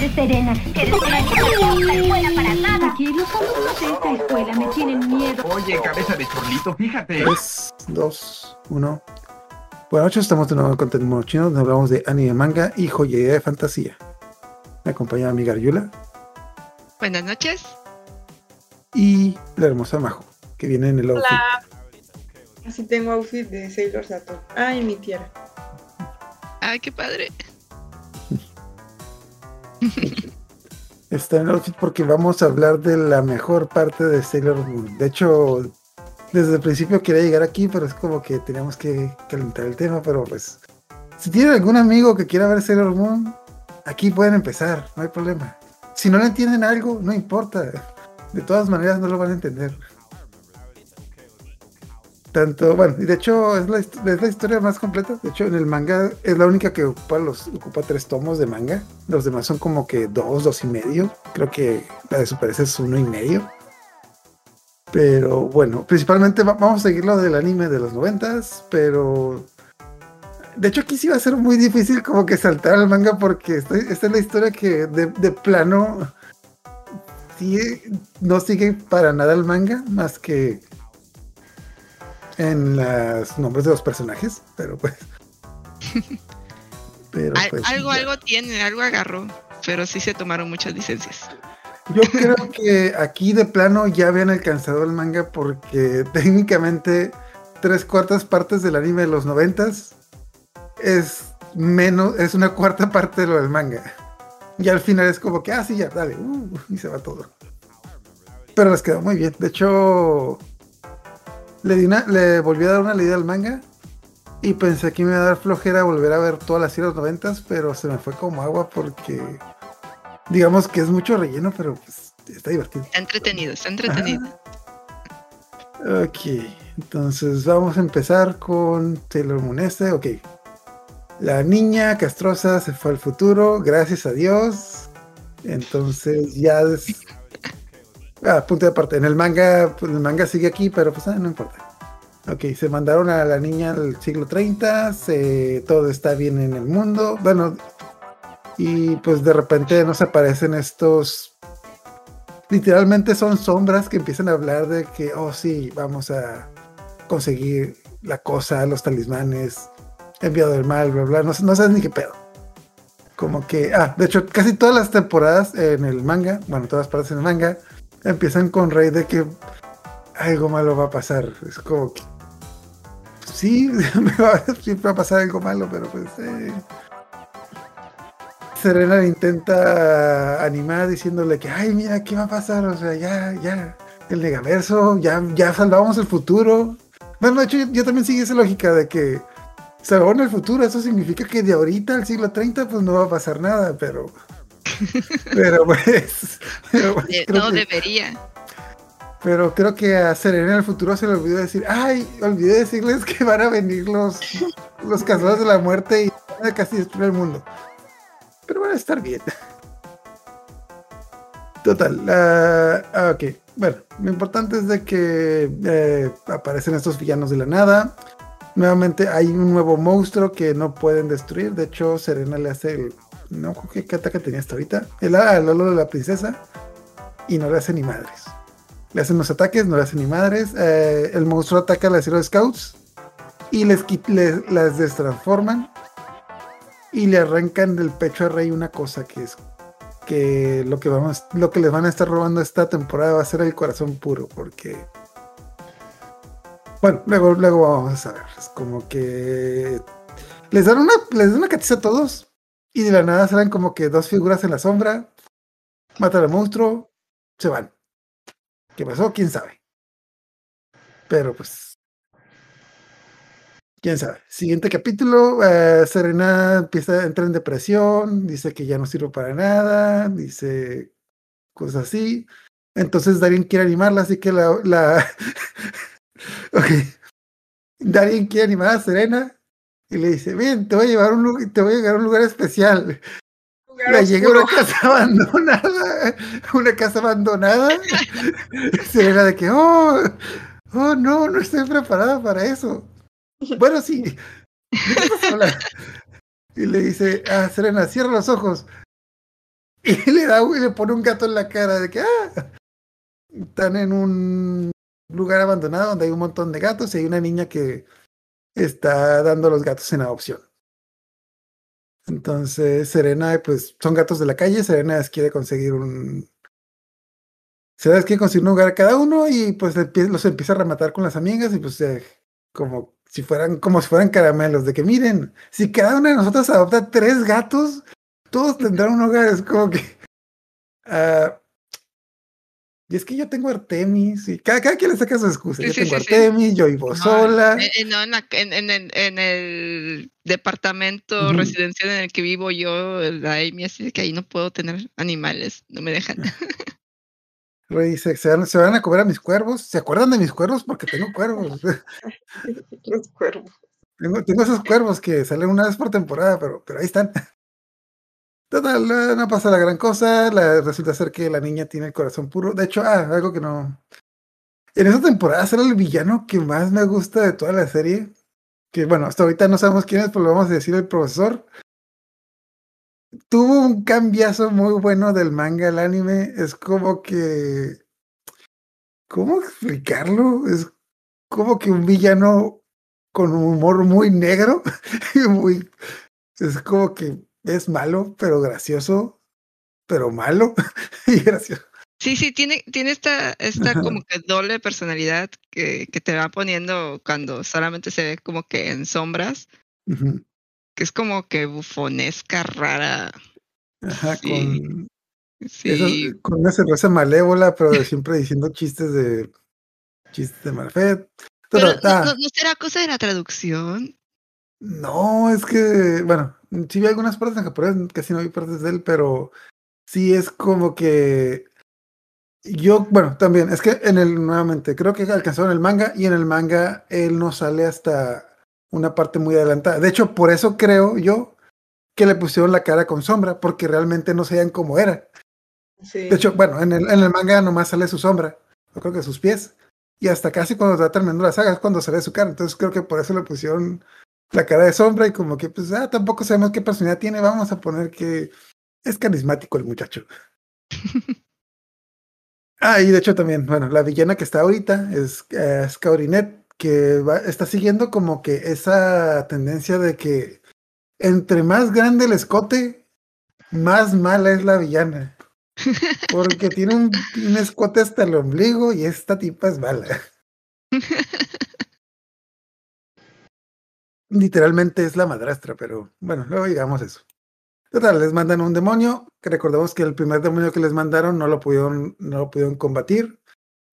puedes, Serena. Que escuela para nada. Aquí los alumnos de esta escuela me tienen miedo. Oye, cabeza de chorlito, fíjate. 3, 2, 1. Buenas noches, estamos de nuevo en Contenido Chino, donde hablamos de anime, manga y joyería de fantasía. Me acompaña mi Yula Buenas noches. y la hermosa Majo, que viene en el outfit. Hola. Así tengo outfit de Sailor Saturn. Ay, mi tierra. Ay, qué padre. Está en el outfit porque vamos a hablar de la mejor parte de Sailor Moon. De hecho, desde el principio quería llegar aquí, pero es como que teníamos que calentar el tema, pero pues... Si tienen algún amigo que quiera ver Sailor Moon, aquí pueden empezar, no hay problema. Si no le entienden algo, no importa. De todas maneras no lo van a entender. Tanto, bueno, y de hecho es la, es la historia más completa. De hecho, en el manga es la única que ocupa los ocupa tres tomos de manga. Los demás son como que dos, dos y medio. Creo que la de Super S es uno y medio. Pero bueno, principalmente va- vamos a seguir lo del anime de los noventas, pero de hecho aquí sí va a ser muy difícil como que saltar al manga porque estoy- esta es la historia que de, plano no sigue para nada el manga, más que en los nombres de los personajes, pero pues... pero Al- pues, algo, ya. algo tiene, algo agarró. Pero sí se tomaron muchas licencias. Yo creo que aquí de plano ya habían alcanzado el manga porque técnicamente tres cuartas partes del anime de los noventas es menos, es una cuarta parte de lo del manga. Y al final es como que, ah, sí, ya, dale, uh, y se va todo. Pero les quedó muy bien. De hecho, le, di una- le volví a dar una leída al manga y pensé que me iba a dar flojera volver a ver todas las series de los noventas, pero se me fue como agua porque digamos que es mucho relleno, pero pues está divertido. Está entretenido, está entretenido. Ok, entonces vamos a empezar con Sailor Moon este. Ok, la niña castrosa se fue al futuro, gracias a Dios. Entonces ya es... Ah, punto de aparte. En el manga, pues el manga sigue aquí, pero pues ah, no importa. Ok, se mandaron a la niña al siglo 30, se, todo está bien en el mundo. Bueno, y pues de repente nos aparecen estos literalmente son sombras que empiezan a hablar de que, oh sí, vamos a conseguir la cosa, los talismanes, enviado del mal, bla, bla, no, sabes ni qué pedo. Como que, ah, de hecho, casi todas las temporadas en el manga, bueno, todas partes en el manga, empiezan con Rey de que algo malo va a pasar. Es como que, sí, me va, siempre va a pasar algo malo, pero pues... eh. Serena le intenta animar diciéndole que, ay, mira, ¿qué va a pasar? O sea, ya, ya, el negaverso, ya, ya salvamos el futuro. Bueno, de hecho, yo, también sigo esa lógica de que salvaron el futuro, eso significa que de ahorita al siglo 30 pues no va a pasar nada, pero... Pero pues... pero, pues, De- creo no que- debería. pero creo que a Serena en el futuro se le olvidó decir, ay, olvidé decirles que van a venir los, los cazadores de la muerte y van a casi destruir el mundo. Pero van a estar bien. Total, ah, ok. Bueno, lo importante es de que eh, aparecen estos villanos de la nada. Nuevamente hay un nuevo monstruo que no pueden destruir. De hecho, Serena le hace el... No, ¿qué, qué ataque tenía hasta ahorita? El Lolo de la princesa. Y no le hace ni madres. Le hacen los ataques, no le hacen ni madres. Eh, el monstruo ataca a las Hero Scouts y les, les- las destransforman y le arrancan del pecho a Rey una cosa que es que lo que vamos lo que les van a estar robando esta temporada va a ser el corazón puro porque bueno luego luego vamos a saber es como que les dan una les dan una catiza a todos y de la nada salen como que dos figuras en la sombra matan al monstruo se van ¿Qué pasó? ¿Quién sabe? Pero pues... ¿Quién sabe? Siguiente capítulo, eh, Serena empieza a entrar en depresión, dice que ya no sirve para nada, dice cosas así. Entonces Darien quiere animarla, así que la... la... ok. Darien quiere animar a Serena y le dice, bien, te voy a llevar un, lu- te voy a llevar a un lugar especial. Lugar La llega a una casa abandonada, una casa abandonada. Serena de que, oh, oh no, no estoy preparada para eso. Bueno, sí. Y le dice, ah, Serena, cierra los ojos. Y le da, y le pone un gato en la cara de que, ah, están en un lugar abandonado donde hay un montón de gatos y hay una niña que está dando los gatos en adopción. Entonces Serena, pues son gatos de la calle, Serena quiere conseguir un... Serena quiere conseguir un lugar a cada uno y pues los empieza a rematar con las amigas y pues eh, como si fueran como si fueran caramelos, de que miren, si cada una de nosotros adopta tres gatos, todos tendrán un hogar, es como que... ah, y es que yo tengo Artemis, y cada, cada quien le saca su excusa. Sí, yo sí, tengo sí. Artemis, yo vivo sola. Eh, no, en, la- en- en el- en el departamento residencial en el que vivo yo, la Amy, así que ahí no puedo tener animales, no me dejan. Rey dice, ¿se van, se van a comer a mis cuervos. ¿Se acuerdan de mis cuervos? Porque tengo cuervos. Los cuervos. tengo, tengo esos cuervos que salen una vez por temporada, pero, pero ahí están. Total, no pasa la gran cosa. Resulta ser que la niña tiene el corazón puro. De hecho, ah, algo que no. En esa temporada será el villano que más me gusta de toda la serie. Que bueno, hasta ahorita no sabemos quién es, pero lo vamos a decir el profesor. Tuvo un cambiazo muy bueno del manga al anime. Es como que. ¿Cómo explicarlo? Es como que un villano con un humor muy negro. muy. Es como que es malo, pero gracioso. Pero malo y gracioso. Sí, sí, tiene, tiene esta, esta como que doble personalidad que, que te va poniendo cuando solamente se ve como que en sombras, que es como que bufonesca, rara. Ajá, Sí, con, Sí, eso- con una cerveza malévola, pero siempre diciendo chistes de chistes de Marfet. pero Total, ¿no, ah, no- no será cosa de la traducción? no, es que, bueno, sí vi algunas partes en japonés, casi no vi partes de él, pero sí es como que yo, bueno, también, es que en el, nuevamente, creo que alcanzó en el manga y en el manga él no sale hasta una parte muy adelantada. De hecho, por eso creo yo que le pusieron la cara con sombra, porque realmente no sabían cómo era. Sí. De hecho, bueno, en el, en el manga nomás sale su sombra, yo creo que sus pies, y hasta casi cuando está terminando la saga es cuando sale su cara. Entonces creo que por eso le pusieron la cara de sombra y como que, pues, ah, tampoco sabemos qué personalidad tiene, vamos a poner que es carismático el muchacho. ah, y de hecho también, bueno, la villana que está ahorita es, eh, es Kaorinet, que va- está siguiendo como que esa tendencia de que entre más grande el escote, más mala es la villana. Porque tiene un, un escote hasta el ombligo y esta tipa es mala. Literalmente es la madrastra, pero bueno, luego llegamos a eso. Total, les mandan un demonio, que recordemos que el primer demonio que les mandaron no lo pudieron, no lo pudieron combatir.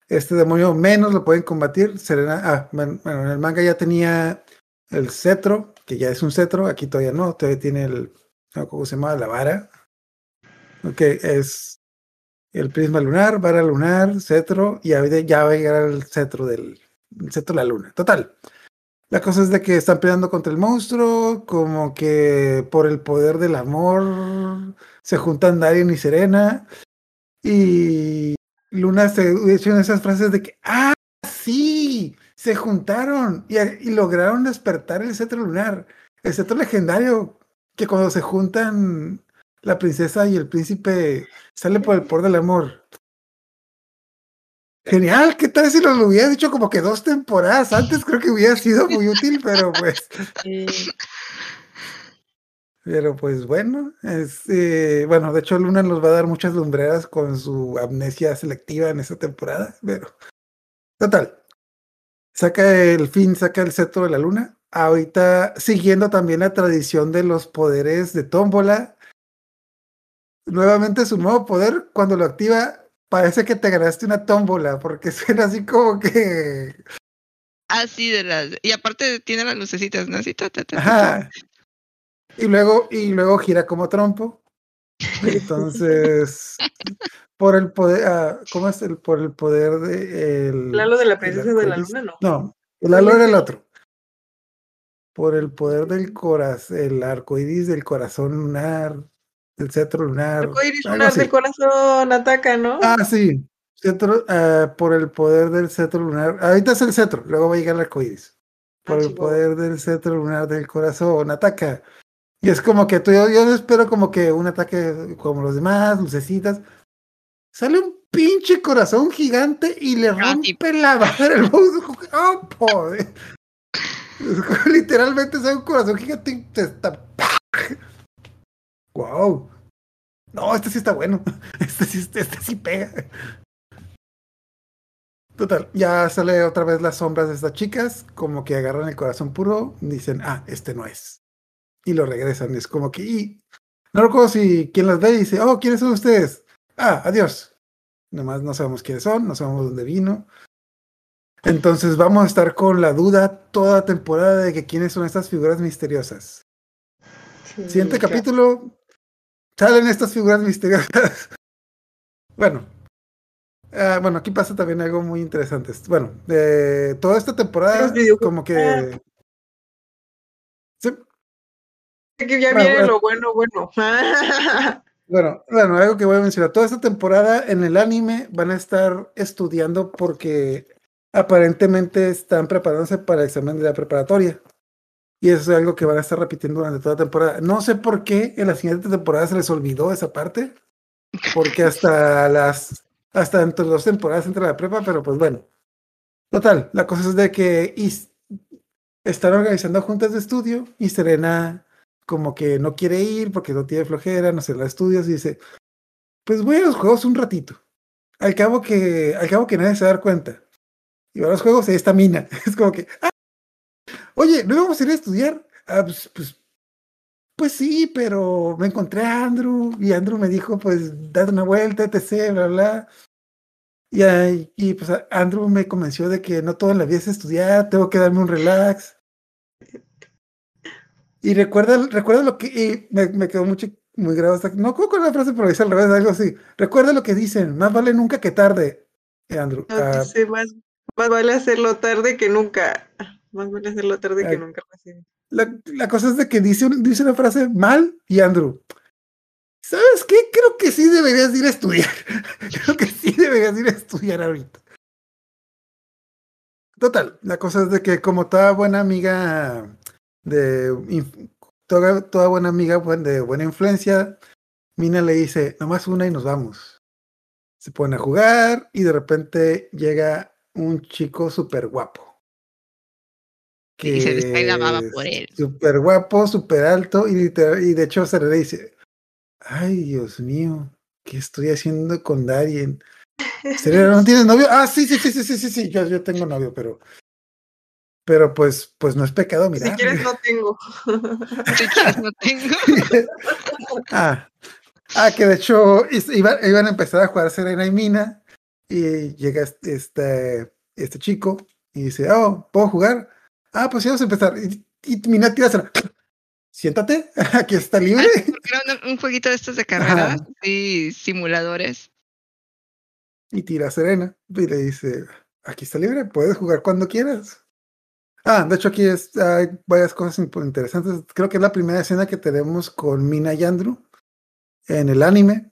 Este demonio menos lo pueden combatir. Serena, ah, bueno, en el manga ya tenía el cetro, que ya es un cetro, aquí todavía no, todavía tiene el, ¿cómo se llama? La vara. Ok, es el prisma lunar, vara lunar, cetro, y ya va a llegar el cetro del el cetro de la luna. Total. La cosa es de que están peleando contra el monstruo, como que por el poder del amor se juntan Darien y Serena. Y Luna se echó en esas frases de que, ah, sí, se juntaron y, lograron despertar el cetro lunar, el cetro legendario, que cuando se juntan la princesa y el príncipe sale por el poder del amor. Genial, ¿qué tal si nos lo hubiera dicho como que dos temporadas antes? Creo que hubiera sido muy útil, pero pues, Sí. pero pues bueno, es, eh, bueno, de hecho Luna nos va a dar muchas lumbreras con su amnesia selectiva en esta temporada, pero total. Saca el fin, saca el cetro de la luna. Ahorita siguiendo también la tradición de los poderes de tómbola. Nuevamente su nuevo poder, cuando lo activa, parece que te ganaste una tómbola, porque suena así como que. Así de las. Y aparte tiene las lucecitas, ¿no? Así, ta, ta, ta. Ajá. Y luego, y luego gira como trompo. Entonces, por el poder, ah, ¿cómo es el por el poder de el, El halo de la princesa de la arcoíris? luna, no. No, el halo era el otro. Por el poder del corazón, el arco iris del corazón lunar, del cetro lunar. Arcoíris algo lunar del corazón ataca, ¿no? Ah, sí. Cetro, ah, por el poder del cetro lunar. Ahorita es el cetro, luego va a llegar el arco iris. Por Ah, el poder del cetro lunar del corazón, ataca. Y es como que tú, yo, yo espero como que un ataque como los demás, lucecitas. Sale un pinche corazón gigante y le Ah, rompe la madre al monstruo. ¡Oh, pobre! Literalmente sale un corazón gigante y te está. ¡Wow! No, este sí está bueno. Este sí, este sí pega. Total, ya sale otra vez las sombras de estas chicas, como que agarran el corazón puro, dicen, ah, este no es. Y lo regresan, es como que, y no recuerdo si quien las ve y dice, oh, ¿quiénes son ustedes? Ah, adiós. Nomás no sabemos quiénes son, no sabemos dónde vino. Entonces vamos a estar con la duda toda temporada de que quiénes son estas figuras misteriosas. Sí, Siguiente capítulo, salen estas figuras misteriosas. bueno, ah, bueno, aquí pasa también algo muy interesante. Bueno, de toda esta temporada, como que. Sí, Que ya Bueno, viene bueno. lo bueno, bueno. Bueno, bueno, algo que voy a mencionar. Toda esta temporada en el anime van a estar estudiando porque aparentemente están preparándose para el examen de la preparatoria. Y eso es algo que van a estar repitiendo durante toda la temporada. No sé por qué en la siguiente temporada se les olvidó esa parte. Porque hasta las. Hasta entre dos temporadas entra la prepa, pero pues bueno. Total, la cosa es de que Is- están organizando juntas de estudio y Serena como que no quiere ir porque no tiene flojera, no sé, los estudios y dice, pues voy a los juegos un ratito. Al cabo que, al cabo que nadie se va a dar cuenta. Y va a los juegos y ahí está Mina. Es como que, ah, oye, ¿no vamos a ir a estudiar? Ah, pues, pues, pues sí, pero me encontré a Andrew y Andrew me dijo, pues, date una vuelta, etc., bla, bla. Y, y pues Andrew me convenció de que no todo en la vida es estudiar, tengo que darme un relax. Y recuerda, recuerda lo que y me, me quedó mucho, muy hasta no creo con la frase, pero dice al revés, algo así. Recuerda lo que dicen, más vale nunca que tarde, eh, Andrew. No, Ah, dice, más, más vale hacerlo tarde que nunca. Más vale hacerlo tarde que nunca. La, la cosa es de que dice, dice una frase mal y Andrew. ¿Sabes qué? Creo que sí deberías ir a estudiar. Creo que sí deberías ir a estudiar ahorita. Total, la cosa es de que como toda buena amiga de toda, toda buena amiga de buena influencia, Mina le dice, nomás una y nos vamos. Se ponen a jugar y de repente llega un chico súper guapo. Y se les cae la baba por él. Súper guapo, súper alto y, literal- y de hecho se le dice, ay Dios mío, ¿qué estoy haciendo con Darien? Serena, ¿no tienes novio? Ah, sí, sí, sí, sí, sí, sí, sí, yo, yo tengo novio, pero, pero pues, pues no es pecado, mira. Si quieres, no tengo. Si quieres, no tengo. ah, ah, que de hecho is- iba- iban a empezar a jugar Serena y Mina y llega este, este chico y dice, oh, ¿puedo jugar? Ah, pues sí, vamos a empezar. Y, y Mina tira a Serena, siéntate, aquí está libre. Era un, un jueguito de estos de carreras, Ajá. sí, simuladores. Y tira a Serena y le dice, aquí está libre, puedes jugar cuando quieras. Ah, de hecho aquí es, hay varias cosas interesantes. Creo que es la primera escena que tenemos con Mina y Andrew en el anime.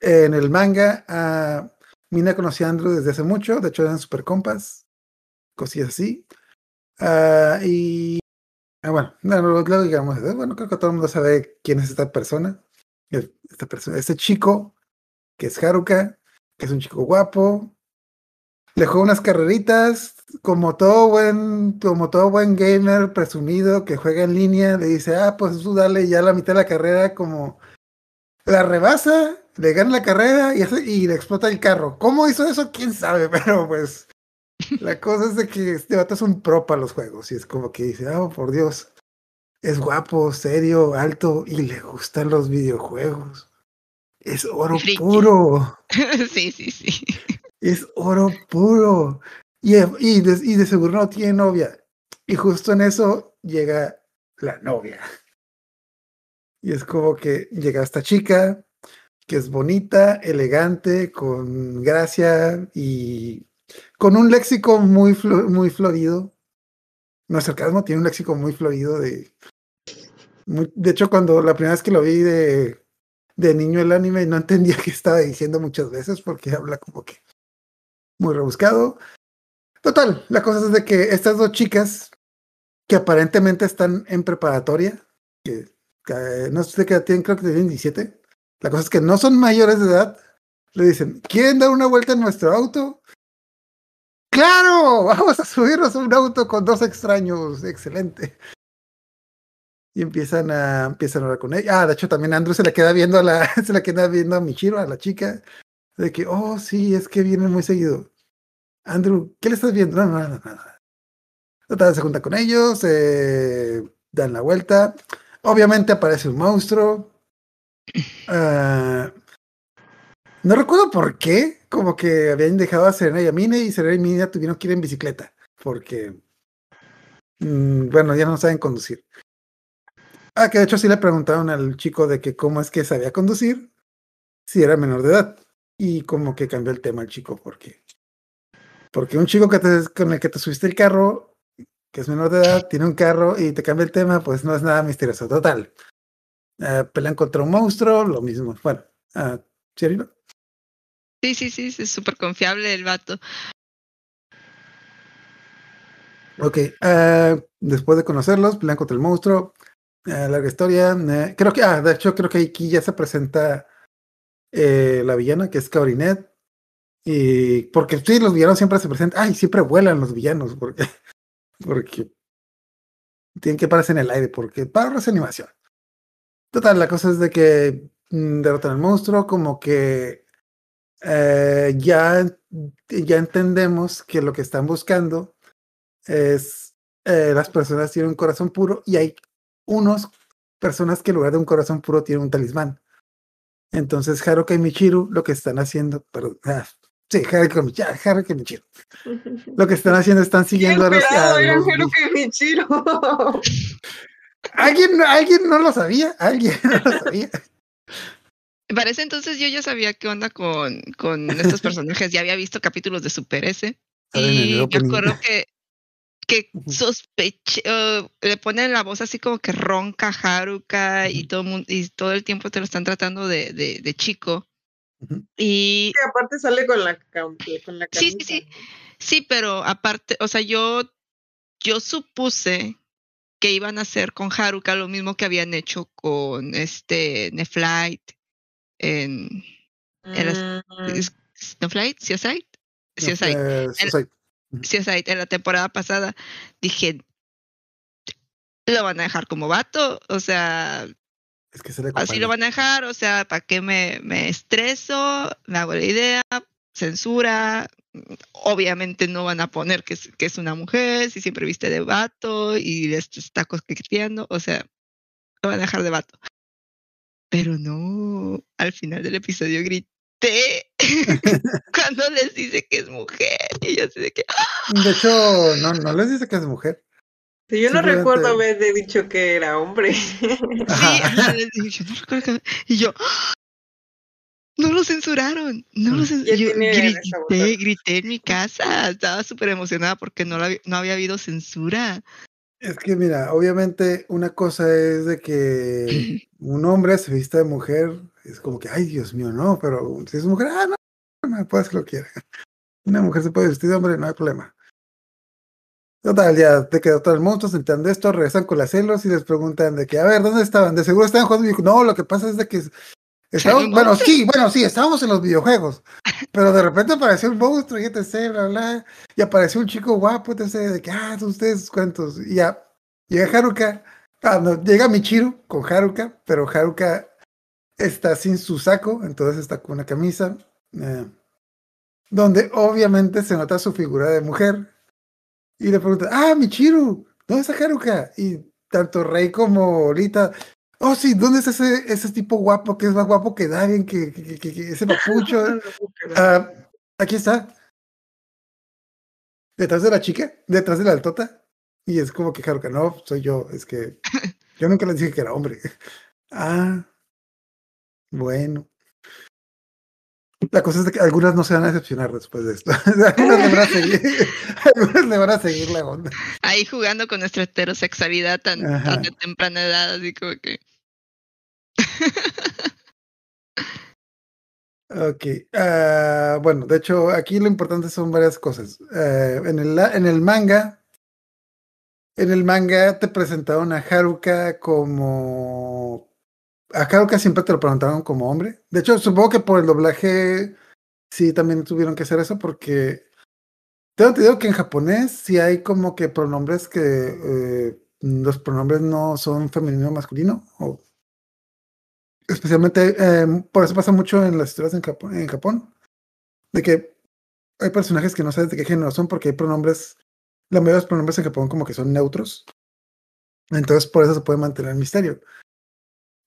En el manga, ah, Mina conocía a Andrew desde hace mucho, de hecho eran super compas, cosillas así. Ah, y ah, bueno, no, no, luego digamos, eh, bueno, creo que todo el mundo sabe quién es esta persona. Esta persona, este chico, que es Haruka, que es un chico guapo. Le juega unas carreritas, como todo buen, como todo buen gamer presumido que juega en línea, le dice, ah, pues tú dale ya la mitad de la carrera, como la rebasa, le gana la carrera y, hace- y le explota el carro. ¿Cómo hizo eso? ¿Quién sabe? Pero pues la cosa es de que este vato es un pro para los juegos y es como que dice, oh, por Dios, es guapo, serio, alto y le gustan los videojuegos. Es oro Friki. puro. sí, sí, sí. Es oro puro. Y, y, de, y de seguro no tiene novia. Y justo en eso llega la novia. Y es como que llega esta chica que es bonita, elegante, con gracia y con un léxico muy, muy florido. No es sarcasmo, tiene un léxico muy florido de... de hecho, cuando la primera vez que lo vi de, de niño el anime, no entendía qué estaba diciendo muchas veces porque habla como que muy rebuscado. Total, la cosa es de que estas dos chicas que aparentemente están en preparatoria, que que no sé qué tienen, creo que tienen 17. La cosa es que no son mayores de edad. Le dicen, ¿quieren dar una vuelta en nuestro auto? ¡Claro! Vamos a subirnos a un auto con dos extraños. Excelente. Y empiezan a, empiezan a hablar con ella. Ah, de hecho, también Andrew se le queda viendo a la, se le queda viendo a Michiro, a la chica. De que, oh, sí, es que viene muy seguido. Andrew, ¿qué le estás viendo? No, no, no, no. Total, se junta con ellos, eh, dan la vuelta. Obviamente aparece un monstruo. Ah, no recuerdo por qué, como que habían dejado a Serena y a Mine y Serena y Mine tuvieron que ir en bicicleta, porque, mm, bueno, ya no saben conducir. Ah, que de hecho sí le preguntaron al chico de que cómo es que sabía conducir, si era menor de edad. Y como que cambió el tema el chico, porque porque un chico que te, con el que te subiste el carro, que es menor de edad, tiene un carro y te cambia el tema, pues no es nada misterioso. Total. Uh, pelean contra un monstruo, lo mismo. Bueno, uh, ¿sí, Sí, sí, sí, es súper confiable el vato. Ok, uh, después de conocerlos, pelean contra el monstruo. larga historia. creo que, ah, de hecho, creo que aquí ya se presenta la villana, que es Cabrinet. Y porque sí, los villanos siempre se presentan. Ay, siempre vuelan los villanos. Porque, porque tienen que pararse en el aire. Porque para esa animación. Total, la cosa es de que mm, derrotan al monstruo. Como que eh, ya, ya entendemos que lo que están buscando es eh, las personas tienen un corazón puro y hay unos personas que en lugar de un corazón puro tienen un talismán. Entonces Haruka y Michiru lo que están haciendo, perdón, ah, sí, Haruka y Michiru, Haruka y Michiru. Lo que están haciendo están siguiendo a los, a los- Haruka y Michiro. ¿Alguien, alguien no lo sabía, alguien no lo sabía. Para ese entonces yo ya sabía qué onda con, con estos personajes. Ya había visto capítulos de Super S. Y me opening. acuerdo que, que sospeché, le ponen la voz así como que ronca Haruka y Ujú. todo, mun- y todo el tiempo te lo están tratando de, de, de chico. Y Que aparte sale con la, con la Sí, sí, sí. sí, pero aparte, o sea, yo, yo supuse que iban a hacer con Haruka lo mismo que habían hecho con este Neflight en, en las- Mm, No, soy- CSI en la temporada pasada. Dije, lo van a dejar como vato, o sea, es que se le así lo van a dejar, o sea, ¿para qué me, me estreso? Me hago la idea, censura. Obviamente no van a poner que es, que es una mujer, si siempre viste de vato y les está coqueteando, o sea, lo van a dejar de vato. Pero no, al final del episodio grité cuando les dice que es mujer y yo así de que ¡ah! De hecho, no, no les dice que es mujer. Sí, yo no recuerdo haberle dicho que era hombre. Sí, Ajá. yo no recuerdo que- Y yo, ¡ah! no lo censuraron, no lo Ya censuraron. Yo grité, grité en mi casa, estaba súper emocionada porque no, la, no había habido censura. Es que mira, obviamente una cosa es de que un hombre se vista de mujer, es como que, ay Dios mío, no, pero si es mujer, ah, no, no, puede hacer lo que quiera. Una mujer se puede vestir de hombre, no hay problema. Total, ya te quedó todo el monstruo, se entiende esto, regresan con las celos y les preguntan de que, a ver, ¿dónde estaban? De seguro estaban jugando videojuegos. No, lo que pasa es de que estábamos, un bueno, sí, bueno, sí, estábamos en los videojuegos, pero de repente apareció un monstruo y etc, bla, bla, y apareció un chico guapo, etc, de que, ah, ustedes cuentos, y ya, llega Haruka, ah, no, llega Michiru con Haruka, pero Haruka está sin su saco, entonces está con una camisa, eh, donde obviamente se nota su figura de mujer, y le pregunta, ah, Michiru, ¿dónde está Haruka? Y tanto Rey como Lita, oh sí, ¿dónde es ese, ese tipo guapo que es más guapo que Darien, que, que, que- que- ese papucho? Ah, aquí está. Detrás de la chica, detrás de la altota. Y es como que Haruka, no, soy yo, es que yo nunca les dije que era hombre. Ah, bueno. La cosa es que algunas no se van a decepcionar después de esto. algunas le van a seguir, algunas le van a seguir la onda. Ahí jugando con nuestra heterosexualidad tan de temprana edad, así como que. Ok. ah, bueno, de hecho, aquí lo importante son varias cosas. Eh, en, el, en el manga, En el manga te presentaron a Haruka como. A Haruka siempre te lo presentaron como hombre. De hecho, supongo que por el doblaje sí también tuvieron que hacer eso porque. Tengo entendido que en japonés sí hay como que pronombres que eh, los pronombres no son femenino o masculino. O especialmente, eh, por eso pasa mucho en las historias en Japón, en Japón. De que hay personajes que no sabes de qué género son porque hay pronombres la mayoría de los pronombres en Japón como que son neutros. Entonces por eso se puede mantener el misterio.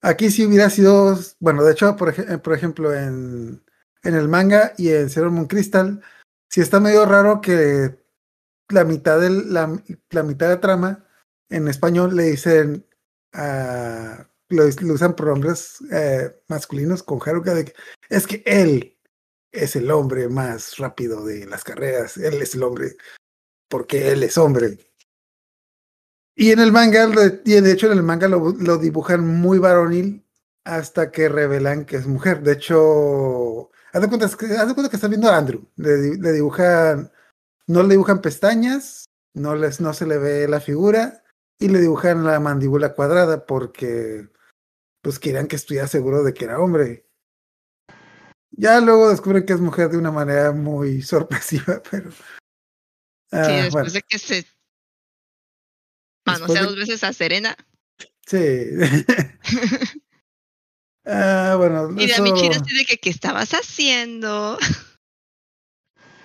Aquí sí hubiera sido, bueno, de hecho, por, ej por ejemplo, en, en, el manga y en Zero Moon Crystal, sí está medio raro que la mitad, de la, mitad de trama en español le dicen a... Lo, lo, usan pronombres eh, masculinos con Haruka de que es que él es el hombre más rápido de las carreras, él es el hombre porque él es hombre. Y en el manga, y de hecho en el manga lo, lo, dibujan muy varonil hasta que revelan que es mujer. De hecho, haz de cuenta, haz de cuenta que estás viendo a Andrew. Le, le, dibujan, no le dibujan pestañas, no, les, no se le ve la figura y le dibujan la mandíbula cuadrada porque pues querían que estuviera seguro de que era hombre. Ya luego descubren que es mujer de una manera muy sorpresiva, pero Ah, sí, después bueno. de que se manosea de... dos veces a Serena. Sí. ah, bueno. Y eso... Así de que, ¿qué estabas haciendo?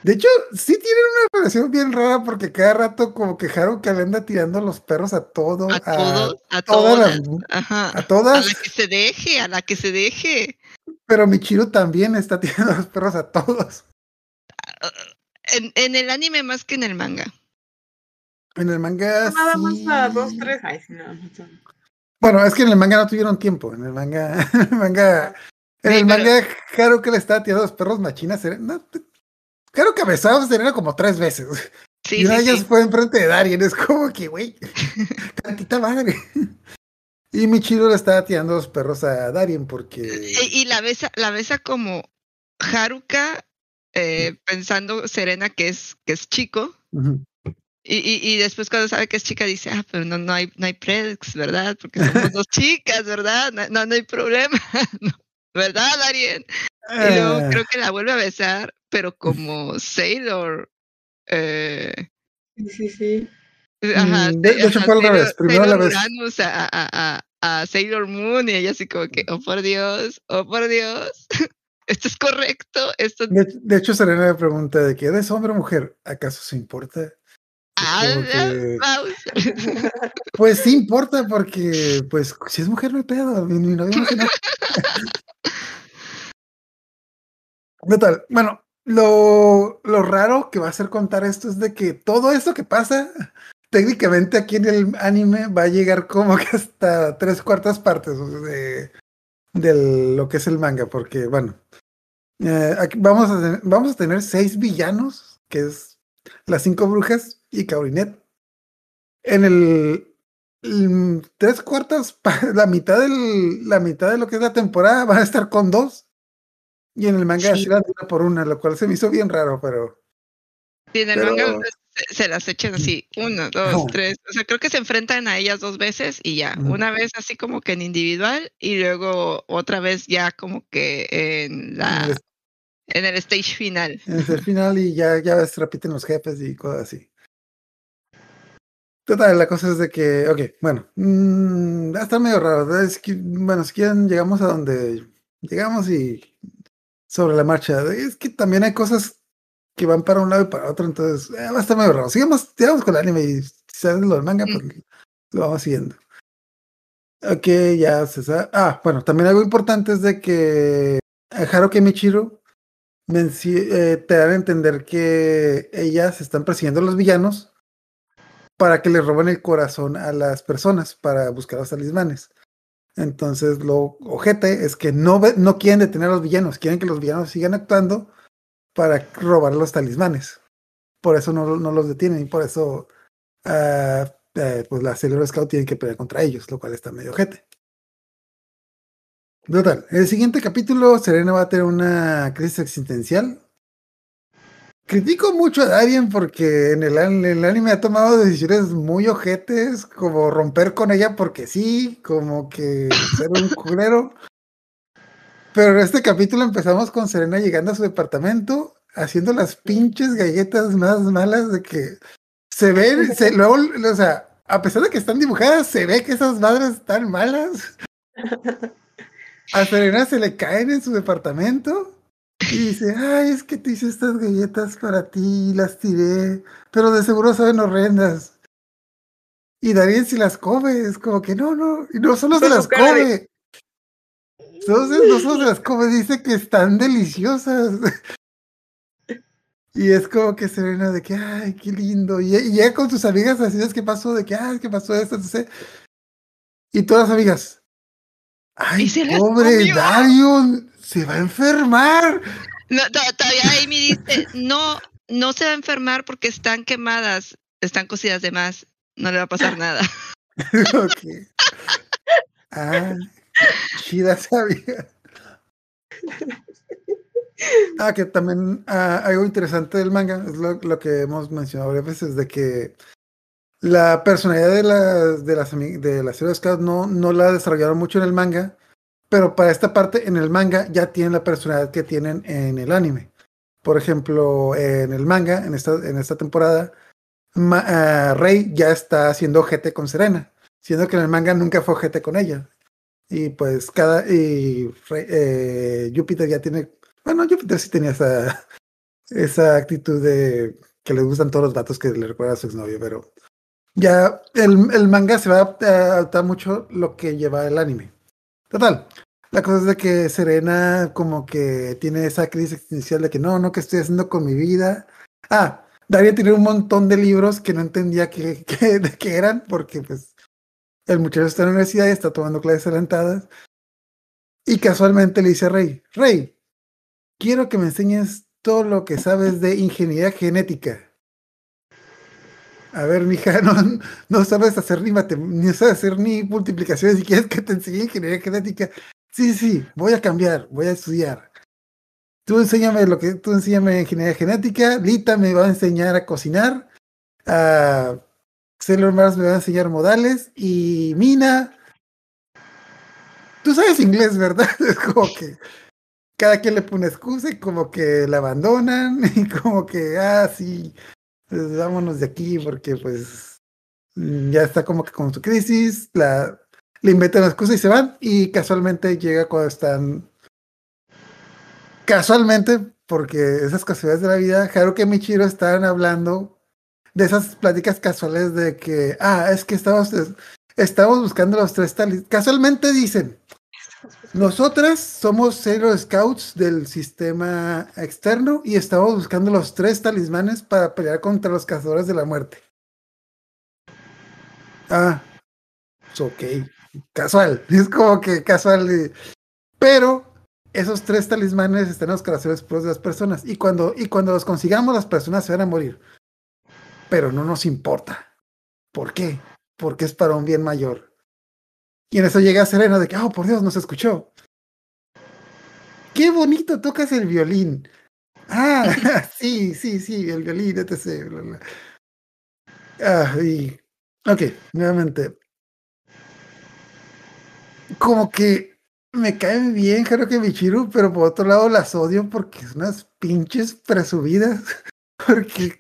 De hecho, sí tienen una relación bien rara porque cada rato como que Haruka le anda tirando los perros a todo. A, todo, a, a todas. Las, Ajá. A todas. A la que se deje, a la que se deje. Pero Michiro también está tirando los perros a todos. En, en, el anime más que en el manga. En el manga. Nada sí. más a dos, tres. Ay, sí, no, no. Bueno, es que en el manga no tuvieron tiempo. En el manga. En el manga. En Sí, el pero- manga, claro que le estaba tirando los perros machinas. No, claro que besaba a Serena como tres veces. Sí, y una de ellas sí. fue enfrente de Darien. Es como que, güey, tantita madre. Y Michiro le estaba tirando los perros a Darien porque. Y, y la besa, la besa como Haruka, eh, pensando Serena que es, que es chico. Ujú. Y, y, y después cuando sabe que es chica dice, ah, pero no, no hay, no hay predex, ¿verdad? Porque somos dos chicas, ¿verdad? No, no, hay problema. ¿Verdad, Darien? Y luego Ah, creo que la vuelve a besar, pero como Sailor. Eh, Sí, sí, sí. ajá, Mm, de- de hecho fue al revés, primero Sailor la ves- Uranus a, a, a, a Sailor Moon y ella así como que, oh por Dios, oh por Dios, esto es correcto, esto de, de hecho, Serena le pregunta de que eres hombre o mujer. ¿Acaso se importa? Ah, que-. Pues sí importa porque, pues, si es mujer no hay pedo. Mi, novio no. Total, bueno, lo, lo raro que va a ser contar esto es de que todo esto que pasa, técnicamente aquí en el anime va a llegar como que hasta tres cuartas partes de, de lo que es el manga, porque, bueno, eh, aquí vamos, a vamos a tener seis villanos, que es las cinco brujas y Kaorinet. En el, el tres cuartas, la mitad del, la mitad de lo que es la temporada van a estar con dos. Y en el manga Sí. así la una por una, lo cual se me hizo bien raro, pero Sí, en el Pero- manga se, se las echan así, uno, dos, No. tres. O sea, creo que se enfrentan a ellas dos veces y ya. Una vez así como que en individual y luego otra vez ya como que en la en el, en el stage final. en el final y ya, ya ves, repiten los jefes y cosas así. Total, la cosa es de que, ok, bueno, mm, va a estar medio raro. Es que, bueno, si quieren, llegamos a donde llegamos y sobre la marcha. Es que también hay cosas que van para un lado y para otro, entonces eh, va a estar medio raro. Sigamos, sigamos con el anime y si sabes lo del manga, pues lo vamos siguiendo. Ok, ya se sabe. Ah, bueno, también algo importante es de que eh, Haruka y Michiro eh, te dan a entender que ellas están persiguiendo a los villanos para que le roben el corazón a las personas para buscar los talismanes. Entonces, lo ojete es que no, no quieren detener a los villanos, quieren que los villanos sigan actuando para robar los talismanes. Por eso no, no los detienen y por eso eh, pues la Sailor Scout tiene que pelear contra ellos, lo cual está medio ojete. Total, el siguiente capítulo, Serena va a tener una crisis existencial. Critico mucho a Darien porque en el, an- el anime ha tomado decisiones muy ojetes, como romper con ella porque sí, como que ser un culero. Pero en este capítulo empezamos con Serena llegando a su departamento, haciendo las pinches galletas más malas de que se ven, se, luego, o sea, a pesar de que están dibujadas, se ve que esas madres están malas. A Serena se le caen en su departamento y dice, ay, es que te hice estas galletas para ti, las tiré, pero de seguro saben horrendas. Y Darien si las come, es como que no, no, y no solo se las de- come. Entonces no solo se las come, dice que están deliciosas. Y es como que Serena de que, ay, qué lindo. Y, y llega con sus amigas así, es que pasó, de que, ay, ¿qué pasó esto? Entonces, y todas las amigas, ay, se pobre. Darion, se va a enfermar. No, to- todavía Amy dice, no, no se va a enfermar porque están quemadas, están cocidas de más, no le va a pasar nada. ok. Ah, chida sabía. Ah, que también ah, algo interesante del manga es lo, lo que hemos mencionado varias veces, de que la personalidad de las de las de las Hero Scouts no, no la desarrollaron mucho en el manga, pero para esta parte en el manga ya tienen la personalidad que tienen en el anime. Por ejemplo, en el manga, en esta, en esta temporada, ah, Rey ya está haciendo ojete con Serena, siendo que en el manga nunca fue ojete con ella. Y pues cada. Y Rey- eh, Júpiter ya tiene. Bueno, Júpiter sí tenía esa, esa actitud de que le gustan todos los datos que le recuerda a su exnovio, pero ya el, el manga se va a adaptar mucho lo que lleva el anime. Total, la cosa es de que Serena como que tiene esa crisis existencial de que no, no, ¿qué estoy haciendo con mi vida? Ah, Daria tiene un montón de libros que no entendía que, de qué eran, porque pues el muchacho está en la universidad y está tomando clases adelantadas. Y casualmente le dice a Rey, Rey, quiero que me enseñes todo lo que sabes de ingeniería genética. A ver, mija, no, no sabes hacer ni ni sabes hacer ni multiplicaciones y quieres que te enseñe ingeniería genética. Sí, sí, voy a cambiar, voy a estudiar. Tú enséñame lo que, tú enséñame ingeniería genética, Lita me va a enseñar a cocinar, a Sailor Mars me va a enseñar modales y Mina, tú sabes inglés, ¿verdad? Es como que cada quien le pone excusa y como que la abandonan y como que, ah, sí, pues vámonos de aquí porque pues ya está como que con su crisis, la, le inventan la excusa y se van y casualmente llega cuando están casualmente porque esas casualidades de la vida Haruka y Michiro están hablando de esas pláticas casuales de que ah es que estamos estamos buscando los tres talismanes casualmente dicen nosotras somos Sailor Scouts del sistema externo y estamos buscando los tres talismanes para pelear contra los cazadores de la muerte. Ah, es ok, casual, es como que casual. Pero esos tres talismanes están en los corazones puros de las personas y cuando, y cuando los consigamos las personas se van a morir. Pero no nos importa. ¿Por qué? Porque es para un bien mayor. Y en eso llega Serena de que, oh, por Dios, nos escuchó. Qué bonito tocas el violín. Ah, sí, sí, sí, el violín, etc. bla, bla. Ah, y, ok, nuevamente. Como que me caen bien Haruka Michiru, pero por otro lado las odio porque son unas pinches presumidas. Porque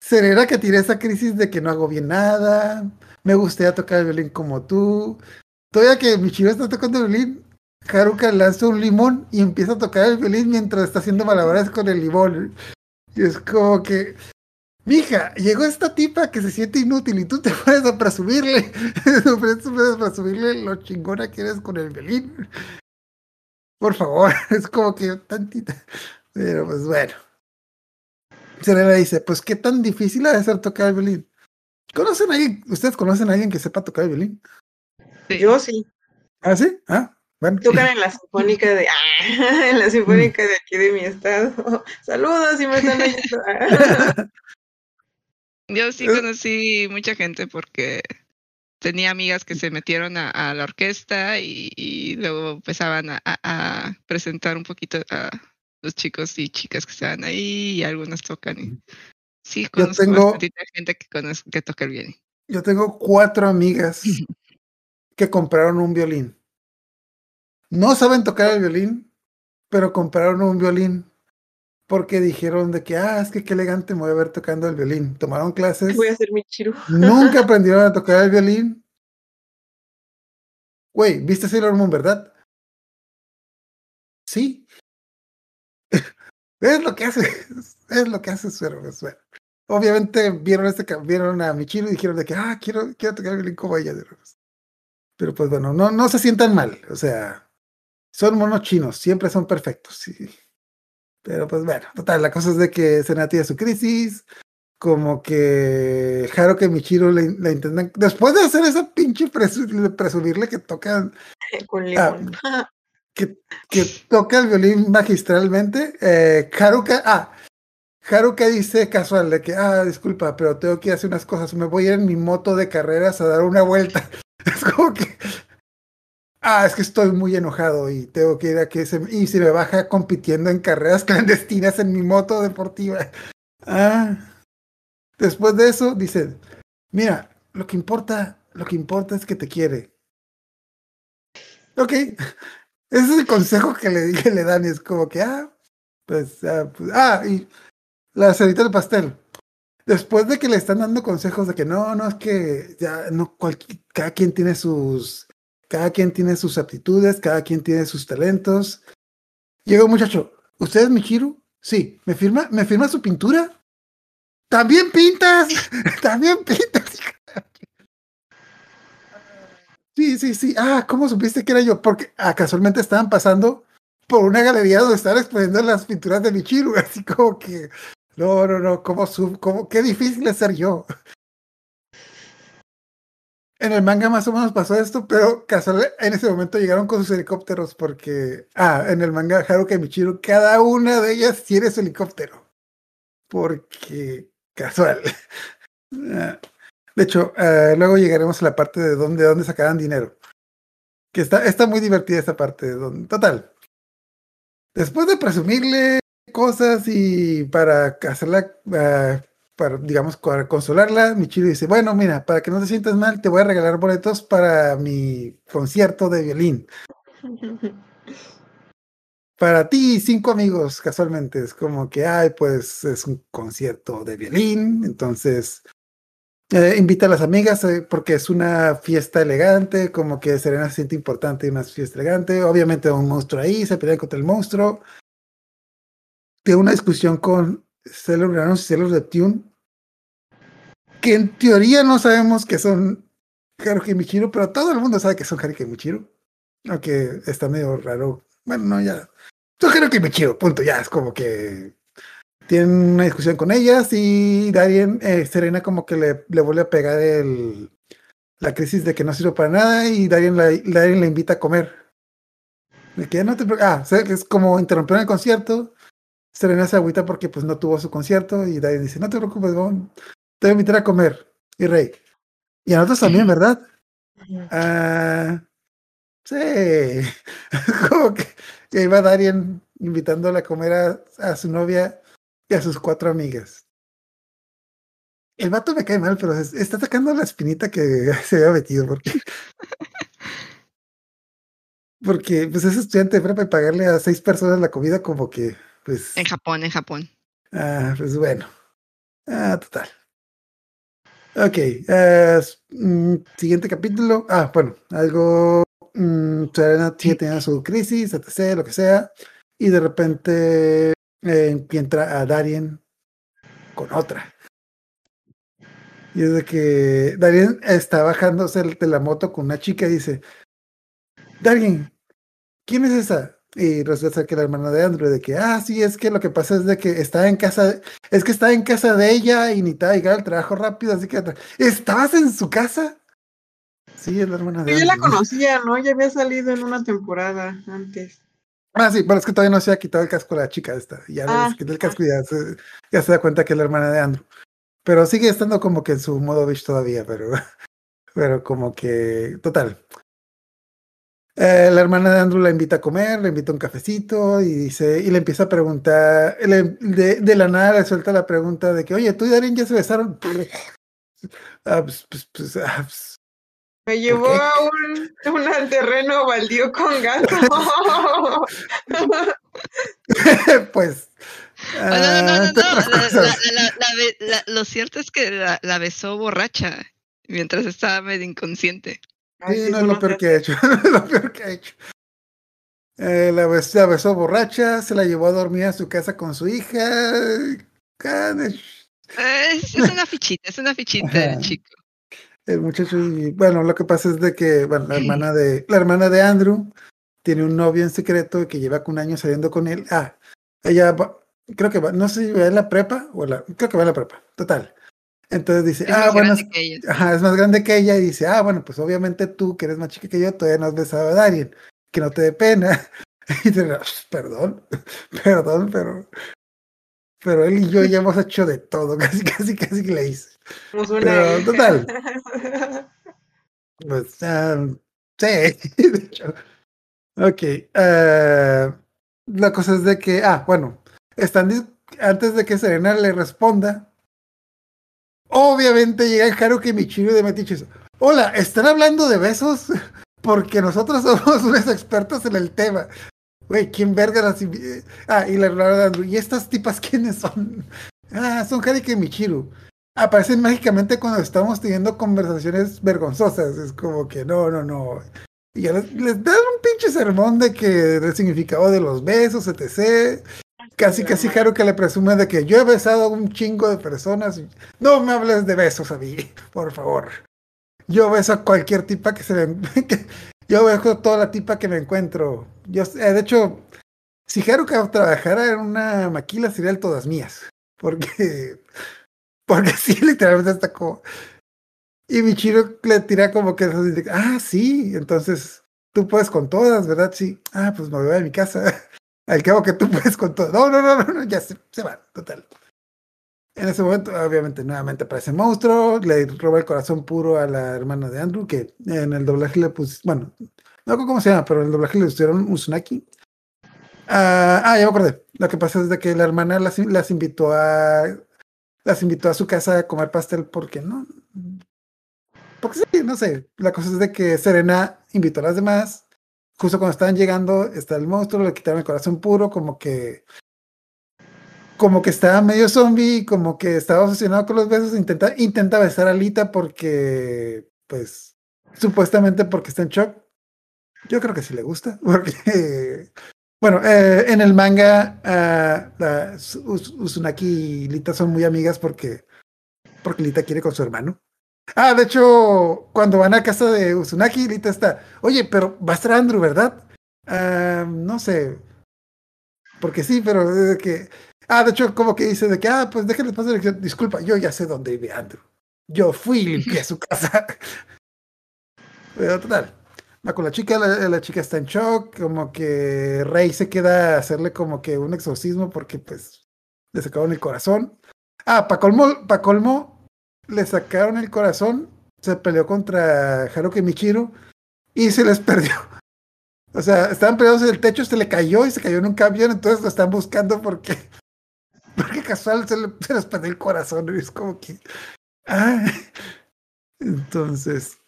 Serena que tiene esa crisis de que no hago bien nada, me gustaría tocar el violín como tú, Todavía que Michiro está tocando el violín, Haruka lanza un limón y empieza a tocar el violín mientras está haciendo malabares con el limón. Y es como que, mija, llegó esta tipa que se siente inútil y tú te pones a presumirle, a presumirle lo chingona que eres con el violín. Por favor, es como que tantita. Pero pues bueno. Serena dice, pues qué tan difícil ha de ser tocar el violín. ¿Conocen a alguien, ustedes conocen a alguien que sepa tocar el violín? Sí. Yo sí. ¿Ah, sí? Ah, bueno. Tocan en la sinfónica de ah, en la sinfónica de aquí de mi estado. Saludos si me están oyendo. Yo sí Eh. conocí mucha gente porque tenía amigas que se metieron a, a la orquesta y, y luego empezaban a, a- a presentar un poquito, a los chicos y chicas que estaban ahí y algunos tocan. Y... Sí, Yo conozco tengo- bastante gente que, conoce, que toca el violín. Yo tengo cuatro amigas que compraron un violín. No saben tocar el violín, pero compraron un violín porque dijeron de que, ah, es que qué elegante me voy a ver tocando el violín. Tomaron clases, Voy a hacer mi chiru. nunca aprendieron a tocar el violín. Güey, ¿viste Sailor Moon, verdad? Sí. es lo que hace, es lo que hace Suero. bueno. Obviamente vieron este vieron a Michiru y dijeron de que, ah, quiero, quiero tocar el violín como ella. Pero pues bueno, no, no se sientan mal. O sea, son monos chinos, siempre son perfectos. sí. Pero pues bueno, total, la cosa es de que Senna tiene su crisis, como que Haruka y Michiru le, le intentan, después de hacer esa pinche presu- presumirle que tocan, limón. que, que toca el violín magistralmente, eh, Haruka, ah, Haruka dice casual de que, ah, disculpa, pero tengo que ir a hacer unas cosas, me voy a ir en mi moto de carreras a dar una vuelta. Es como que, ah, es que estoy muy enojado y tengo que ir a que se, y se me baja compitiendo en carreras clandestinas en mi moto deportiva. Ah, después de eso dice, mira, lo que importa, lo que importa es que te quiere. Ok, ese es el consejo que le, que le dan es como que, ah, pues, ah, pues, ah, y la cerita del pastel. Después de que le están dando consejos de que no, no, es que ya no, cada quien tiene sus, cada quien tiene sus aptitudes, cada quien tiene sus talentos. Llega un muchacho, ¿usted es Michiru? Sí, ¿me firma, me firma su pintura? También pintas, también pintas. Sí, sí, sí. Ah, ¿cómo supiste que era yo? Porque ah, casualmente estaban pasando por una galería donde estaban exponiendo las pinturas de Michiru, así como que, no, no, no, ¿cómo sub, cómo, qué difícil es ser yo. En el manga más o menos pasó esto, pero casual, en ese momento llegaron con sus helicópteros porque, ah, en el manga Haruka y Michiru, cada una de ellas tiene su helicóptero. Porque, casual. De hecho, eh, luego llegaremos a la parte de dónde, dónde sacarán dinero. Que está, está muy divertida esta parte. de donde- total. Después de presumirle cosas y para hacerla, eh, para, digamos, para consolarla, Michiru dice, bueno, mira, para que no te sientas mal, te voy a regalar boletos para mi concierto de violín. Para ti y cinco amigos, casualmente. Es como que, ay, pues es un concierto de violín, entonces eh, invita a las amigas eh, porque es una fiesta elegante, como que Serena se siente importante en una fiesta elegante. Obviamente un monstruo ahí, se pelean contra el monstruo. Tiene una discusión con Sailor Uranus y Sailor Neptune, que en teoría no sabemos que son Haruka y Michiru, pero todo el mundo sabe que son Haruka y Michiru. Aunque está medio raro. Bueno, no, ya. Son Haruka y Michiru, punto. Ya es como que tienen una discusión con ellas y Darien, eh, Serena como que le, le vuelve a pegar el, la crisis de que no sirve para nada y Darien la, Darien la invita a comer. De que no te preocu- ah, es como interrumpieron el concierto. Serena se agüita porque pues no tuvo su concierto y Darien dice, no te preocupes, te voy a invitar a comer. Y Rey. Y a nosotros también, ¿verdad? Ah, sí. Como que, que iba Darien invitándola a comer a, a su novia y a sus cuatro amigas. El vato me cae mal, pero es- está sacando la espinita que se había metido. Porque, porque pues es estudiante de prepa y pagarle a seis personas la comida como que, pues, En Japón, en Japón. ah, pues bueno. Ah, total. Ok, eh, mm, siguiente capítulo. Ah, bueno, algo. mm, Serena teniendo su crisis, etc., lo que sea. Y de repente eh, entra a Darien con otra. Y es de que Darien está bajándose de la moto con una chica y dice: Darien, ¿quién es esa? Y resulta que la hermana de Andrew, de que, ah, sí, es que lo que pasa es de que está en casa, es que está en casa de ella y necesitaba llegar al trabajo rápido, así que, ¿estabas en su casa? Sí, es la hermana de Yo ya la Andrew. conocía, ¿no? Ya había salido en una temporada antes. Ah, sí, pero es que todavía no se ha quitado el casco la chica esta. Ya Ah, le el casco y ya se, ya se da cuenta que es la hermana de Andrew. Pero sigue estando como que en su modo bitch todavía, pero, pero como que, total. Eh, la hermana de Andrew la invita a comer, le invita a un cafecito y dice, y le empieza a preguntar, le- de, de la nada le suelta la pregunta de que, oye, tú y Darien ya se besaron. Ah, pues, pues, pues, ah, pues, Me llevó a un, un terreno baldío con gato. pues. Ah, no, no, no, ah, no, entre no. otras La- la- cosas. la- la be- la- lo cierto es que la, la besó borracha mientras estaba medio inconsciente. Ay, Sí, sí, no es lo peor que ha hecho. es lo peor que ha hecho. Eh, la, bes- la besó borracha, se la llevó a dormir a su casa con su hija. Ganesh. Es, es una fichita, es una fichita del chico. El muchacho, y bueno, lo que pasa es de que, bueno, la hermana de, la hermana de Andrew tiene un novio en secreto que lleva un año saliendo con él. Ah, ella va- creo que va, no sé si va en la prepa o la, creo que va en la prepa, total. Entonces dice, Es ah, bueno, que. Ajá, es más grande que ella y dice, ah, bueno, pues obviamente tú, que eres más chica que yo, todavía no has besado a Darien, que no te dé pena. Y dice, "Ah, perdón, perdón, pero, pero él y yo ya hemos hecho de todo, casi, casi, casi que le hice. Pero, total. Pues, ah, sí, de hecho. Ok, eh, la cosa es de que, ah, bueno, están, antes de que Serena le responda, obviamente llegan Haruki Michiru de Metiches. Hola, ¿están hablando de besos? Porque nosotros somos unos expertos en el tema. Güey, ¿quién verga las Ah, y la Andrew. ¿Y estas tipas quiénes son? Ah, son Haruki Michiru. Aparecen mágicamente cuando estamos teniendo conversaciones vergonzosas. Es como que no, no, no. Y les, les dan un pinche sermón de que del significado de los besos, etc. Casi, casi Haruka le presume de que yo he besado a un chingo de personas. no me hables de besos a mí, por favor. Yo beso a cualquier tipa que se me... que- yo beso a toda la tipa que me encuentro. Yo, eh, de hecho, si Haruka trabajara en una maquila serían todas mías. Porque... Porque sí, literalmente está como... Y Michiro le tira como que... Ah, sí, entonces tú puedes con todas, ¿verdad? Sí. Ah, pues me voy a mi casa. Al cabo que tú puedes con todo. No, no, no, no, ya se, se van, total. En ese momento, obviamente, nuevamente aparece el monstruo, le roba el corazón puro a la hermana de Andrew, que en el doblaje le pus, bueno, no recuerdo cómo se llama, pero en el doblaje le pusieron Uzunaki. Ah, ah, ya me acordé. Lo que pasa es de que la hermana las, las invitó a las invitó a su casa a comer pastel porque no. Porque sí, no sé. La cosa es de que Serena invitó a las demás. Justo cuando estaban llegando, está el monstruo, le quitaron el corazón puro, como que. Como que estaba medio zombie, como que estaba obsesionado con los besos. Intenta, intenta besar a Lita porque. Pues. Supuestamente porque está en shock. Yo creo que sí le gusta. Porque. Bueno, eh, en el manga, ah, Uzunaki y Lita son muy amigas porque, porque Lita quiere con su hermano. Ah, de hecho, cuando van a casa de Uzunaki, Lita está, oye, pero va a estar Andrew, ¿verdad? Ah, no sé. Porque sí, pero que. Ah, de hecho, como que dice de que, ah, pues déjenle pasar. Disculpa, yo ya sé dónde vive Andrew. Yo fui y limpié su casa. Pero total. Va con la chica, la, chica está en shock, como que Rey se queda a hacerle como que un exorcismo porque pues le sacaron el corazón. Ah, para colmo, pa colmo, le sacaron el corazón, se peleó contra Haruki Michiru y se les perdió. O sea, estaban peleados en el techo, se le cayó y se cayó en un camión, entonces lo están buscando porque, porque casual se, le, se les perdió el corazón y es como que... Ah, entonces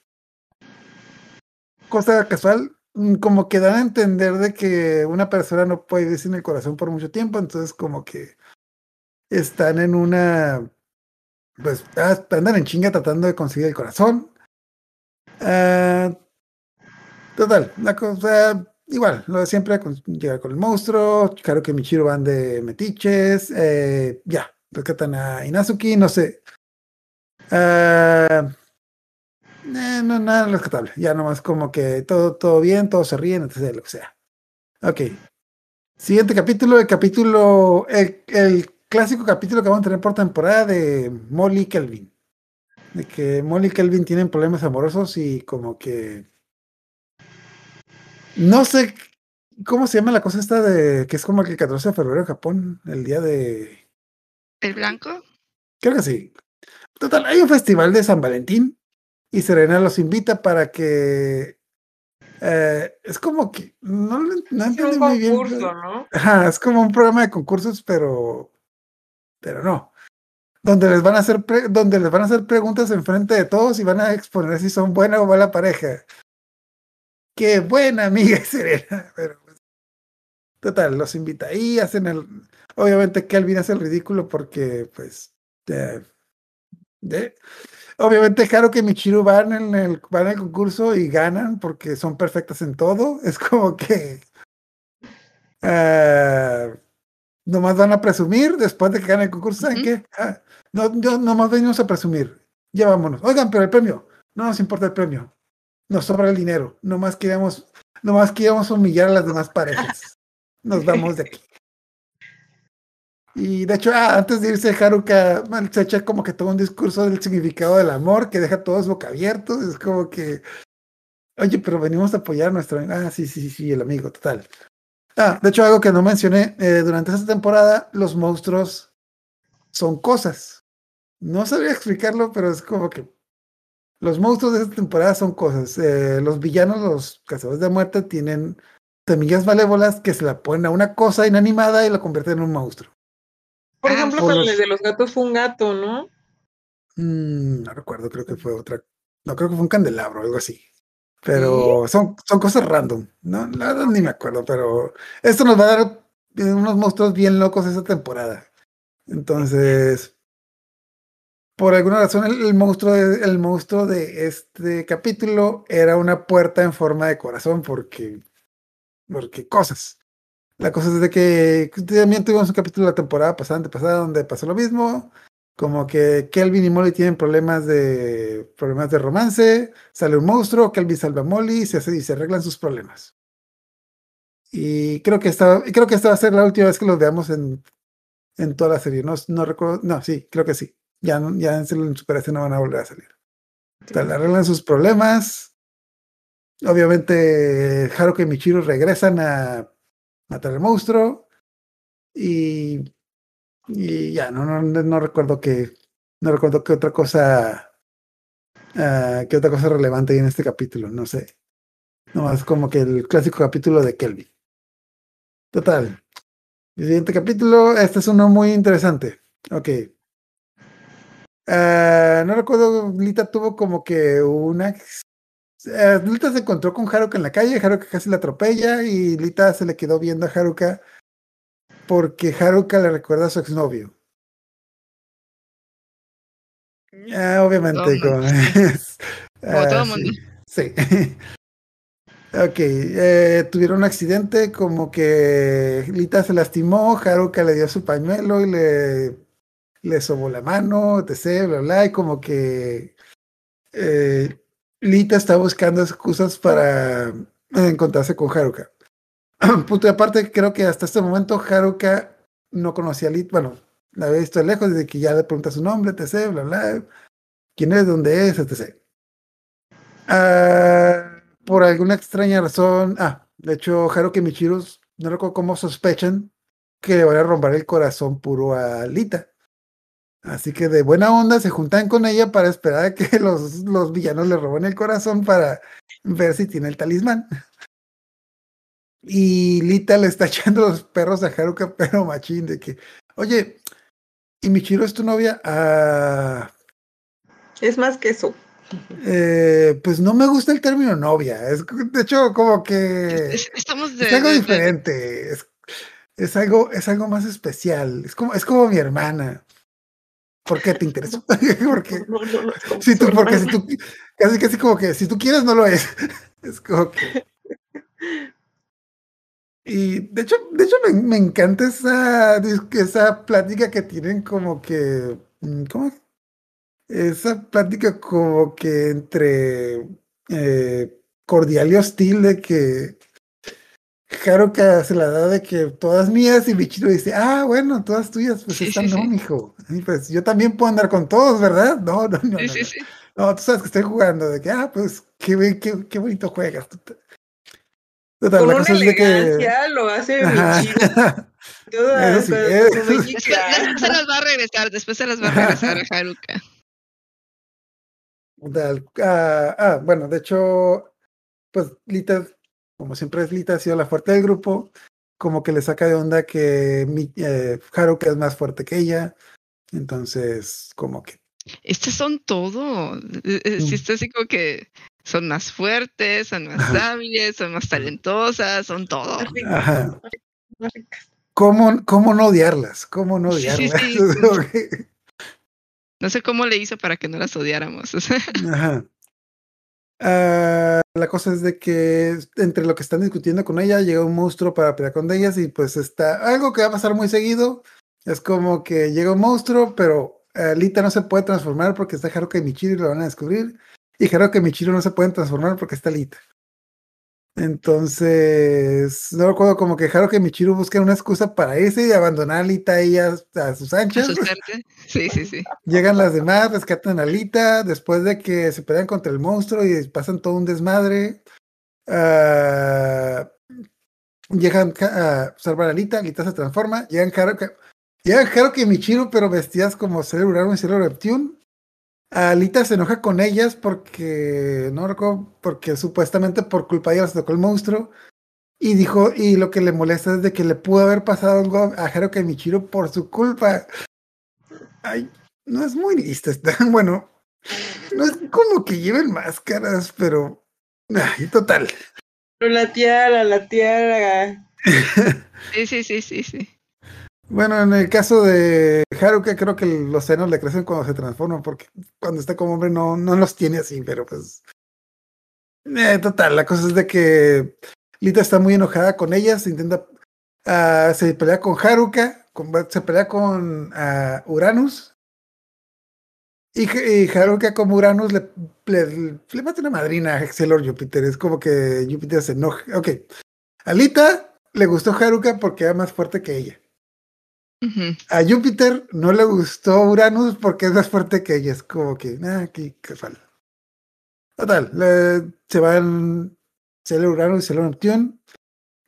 cosa casual, mm, como que dan a entender de que una persona no puede vivir sin el corazón por mucho tiempo, entonces como que están en una, pues ah, andan en chinga tratando de conseguir el corazón. Ah, total, la cosa, igual, lo de siempre, con, llegar con el monstruo, claro que Michiro van de metiches, eh, ya, rescatan a Inazuki, no sé. Ah, eh, no, nada rescatable. Ya nomás como que todo, todo bien, todos se ríen, etc. Lo que sea. Ok. Siguiente capítulo, el capítulo, el clásico capítulo que vamos a tener por temporada de Molly y Kelvin. De que Molly y Kelvin tienen problemas amorosos y como que... No sé cómo se llama la cosa esta de que es como el 14 de febrero en Japón, el día de... ¿El blanco? Creo que sí. Total, hay un festival de San Valentín y Serena los invita para que Eh, es como que no, no Es entendí un muy bien. concurso, ¿no? Ajá, es como un programa de concursos, pero, pero no. Donde les van a hacer pre- donde les van a hacer preguntas enfrente de todos y van a exponer si son buena o mala pareja. Qué buena amiga Serena. Pero, pues, total, los invita ahí, hacen el. Obviamente Kelvin hace el ridículo porque, pues, obviamente Haruka y Michiru van en el van al concurso y ganan porque son perfectas en todo. Es como que ah, nomás van a presumir después de que ganen el concurso. ¿Saben qué? Ah, no, yo nomás venimos a presumir. Ya vámonos. Oigan, pero el premio. No nos importa el premio. Nos sobra el dinero. Nomás queríamos, nomás queríamos humillar a las demás parejas. Nos vamos de aquí. Y de hecho, ah, antes de irse, Haruka se echa como que todo un discurso del significado del amor que deja a todos boca abiertos. Es como que, oye, pero venimos a apoyar a nuestro. Ah, sí, sí, sí, el amigo, total. Ah, de hecho, algo que no mencioné, eh, durante esta temporada, los monstruos son cosas. No sabría explicarlo, pero es como que los monstruos de esta temporada son cosas. Eh, los villanos, los cazadores de muerte, tienen semillas malévolas que se la ponen a una cosa inanimada y la convierten en un monstruo. Por Ah, ejemplo, los- el de los gatos fue un gato, ¿no? Mm, no recuerdo, creo que fue otra. No, creo que fue un candelabro, algo así. Pero son, son cosas random. No, la verdad ni me acuerdo, pero esto nos va a dar eh, unos monstruos bien locos esta temporada. Entonces, por alguna razón, el, el monstruo de, el monstruo de este capítulo era una puerta en forma de corazón, porque, porque cosas. La cosa es de que también tuvimos un capítulo la temporada pasada, antepasada, donde pasó lo mismo. Como que Kelvin y Molly tienen problemas de problemas de romance, sale un monstruo, Kelvin salva a Molly y se, hace- y se arreglan sus problemas. Y creo que esta, creo que esta va a ser la última vez que los veamos en, en toda la serie. No, no recuerdo, no, sí, creo que sí. Ya, ya en Super no van a volver a salir. O sea, le arreglan sus problemas. Obviamente, Haruka y Michiru regresan a matar al monstruo. Y, y ya, no, no, no recuerdo que. No recuerdo qué otra cosa. ah, qué otra cosa relevante hay en este capítulo. No sé. No, es como que el clásico capítulo de Kelvin. Total. El siguiente capítulo, este es uno muy interesante. Ok. Ah, no recuerdo, Lita tuvo como que una. eh, Lita se encontró con Haruka en la calle, Haruka casi la atropella y Lita se le quedó viendo a Haruka porque Haruka le recuerda a su exnovio. Ah, obviamente, como, Como todo Ah, mundo. Sí. sí. ok, eh, tuvieron un accidente como que Lita se lastimó, Haruka le dio su pañuelo y le, le sobó la mano, etc, bla, bla, y como que eh, Lita está buscando excusas para encontrarse con Haruka. Punto y aparte, creo que hasta este momento Haruka no conocía a Lita, bueno, la había visto de lejos desde que ya le pregunta su nombre, etc, bla, bla, quién es, dónde es, etc. Ah, por alguna extraña razón, ah, de hecho, Haruka y Michiru, no recuerdo cómo sospechan que le van a romper el corazón puro a Lita. Así que de buena onda se juntan con ella para esperar a que los, los villanos le roben el corazón para ver si tiene el talismán. Y Lita le está echando los perros a Haruka, pero machín, de que, oye, ¿y Michiru es tu novia? Ah, Es más que eso. eh, pues no me gusta el término novia. Es, de hecho, como que Es- Estamos de, es algo de- de- diferente. Es, es algo, es algo más especial. Es como, es como mi hermana. ¿Por qué te interesó? porque No, no, no, si tú, porque si tú, casi casi como que si tú quieres no lo es. Es como que. Y de hecho, de hecho me, me encanta esa, esa plática que tienen como que. mm, ¿Cómo? es? Esa plática como que entre eh, cordial y hostil de que Haruka se la da de que todas mías y Michiru dice, ah, bueno, todas tuyas, pues Sí, esta sí, no, sí. mijo. Y pues yo también puedo andar con todos, ¿verdad? No, no, no. No, tú sabes que estoy jugando, de que, ah, pues, qué, qué, qué bonito juegas. Con la una cosa es de que. elegancia lo hace. Toda Eso sí, esa- eso su sí. Después, se las va a regresar, después se las va a regresar a Haruka. Ah, ah, bueno, de hecho, pues Lita, como siempre es Lita, ha sido la fuerte del grupo, como que le saca de onda que mi, eh, Haruka es más fuerte que ella, entonces como que Estas son todo. Eh, eh, Mm. Sí, está así como que son más fuertes, son más Ajá. hábiles, son más talentosas, son todo. Ajá. ¿Cómo, cómo no odiarlas? ¿Cómo no Sí, sí, odiarlas? sí. Que- No sé cómo le hizo para que no las odiáramos. Ajá. Ah, la cosa es de que entre lo que están discutiendo con ella, llega un monstruo para pelear con ellas y pues está algo que va a pasar muy seguido. Es como que llega un monstruo, pero eh, Lita no se puede transformar porque está Haruka Michiru y lo van a descubrir. Y Haruka Michiru no se pueden transformar porque está Lita. Entonces, no recuerdo como que Haruka y Michiru buscan una excusa para irse y abandonar a Lita a ellas a sus A anchas. Sí, sí, sí. Llegan las demás, rescatan a Lita después de que se pelean contra el monstruo y pasan todo un desmadre. ah, llegan ca- a salvar a Lita, Lita se transforma. Llegan Haruka, llegan Haruka y Michiru, pero vestidas como Uranus y Sailor Neptune. Ah, Lita se enoja con ellas porque, no recuerdo, porque supuestamente por culpa de ellas tocó el monstruo. Y dijo, y lo que le molesta es de que le pudo haber pasado algo a Haruka Michiru por su culpa. Ay, no es muy lista, está bueno. No es como que lleven máscaras, pero. Ay, total. Pero la tiara, la tiara. Sí, sí, sí, sí, sí. Bueno, en el caso de Haruka, creo que los senos le crecen cuando se transforma, porque cuando está como hombre no, no los tiene así, pero pues. Eh, total, la cosa es de que Lita está muy enojada con ellas, intenta. ah, se pelea con Haruka, se pelea con ah, Uranus. Y, y Haruka como Uranus le, le, mata una madrina a Excelor Júpiter. Es como que Júpiter se enoja. Ok. A Lita le gustó Haruka porque era más fuerte que ella. A Júpiter no le gustó Uranus porque es más fuerte que ella. Es como que, ah, qué, qué falta. Total, le- se van Sailor Uranus y Sailor Neptune.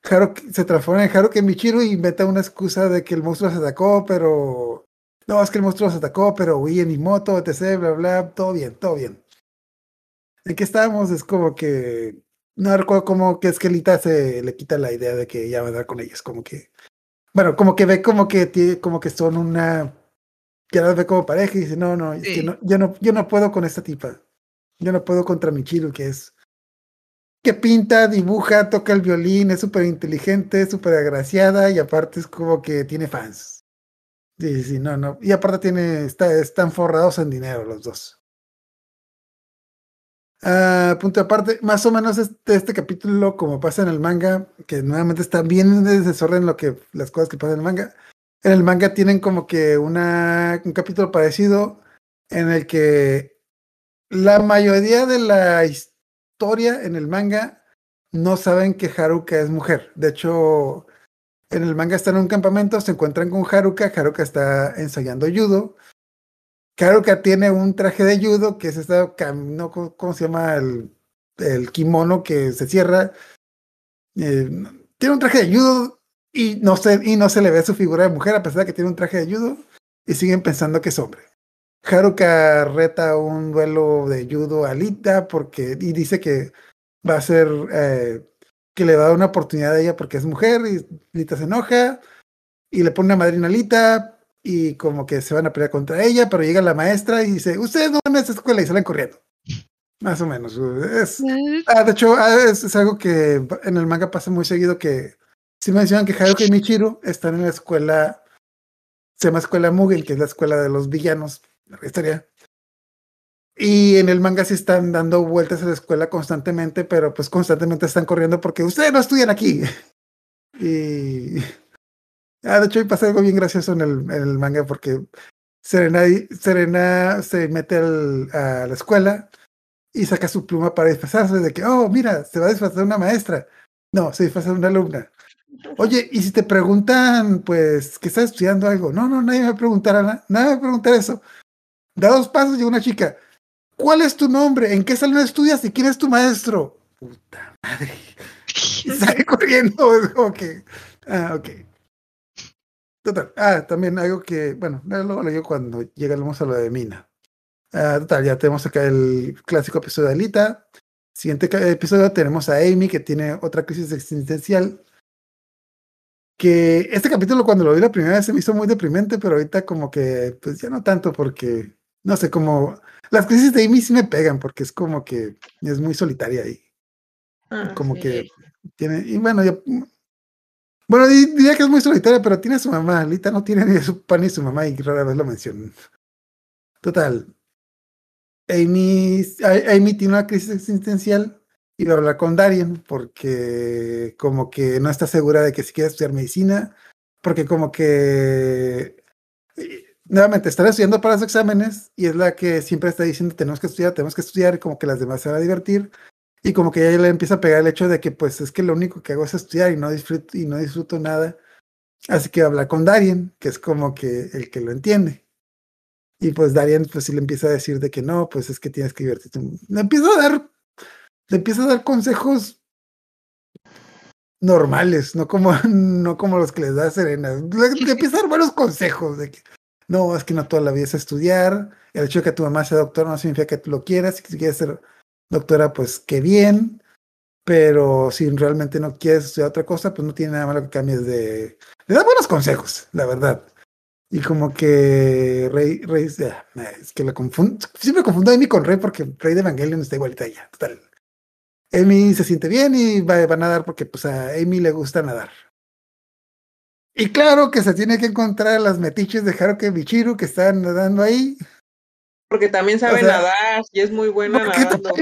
Haruka se transforma en Haruka Michiru y inventa una excusa de que el monstruo se atacó, pero. No, es que el monstruo se atacó, pero huí en mi moto, etc, bla, bla, todo bien, todo bien. ¿En qué estábamos? Es como que. No recuerdo cómo que es que Lita se le quita la idea de que ya va a dar con ellos, como que. Bueno, como que ve como que como que son una. Ya las ve como pareja y dice, no, no, es que Sí. no, yo no, yo no puedo con esta tipa. Yo no puedo contra Michiru, que es. Que pinta, dibuja, toca el violín, es súper inteligente, súper agraciada y aparte es como que tiene fans. Sí, sí, no, no. Y aparte tiene, está, están forrados en dinero los dos. Ah, punto aparte, más o menos este, este capítulo, como pasa en el manga, que nuevamente está bien en desorden lo que, las cosas que pasan en el manga. En el manga tienen como que una, un capítulo parecido en el que la mayoría de la historia en el manga no saben que Haruka es mujer. De hecho, en el manga están en un campamento, se encuentran con Haruka, Haruka está ensayando judo. Haruka tiene un traje de judo que es esta, no, ¿cómo cómo se llama? El, el kimono que se cierra. Eh, tiene un traje de judo y no, se, y no se le ve su figura de mujer a pesar de que tiene un traje de judo y siguen pensando que es hombre. Haruka reta un duelo de judo a Lita porque, y dice que va a ser eh, que le va a dar una oportunidad a ella porque es mujer y Lita se enoja y le pone una madrina a Lita y como que se van a pelear contra ella, pero llega la maestra y dice, ustedes no van a esta escuela y salen corriendo. Más o menos. Es, ah, de hecho, ah, es, es algo que en el manga pasa muy seguido que si mencionan que Haruka y Michiru están en la escuela, se llama Escuela Mugen, que es la escuela de los villanos, la historia. Y en el manga sí están dando vueltas a la escuela constantemente, pero pues constantemente están corriendo porque ustedes no estudian aquí. Y ah, de hecho ahí pasa algo bien gracioso en el, en el manga porque Serena, Serena se mete a la escuela y saca su pluma para disfrazarse de que, oh, mira, se va a disfrazar una maestra. No, se disfraza de una alumna. Oye, y si te preguntan, pues, que estás estudiando algo. No, no, nadie me preguntará nada. Nadie me va a preguntar eso. Da dos pasos y una chica. ¿Cuál es tu nombre? ¿En qué salón estudias? ¿Y quién es tu maestro? Puta madre. Y sale corriendo. Es como que. Ah, ok. Total. Ah, también algo que. Bueno, luego lo digo cuando lleguemos a lo de Mina. Ah, total, ya tenemos acá el clásico episodio de Alita. Siguiente episodio tenemos a Amy que tiene otra crisis existencial. Que este capítulo cuando lo vi la primera vez se me hizo muy deprimente, pero ahorita como que pues ya no tanto porque no sé como las crisis de Amy sí me pegan porque es como que es muy solitaria y Ah, como sí. que tiene y bueno ya bueno di- diría que es muy solitaria pero tiene a su mamá. Lita no tiene ni su papá ni su mamá y rara vez lo mencionan. Total. Amy Amy tiene una crisis existencial y va a hablar con Darien porque como que no está segura de que si quiere estudiar medicina porque como que eh, nuevamente estará estudiando para los exámenes y es la que siempre está diciendo tenemos que estudiar tenemos que estudiar y como que las demás se van a divertir y como que ya le empieza a pegar el hecho de que pues es que lo único que hago es estudiar y no disfruto, y no disfruto nada. Así que habla con Darien, que es como que el que lo entiende. Y pues Darien pues sí le empieza a decir de que no, pues es que tienes que divertirte. Le empieza a dar, le empieza a dar consejos normales, no como, no como los que les da Serena. Le, le empieza a dar buenos consejos de que no, es que no toda la vida es estudiar. El hecho de que tu mamá sea doctora no significa que tú lo quieras. Si quieres ser doctora, pues qué bien, pero si realmente no quieres estudiar otra cosa, pues no tiene nada malo que cambies de... Le da buenos consejos, la verdad. Y como que Rey, Rey, ah, es que lo confundo, siempre confundo a Amy con Rey porque Rey de Evangelion está igualita ella, se siente bien y va, va a nadar porque pues a Amy le gusta nadar. Y claro que se tiene que encontrar a las metiches de Haruka y Michiru que están nadando ahí. Porque también sabe sea, nadar y es muy buena ¿Por qué nadando.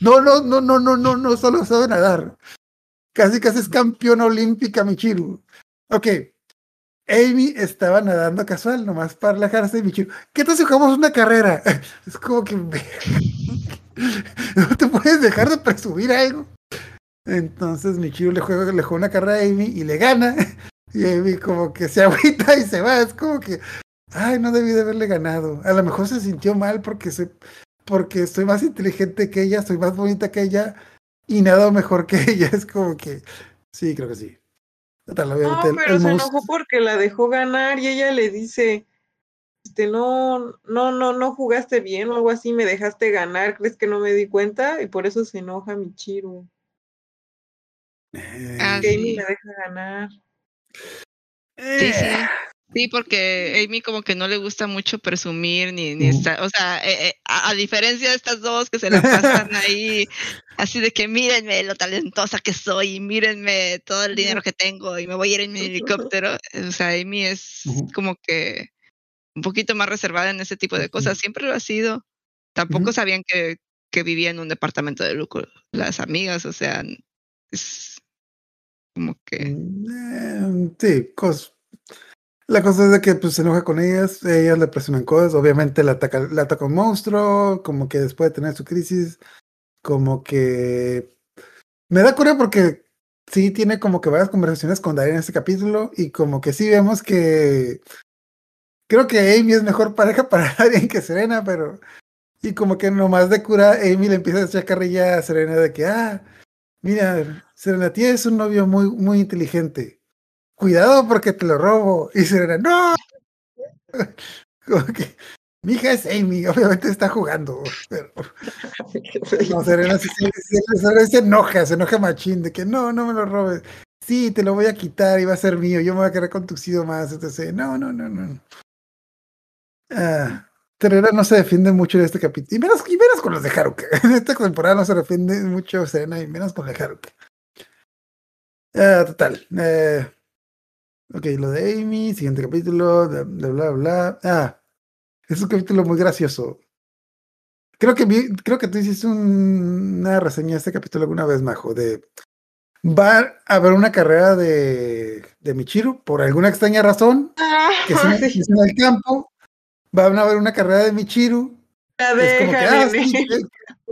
No, no, no, no, no, no, no solo sabe nadar. Casi, casi es campeona olímpica Michiru. Ok. Amy estaba nadando casual, nomás para relajarse Michiru. ¿Qué tal si jugamos una carrera? Es como que no te puedes dejar de presumir algo. Entonces Michiru le juega, le juega una carrera a Amy y le gana. Y Amy como que se agüita y se va. Es como que, ay, no debí de haberle ganado. A lo mejor se sintió mal porque soy, porque soy más inteligente que ella, soy más bonita que ella y nado mejor que ella. Es como que, sí, creo que sí. Total, No, el- pero el se enojó porque la dejó ganar y ella le dice, este, no, no, no, no jugaste bien o algo así, me dejaste ganar, ¿crees que no me di cuenta? Y por eso se enoja Michiru. Eh, Ah, sí. la deja ganar. Sí, sí. Sí, porque Amy como que no le gusta mucho presumir ni, ni Ujú. estar, o sea, eh, eh, a, a diferencia de estas dos que se la pasan ahí, así de que mírenme lo talentosa que soy, y mírenme todo el dinero que tengo y me voy a ir en mi helicóptero. O sea, Amy es como que un poquito más reservada en ese tipo de cosas, siempre lo ha sido. Tampoco sabían que, que vivía en un departamento de lujo las amigas, o sea, es como que... Eh, sí, cos- la cosa es de que pues, se enoja con ellas, ellas le presumen cosas, obviamente le ataca, le ataca un monstruo, como que después de tener su crisis, como que me da cura porque sí tiene como que varias conversaciones con Daria en este capítulo y como que sí vemos que creo que Amy es mejor pareja para Daria que Serena, pero y como que nomás de cura Amy le empieza a echar carrilla a Serena de que ah Mira, Serena, tienes un novio muy, muy inteligente. Cuidado porque te lo robo. Y Serena, no. Mi hija es Amy, obviamente está jugando. No, Serena se enoja, se enoja machín de que no, no me lo robes. Sí, te lo voy a quitar y va a ser mío. Yo me voy a quedar con tu sido más. Entonces, no, no, no, no. Ah, Serena no se defiende mucho en este capítulo. Y menos, y menos con los de Haruka. En esta temporada no se defiende mucho Serena y menos con los de Haruka. Ah, total. Eh, ok, lo de Amy, siguiente capítulo, de, de bla, bla. Ah, es un capítulo muy gracioso. Creo que vi, creo que tú hiciste un- una reseña de este capítulo alguna vez, Majo, de va a haber una carrera de, de Michiru por alguna extraña razón, que es Sí, en el campo, van a haber una carrera de Michiru, la es como que, deja, ah, sí, qué,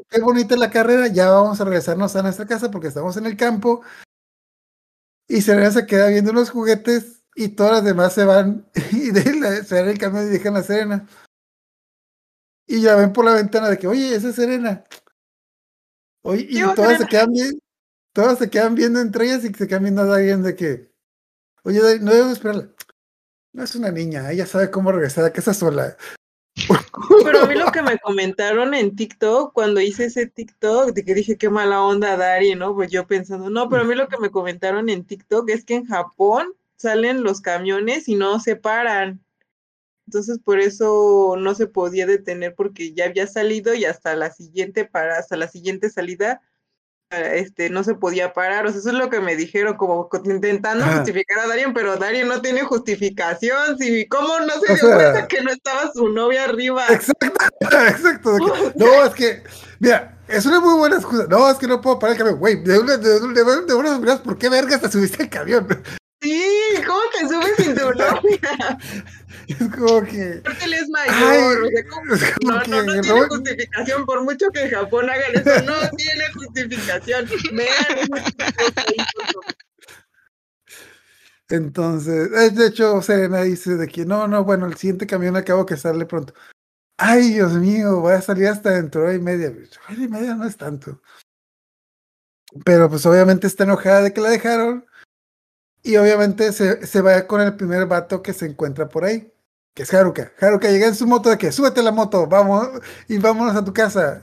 qué bonita la carrera, ya vamos a regresarnos a nuestra casa porque estamos en el campo. Y Serena se queda viendo los juguetes y todas las demás se van y de la, se en el camión y dejan a Serena. Y ya ven por la ventana de que, oye, esa es Serena. Oye, y todas se quedan bien, todas se quedan viendo entre ellas y se quedan viendo a alguien de que, oye, no debo esperarla. No es una niña, ella sabe cómo regresar a casa sola. Pero a mí lo que me comentaron en TikTok, cuando hice ese TikTok, de que dije qué mala onda Dari, ¿no? Pues yo pensando, no, pero a mí lo que me comentaron en TikTok es que en Japón salen los camiones y no se paran. Entonces por eso no se podía detener porque ya había salido y hasta la siguiente para hasta la siguiente salida este no se podía parar, o sea, eso es lo que me dijeron, como co- intentando Ajá. justificar a Darien, pero Darien no tiene justificación, si cómo no se O dio sea- cuenta que no estaba su novia arriba. Exacto, exacto. no, es que, mira, es una muy buena excusa. No, es que no puedo parar el camión. Güey, de una, de, una- de, una- de ¿por qué vergas te subiste al camión? Sí, ¿cómo te subes sin tu novia? Es como que. Aparte él es Ay, mayor, o sea, ¿cómo? es como No, que no, no tiene Robert- justificación, por mucho que en Japón hagan eso, no tiene justificación. Vean. Entonces, eh, de hecho, Serena dice de que no, no, bueno, el siguiente camión acabo que sale pronto. Ay, Dios mío, voy a salir hasta dentro de hora y media. Hora y media no es tanto. Pero pues obviamente está enojada de que la dejaron. Y obviamente se, se va con el primer vato que se encuentra por ahí, que es Haruka. Haruka llega en su moto de que súbete la moto, vamos, y vámonos a tu casa.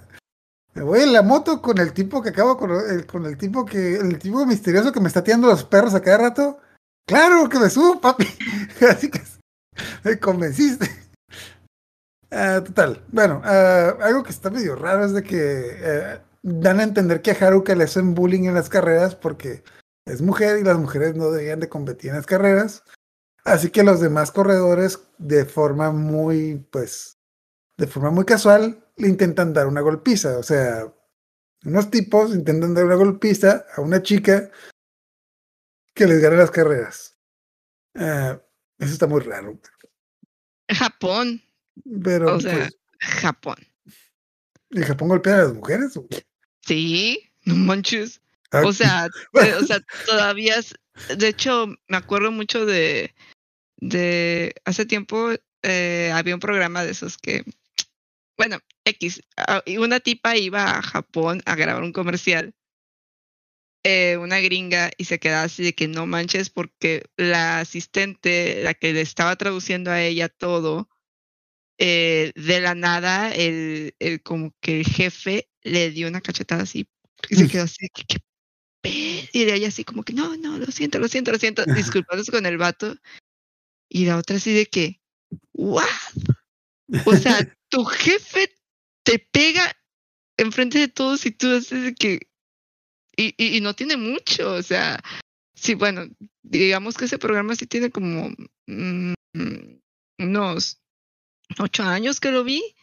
Me voy en la moto con el tipo que acabo con el, con el tipo que, el tipo misterioso que me está tirando los perros a cada rato. Claro que me subo, papi. Así que me convenciste. Ah, total. Bueno, ah, algo que está medio raro es de que eh, dan a entender que a Haruka le hacen bullying en las carreras porque es mujer y las mujeres no deberían de competir en las carreras. Así que los demás corredores, de forma muy, pues, de forma muy casual, le intentan dar una golpiza. O sea, unos tipos intentan dar una golpiza a una chica que les gane las carreras. Ah, eso está muy raro. Japón, Pero o sea, pues, Japón. ¿en Japón golpean a las mujeres? Sí, no manches. Ah, O sea, eh, o sea, todavía es, de hecho, me acuerdo mucho de, de hace tiempo eh, había un programa de esos que, bueno, X, ah, una tipa iba a Japón a grabar un comercial, eh, una gringa, y se quedaba así de que no manches porque la asistente, la que le estaba traduciendo a ella todo, eh, de la nada, el, el como que el jefe le dio una cachetada así y se quedó así, de que, ¿qué pe-?" Y de ella así como que, no, no, lo siento, lo siento, lo siento, disculpándose con el vato. Y la otra así de que, ¿what? O sea, tu jefe te pega enfrente de todos y tú haces de que... Y, y, y no tiene mucho, o sea, sí, bueno, digamos que ese programa sí tiene como mm, unos ocho años que lo vi,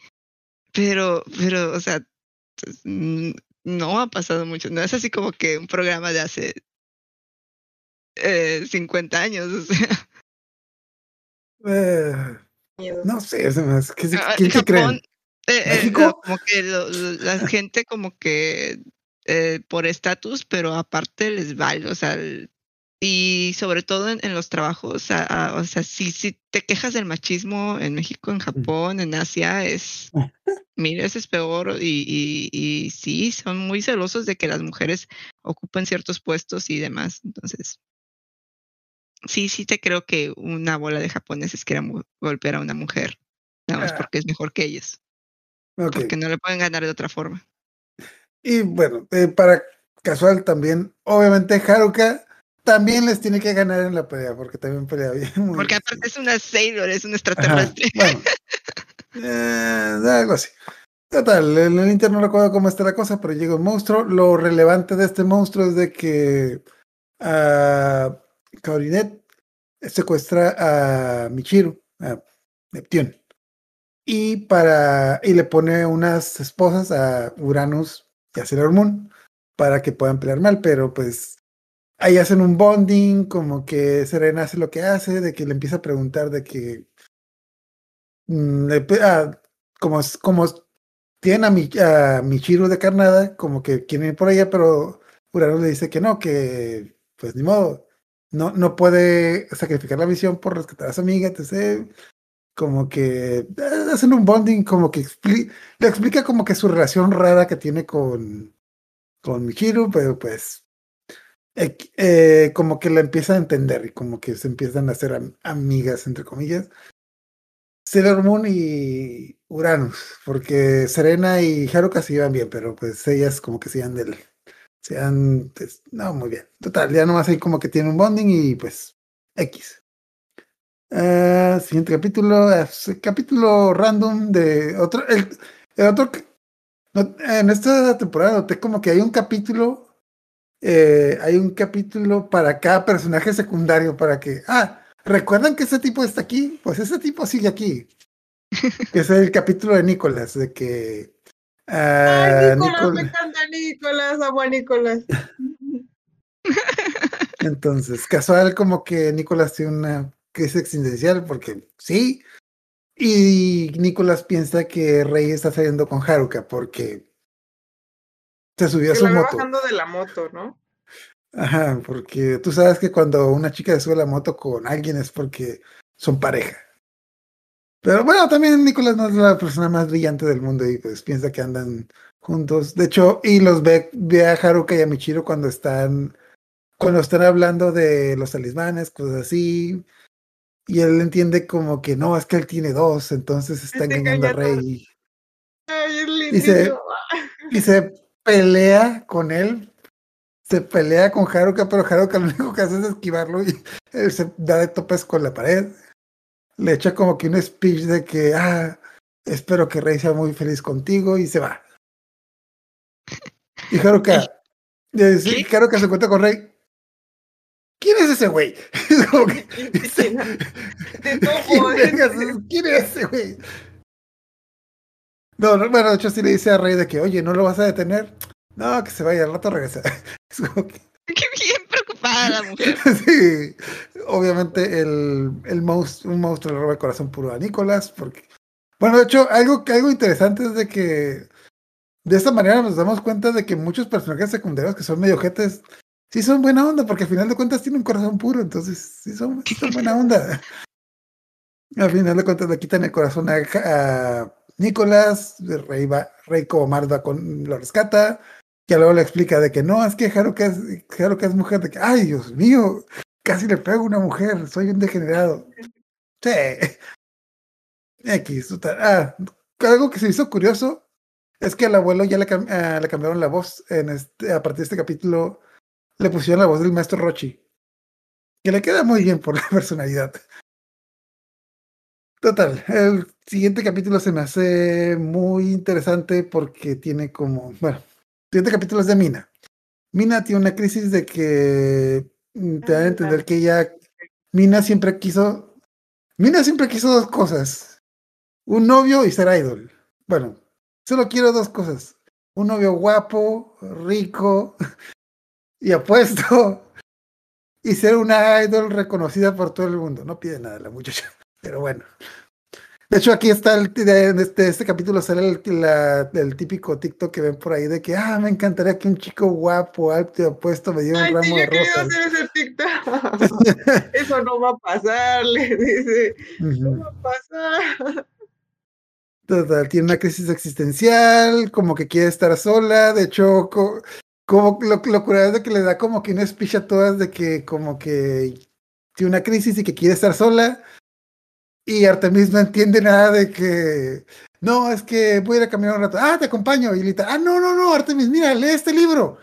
pero, pero, o sea, pues, no ha pasado mucho, no es así como que un programa de hace eh, 50 años, o sea. Eh, no sé, se me ¿qué se- Ah, ¿quién se Japón, creen? eh, eh, como que lo- lo- la gente como que eh, por estatus, pero aparte les vale, o sea, el- y sobre todo en, en los trabajos, a- a- o sea, si, si te quejas del machismo en México, en Japón, en Asia, es mil veces peor y, y, y sí, son muy celosos de que las mujeres ocupen ciertos puestos y demás, entonces... Sí, sí te creo que una bola de japoneses quieran mu- golpear a una mujer, nada más Ah. porque es mejor que ellos Ok. porque no le pueden ganar de otra forma. Y bueno, eh, para casual también, obviamente Haruka también les tiene que ganar en la pelea, porque también pelea bien. muy Porque bien, aparte es una Sailor, es un extraterrestre. bueno. Eh, algo así. Total, en el Inter no recuerdo cómo está la cosa, pero llega un monstruo. Lo relevante de este monstruo es de que a Kaorinet secuestra a Michiru, a Neptune. Y para y le pone unas esposas a Uranus y a Sailor Moon para que puedan pelear mal, pero pues ahí hacen un bonding, como que Serena hace lo que hace, de que le empieza a preguntar de que mm, ah, como, como tienen a, mi, a Michiru de carnada, como que quieren ir por ella, pero Uranus le dice que no, que pues ni modo, no, no puede sacrificar la misión por rescatar a su amiga, entonces como que eh, hacen un bonding, como que expli- le explica como que su relación rara que tiene con, con Michiru, pero pues eh, eh, como que la empieza a entender y como que se empiezan a hacer am- amigas, entre comillas. Sailor Moon y Uranus, porque Serena y Haruka se iban bien, pero pues ellas como que se iban del... Se iban, pues, no, muy bien. Total, ya nomás ahí como que tiene un bonding y pues X. Ah, siguiente capítulo, es capítulo random de otro, el, el otro, no, en esta temporada noté como que hay un capítulo, eh, hay un capítulo para cada personaje secundario, para que, ah, ¿recuerdan que ese tipo está aquí? Pues ese tipo sigue aquí. que es el capítulo de Nicolás, de que... ah, Ay, Nicolás, Nicol- me encanta Nicolás, amo a Nicolás. Entonces, casual como que Nicolás tiene una crisis existencial porque sí. Y Nicolás piensa que Rey está saliendo con Haruka porque se subió a su la moto. bajando de la moto, ¿no? Ajá, porque tú sabes que cuando una chica se sube a la moto con alguien es porque son pareja. Pero bueno, también Nicolás no es la persona más brillante del mundo y pues piensa que andan juntos. De hecho, y los ve, ve a Haruka y a Michiro cuando están cuando están hablando de los talismanes, cosas así. Y él entiende como que no, es que él tiene dos, entonces está Este engañando a. Rey. Ay, Dice- lindísimo. Y se pelea con él. Se pelea con Haruka, pero Haruka lo único que hace es esquivarlo y él se da de topes con la pared. Le echa como que un speech de que, ah, espero que Rey sea muy feliz contigo y se va. Y Haruka, sí, Haruka se encuentra con Rey. ¿Quién es ese güey? Es como que. De topo, ¿Quién, es? ¿Quién es ese güey? No, no, bueno, de hecho sí le dice a Rey de que, oye, ¿no lo vas a detener? No, que se vaya, al rato regresa. Es como que, La mujer. sí, obviamente el, el monstruo, un monstruo le roba el corazón puro a Nicolás, porque, bueno, de hecho, algo, algo interesante es de que de esta manera nos damos cuenta de que muchos personajes secundarios que son medio jetes, sí son buena onda, porque al final de cuentas tienen un corazón puro, entonces sí son, sí son buena onda. Al final de cuentas le quitan el corazón a, a Nicolás, Rey, va, Rey con, lo rescata, que luego le explica de que no, es que Haruka es, Haruka es mujer, de que, ay, Dios mío, casi le pego a una mujer, soy un degenerado. Sí. X, total. Ah, algo que se hizo curioso es que al abuelo ya le, ah, cambiaron la voz en este, a partir de este capítulo, le pusieron la voz del maestro Rochi, que le queda muy bien por la personalidad. Total, el siguiente capítulo se me hace muy interesante porque tiene como, bueno, siguiente capítulo es de Mina. Mina tiene una crisis de que mm, te dan a entender que ella, Mina siempre quiso, Mina siempre quiso dos cosas, un novio y ser idol. Bueno, solo quiero dos cosas, un novio guapo, rico y apuesto y ser una idol reconocida por todo el mundo. No pide nada la muchacha. Pero bueno. De hecho, aquí está el, de este, este capítulo sale el, la- el típico TikTok que ven por ahí de que, ah, me encantaría que un chico guapo, alto y apuesto me diera un Ay, sí, ramo yo de quería rosas. hacer ese TikTok. Eso no va a pasar, le dice. No Ujú. va a pasar. Total, tiene una crisis existencial, como que quiere estar sola. De hecho, co- como lo, lo curioso es de que le da como que una speech a todas de que como que tiene una crisis y que quiere estar sola. Y Artemis no entiende nada de que no, es que voy a ir a caminar un rato. Ah, te acompaño. Y Lita, ah, no, no, no, Artemis, mira, lee este libro.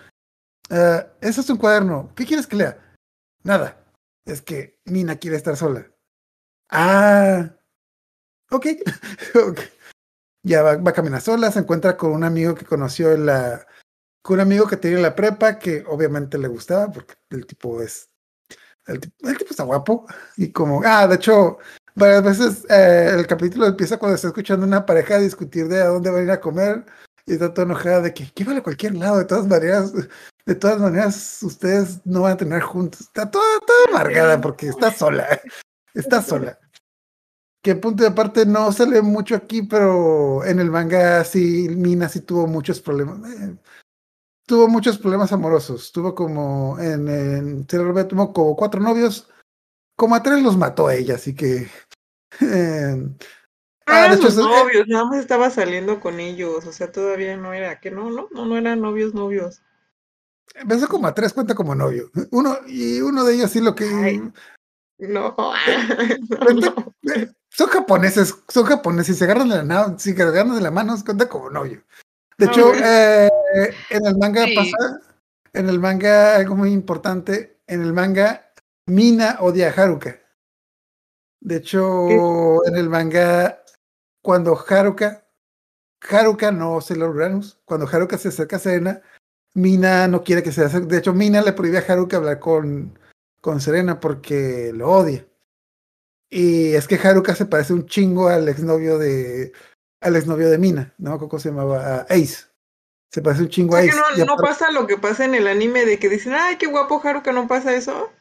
"Ah, eso es un cuaderno. ¿Qué quieres que lea? Nada. Es que Mina quiere estar sola. Ah, ok. ok. Ya va, va a caminar sola, se encuentra con un amigo que conoció en la. con un amigo que tenía en la prepa, que obviamente le gustaba, porque el tipo es. El, el tipo está guapo. Y como. Ah, de hecho, varias veces eh, el capítulo empieza cuando está escuchando una pareja discutir de a dónde van a ir a comer. Y está toda enojada de que llévalo a cualquier lado, de todas maneras. De todas maneras, ustedes no van a tener juntos. Está toda, toda amargada porque está sola. Está sola que punto de aparte no sale mucho aquí, pero en el manga sí, Mina sí tuvo muchos problemas. eh, tuvo muchos problemas amorosos. Tuvo como en, en Sailor como cuatro novios, como a tres los mató ella, así que. Eh, Ah, Ah, de hecho, novios, nada más estaba saliendo con ellos, o sea, todavía no era, que no, no, no, no eran novios, novios. empezó como a tres, cuenta como novio. Uno, y uno de ellos sí lo que. Ay. No, no. eh, son japoneses, son japoneses, si se agarran de la, na- si se agarran de la mano, se cuenta como novio. De hecho, eh, en el manga Sí. pasa, en el manga, algo muy importante, en el manga, Mina odia a Haruka. De hecho, en el manga, cuando Haruka, Haruka no Sailor Uranus, cuando Haruka se acerca a Serena, Mina no quiere que se acerque. De hecho, Mina le prohíbe a Haruka hablar con, con Serena porque lo odia. Y es que Haruka se parece un chingo al exnovio de al exnovio de Mina, ¿no? ¿Cómo se llamaba? Ace. Se parece un chingo a Ace. que no, no pasa lo que pasa en el anime de que dicen, ay, qué guapo Haruka, ¿no pasa eso?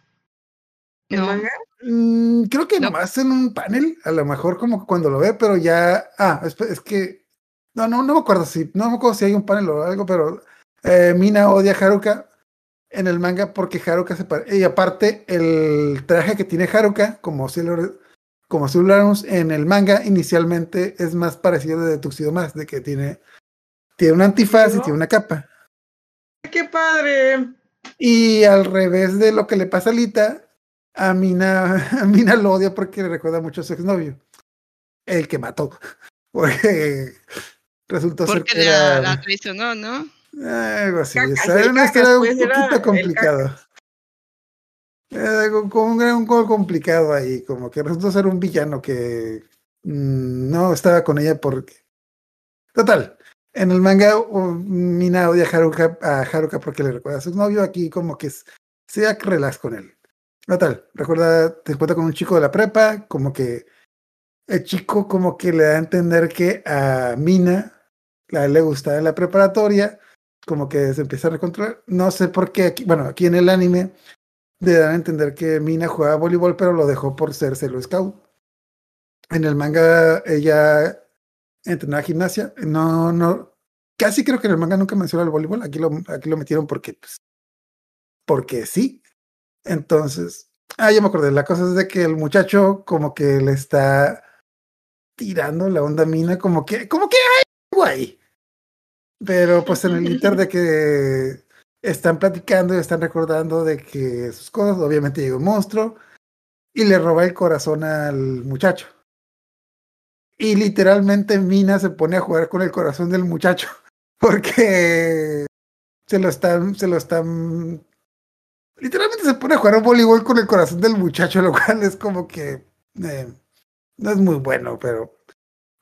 ¿En No. manga? Mm, creo que No. nomás en un panel, a lo mejor como cuando lo ve, pero ya. Ah, es, es que. No, no, no me acuerdo si. No me acuerdo si hay un panel o algo, pero eh, Mina odia a Haruka en el manga porque Haruka se parece. Y aparte, el traje que tiene Haruka, como Sailor, como Uranus, en el manga inicialmente es más parecido de Tuxedo más, de que tiene, tiene un antifaz y tiene una capa. ¡Qué padre! Y al revés de lo que le pasa a Lita, a Mina, a Mina lo odia porque le recuerda mucho a su exnovio, el que mató. Porque resultó ser Porque que la, era la traicionó, ¿no? algo así. Cacas, una cacas, historia un pues, poquito complicada. Con un gran complicado ahí, como que resultó ser un villano que mm, no estaba con ella porque. Total. En el manga, uh, Mina odia a Haruka, a Haruka porque le recuerda a su novio. Aquí, como que se relax con él. Total. Recuerda, te encuentra con un chico de la prepa, como que el chico, como que le da a entender que a Mina a él le gustaba en la preparatoria, como que se empieza a recontrolar. No sé por qué, aquí, bueno, aquí en el anime le dan a entender que Mina jugaba voleibol, pero lo dejó por ser Celo Scout. En el manga ella entrenaba gimnasia. No, no, casi creo que en el manga nunca menciona el voleibol. Aquí lo, aquí lo metieron porque, pues, porque sí. Entonces, ah, ya me acordé. La cosa es de que el muchacho como que le está tirando la onda Mina, como que, como que hay algo ahí. Pero pues en el inter de que están platicando y están recordando de que sus cosas, obviamente llega un monstruo y le roba el corazón al muchacho. Y literalmente Mina se pone a jugar con el corazón del muchacho porque se lo están, se lo están, literalmente se pone a jugar a voleibol con el corazón del muchacho, lo cual es como que eh, no es muy bueno, pero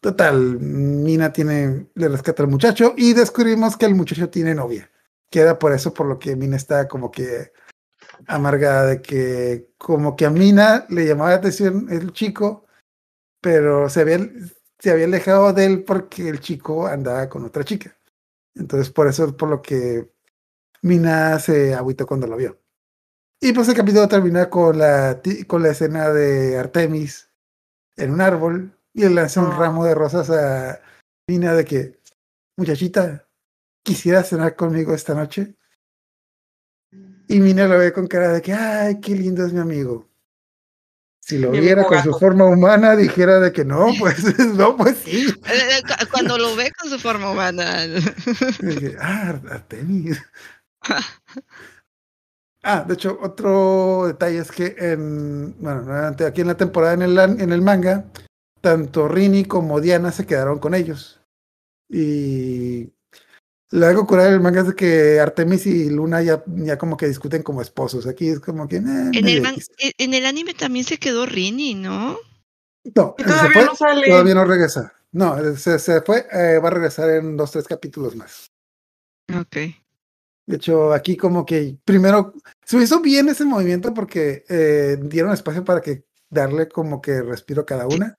Total, Mina tiene, le rescata al muchacho y descubrimos que el muchacho tiene novia. Queda por eso por lo que Mina está como que amargada de que como que a Mina le llamaba la atención el chico, pero se había, se había alejado de él porque el chico andaba con otra chica. Entonces por eso es por lo que Mina se agüitó cuando lo vio. Y pues el capítulo termina con la, con la escena de Artemis en un árbol y le lanza un Ah. ramo de rosas a Mina de que, muchachita, ¿quisiera cenar conmigo esta noche? Y Mina lo ve con cara de que, ay, qué lindo es mi amigo. Si lo viera con su forma humana, dijera de que no, pues, no, pues sí. Eh, eh, cu- Cuando lo ve con su forma humana. Que, ah, Artemis. Ah, de hecho, otro detalle es que en, bueno, aquí en la temporada en el, an- en el manga, tanto Rini como Diana se quedaron con ellos. Y lo algo curado del manga es de que Artemis y Luna ya, ya como que discuten como esposos. Aquí es como que... eh, En medio el, man- en el anime también se quedó Rini, ¿no? No, todavía fue, no sale. todavía no regresa. No, se, se fue, eh, va a regresar en dos, tres capítulos más. Ok. De hecho, aquí como que primero se hizo bien ese movimiento porque eh, dieron espacio para que darle como que respiro cada una.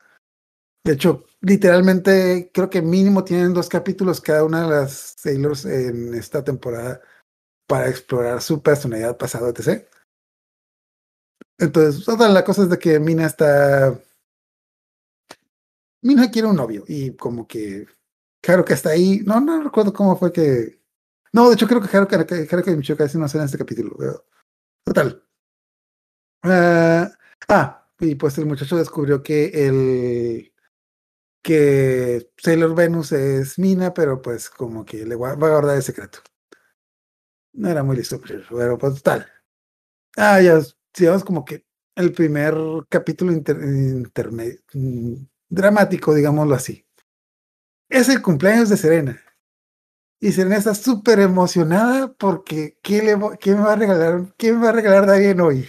De hecho, literalmente creo que mínimo tienen dos capítulos cada una de las Sailors en esta temporada para explorar su personalidad pasado, etc. Entonces, otra la cosa es de que Mina está... Mina quiere un novio y como que claro que está ahí. No, no recuerdo cómo fue que... No, de hecho creo que Haruka, y Michio casi no salen en este capítulo. pero- Total. Ah, ah, y pues el muchacho descubrió que el que Sailor Venus es Mina, pero pues como que le va a guardar el secreto. No era muy listo, pero pero, pues total. Ah, ya, digamos como que el primer capítulo inter- interme- mm, dramático, digámoslo así. Es el cumpleaños de Serena. Y Serena está súper emocionada porque ¿qué, le, qué me va a regalar? ¿Qué me va a regalar Darien hoy?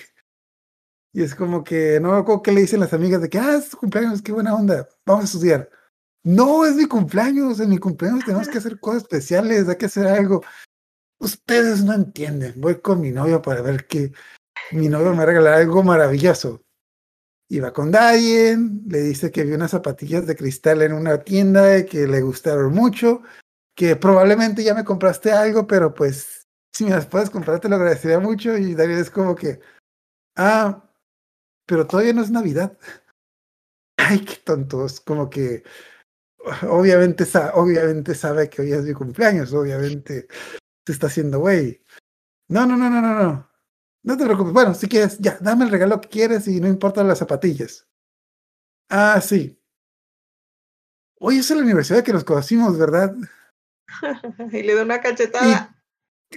Y es como que no me acuerdo qué le dicen las amigas de que, ah, es tu cumpleaños, qué buena onda, vamos a estudiar. No, es mi cumpleaños, en mi cumpleaños tenemos que hacer cosas especiales, hay que hacer algo. Ustedes no entienden, voy con mi novio para ver que mi novio me va a regalar algo maravilloso. Y va con Darien, le dice que vio unas zapatillas de cristal en una tienda y que le gustaron mucho, que probablemente ya me compraste algo, pero pues si me las puedes comprar te lo agradecería mucho. Y Darien es como que, ah, pero todavía no es Navidad. Ay, qué tontos, como que obviamente, obviamente sabe que hoy es mi cumpleaños, obviamente se está haciendo güey. No, no, no, no, no, no. No te preocupes. Bueno, si quieres, ya, dame el regalo que quieres y no importa las zapatillas. Ah, sí. Hoy es la universidad que nos conocimos, ¿verdad? y le da una cachetada.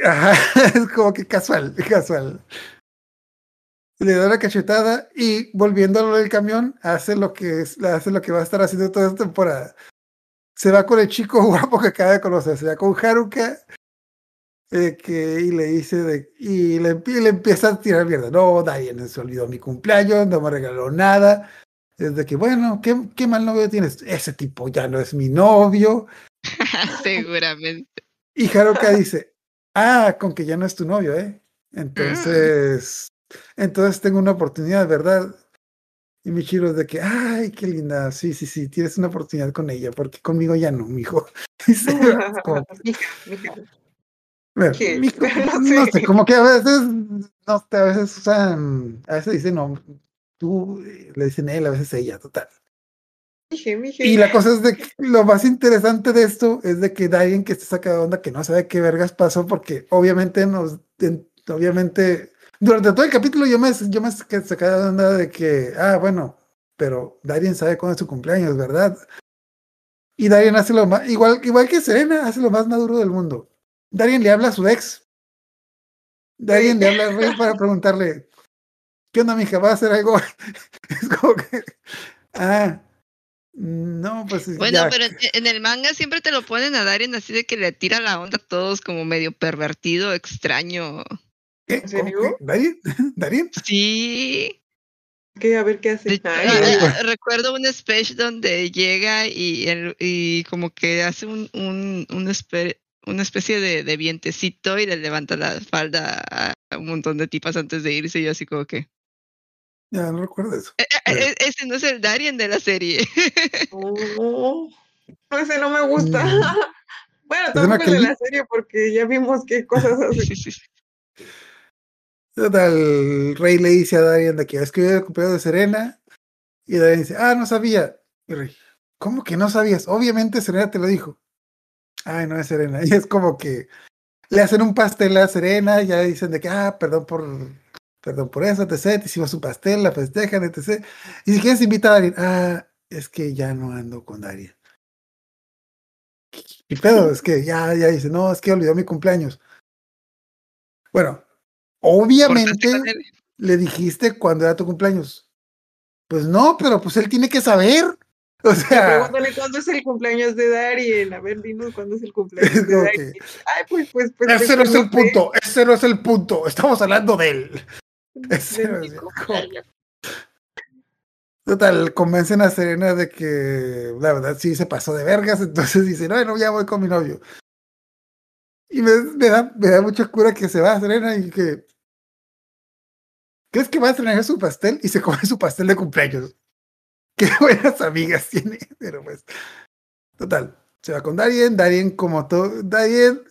Ajá, es como que casual, casual. Le da la cachetada y volviéndolo del camión, hace lo que es, hace lo que va a estar haciendo toda esta temporada. Se va con el chico guapo que acaba de conocer, se va con Haruka eh, que, y le dice de, y le, empie- le empieza a tirar mierda. No, Diane se olvidó mi cumpleaños, no me regaló nada. Es de que, bueno, ¿qué, qué mal novio tienes? Ese tipo ya no es mi novio. Seguramente. Y Haruka dice, ah, con que ya no es tu novio, ¿eh? Entonces, entonces tengo una oportunidad, ¿verdad? Y Michiro es de que, ay, qué linda, sí, sí, sí, tienes una oportunidad con ella, porque conmigo ya no, mijo. Dice, como, Mija, mija. bueno, ¿Qué? mijo, No no sé. sé, como que a veces, no a veces usan, a veces dicen, no, tú, le dicen él, a veces ella, total. Y la cosa es de que lo más interesante de esto es de que da alguien que esté sacado de onda que no sabe qué vergas pasó porque obviamente nos en- obviamente durante todo el capítulo yo me yo me sacaba de onda de que ah bueno pero Darien sabe cuándo es su cumpleaños verdad y Darien hace lo más igual igual que Serena hace lo más maduro del mundo. Darien le habla a su ex. Darien le habla a Rey para preguntarle ¿qué onda mija va a hacer algo? es como que ah no pues Bueno, ya. pero en, el manga siempre te lo ponen a Darien así de que le tira la onda a todos como medio pervertido, extraño. ¿Qué? ¿En serio? ¿Darien? ¿Darien? Sí. ¿Qué? A ver qué hace. De hecho, Ay, ay, eh, recuerdo un speech donde llega y, el- y como que hace un, un, un espe- una especie de, de vientecito y le levanta la falda a a un montón de tipas antes de irse y yo así como que... Ya no recuerdo eso. "Eh, eh, eh, ese no es el Darien de la serie. Oh, ese no me gusta. Mm. Bueno, ¿Es tampoco el de la serie porque ya vimos qué cosas hace. Sí, sí, sí. Total, Rey le dice a Darien de que es que hoy era el cumpleaños de Serena. Y Darien dice, ah, no sabía. Y Rey, ¿cómo que no sabías? Obviamente Serena te lo dijo. Ay, no es Serena. Y es como que le hacen un pastel a Serena, ya dicen de que, ah, perdón por, perdón por eso, etc. Te hicimos su pastel, la festejan, etc. Y si quieres invita a Darien, ah, es que ya no ando con Darien. ¿Qué pedo? Es que ya, ya dice, no, es que olvidó mi cumpleaños. Bueno, obviamente le dijiste cuándo era tu cumpleaños. Pues no, pero pues él tiene que saber. O sea, Pregúntale cuándo es el cumpleaños de Darien. A ver, dinos cuándo es el cumpleaños de Darien. Ay, pues, pues, pues. ese pues, no es el punto, ese no es el punto. Estamos hablando de él. Total, convencen a Serena de que la verdad sí se pasó de vergas, entonces dice, no, no, ya voy con mi novio. Y me, me da, me da mucha cura que se va a Serena y que... ¿Crees que va a estrenar su pastel? Y se come su pastel de cumpleaños. Qué buenas amigas tiene, pero pues... Total, se va con Darien, Darien como todo, Darien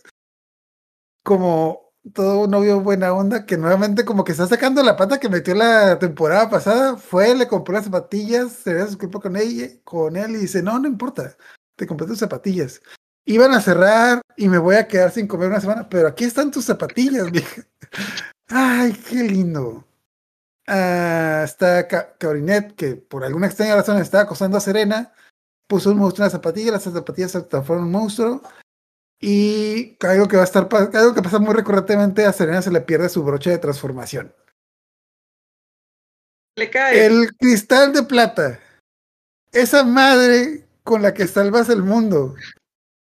como todo un novio buena onda que nuevamente como que está sacando la pata que metió la temporada pasada, fue, le compró las zapatillas, se ve su culpa con ella, con él y dice, no, no importa, te compré tus zapatillas. Iban a cerrar y me voy a quedar sin comer una semana, pero aquí están tus zapatillas, vieja. Ay, qué lindo. Ah, está Ca- Cabrinet, que por alguna extraña razón estaba acosando a Serena, puso un monstruo en las zapatillas, las zapatillas se transforman en un monstruo. Y algo que va a estar, algo que pasa muy recurrentemente a Serena se le pierde su broche de transformación. Le cae. El cristal de plata. Esa madre con la que salvas el mundo.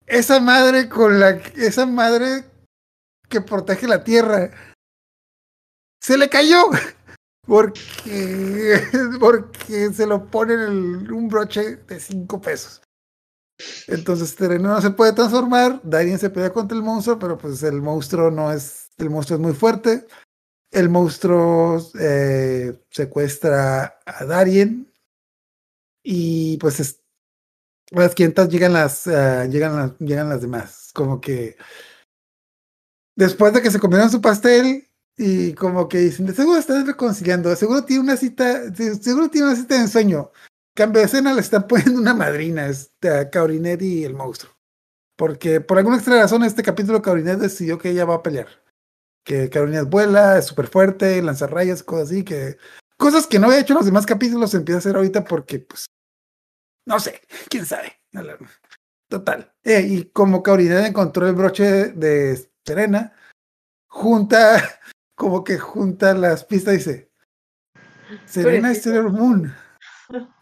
Esa madre con la esa madre que protege la tierra. Se le cayó. Porque, porque se lo pone en el- un broche de 5 pesos. Entonces Terreno no se puede transformar. Darien se pelea contra el monstruo, pero pues el monstruo no es. El monstruo es muy fuerte. El monstruo eh, secuestra a Darien. Y pues las 500 llegan las, ah, llegan las, llegan las demás. Como que después de que se comieron su pastel y como que dicen, seguro están reconciliando, seguro tiene una cita, seguro tiene una cita de ensueño. Cambio de escena le están poniendo una madrina este, a Caurinet y el monstruo. Porque por alguna extraña razón este capítulo Caurinet decidió que ella va a pelear. Que Caurinet vuela, es súper fuerte, lanza rayas, cosas así, que cosas que no había hecho en los demás capítulos empieza a hacer ahorita porque pues no sé, quién sabe. Total. Eh, y como Caurinet encontró el broche de Serena, junta, como que junta las pistas, dice, Serena es. Sailor Moon,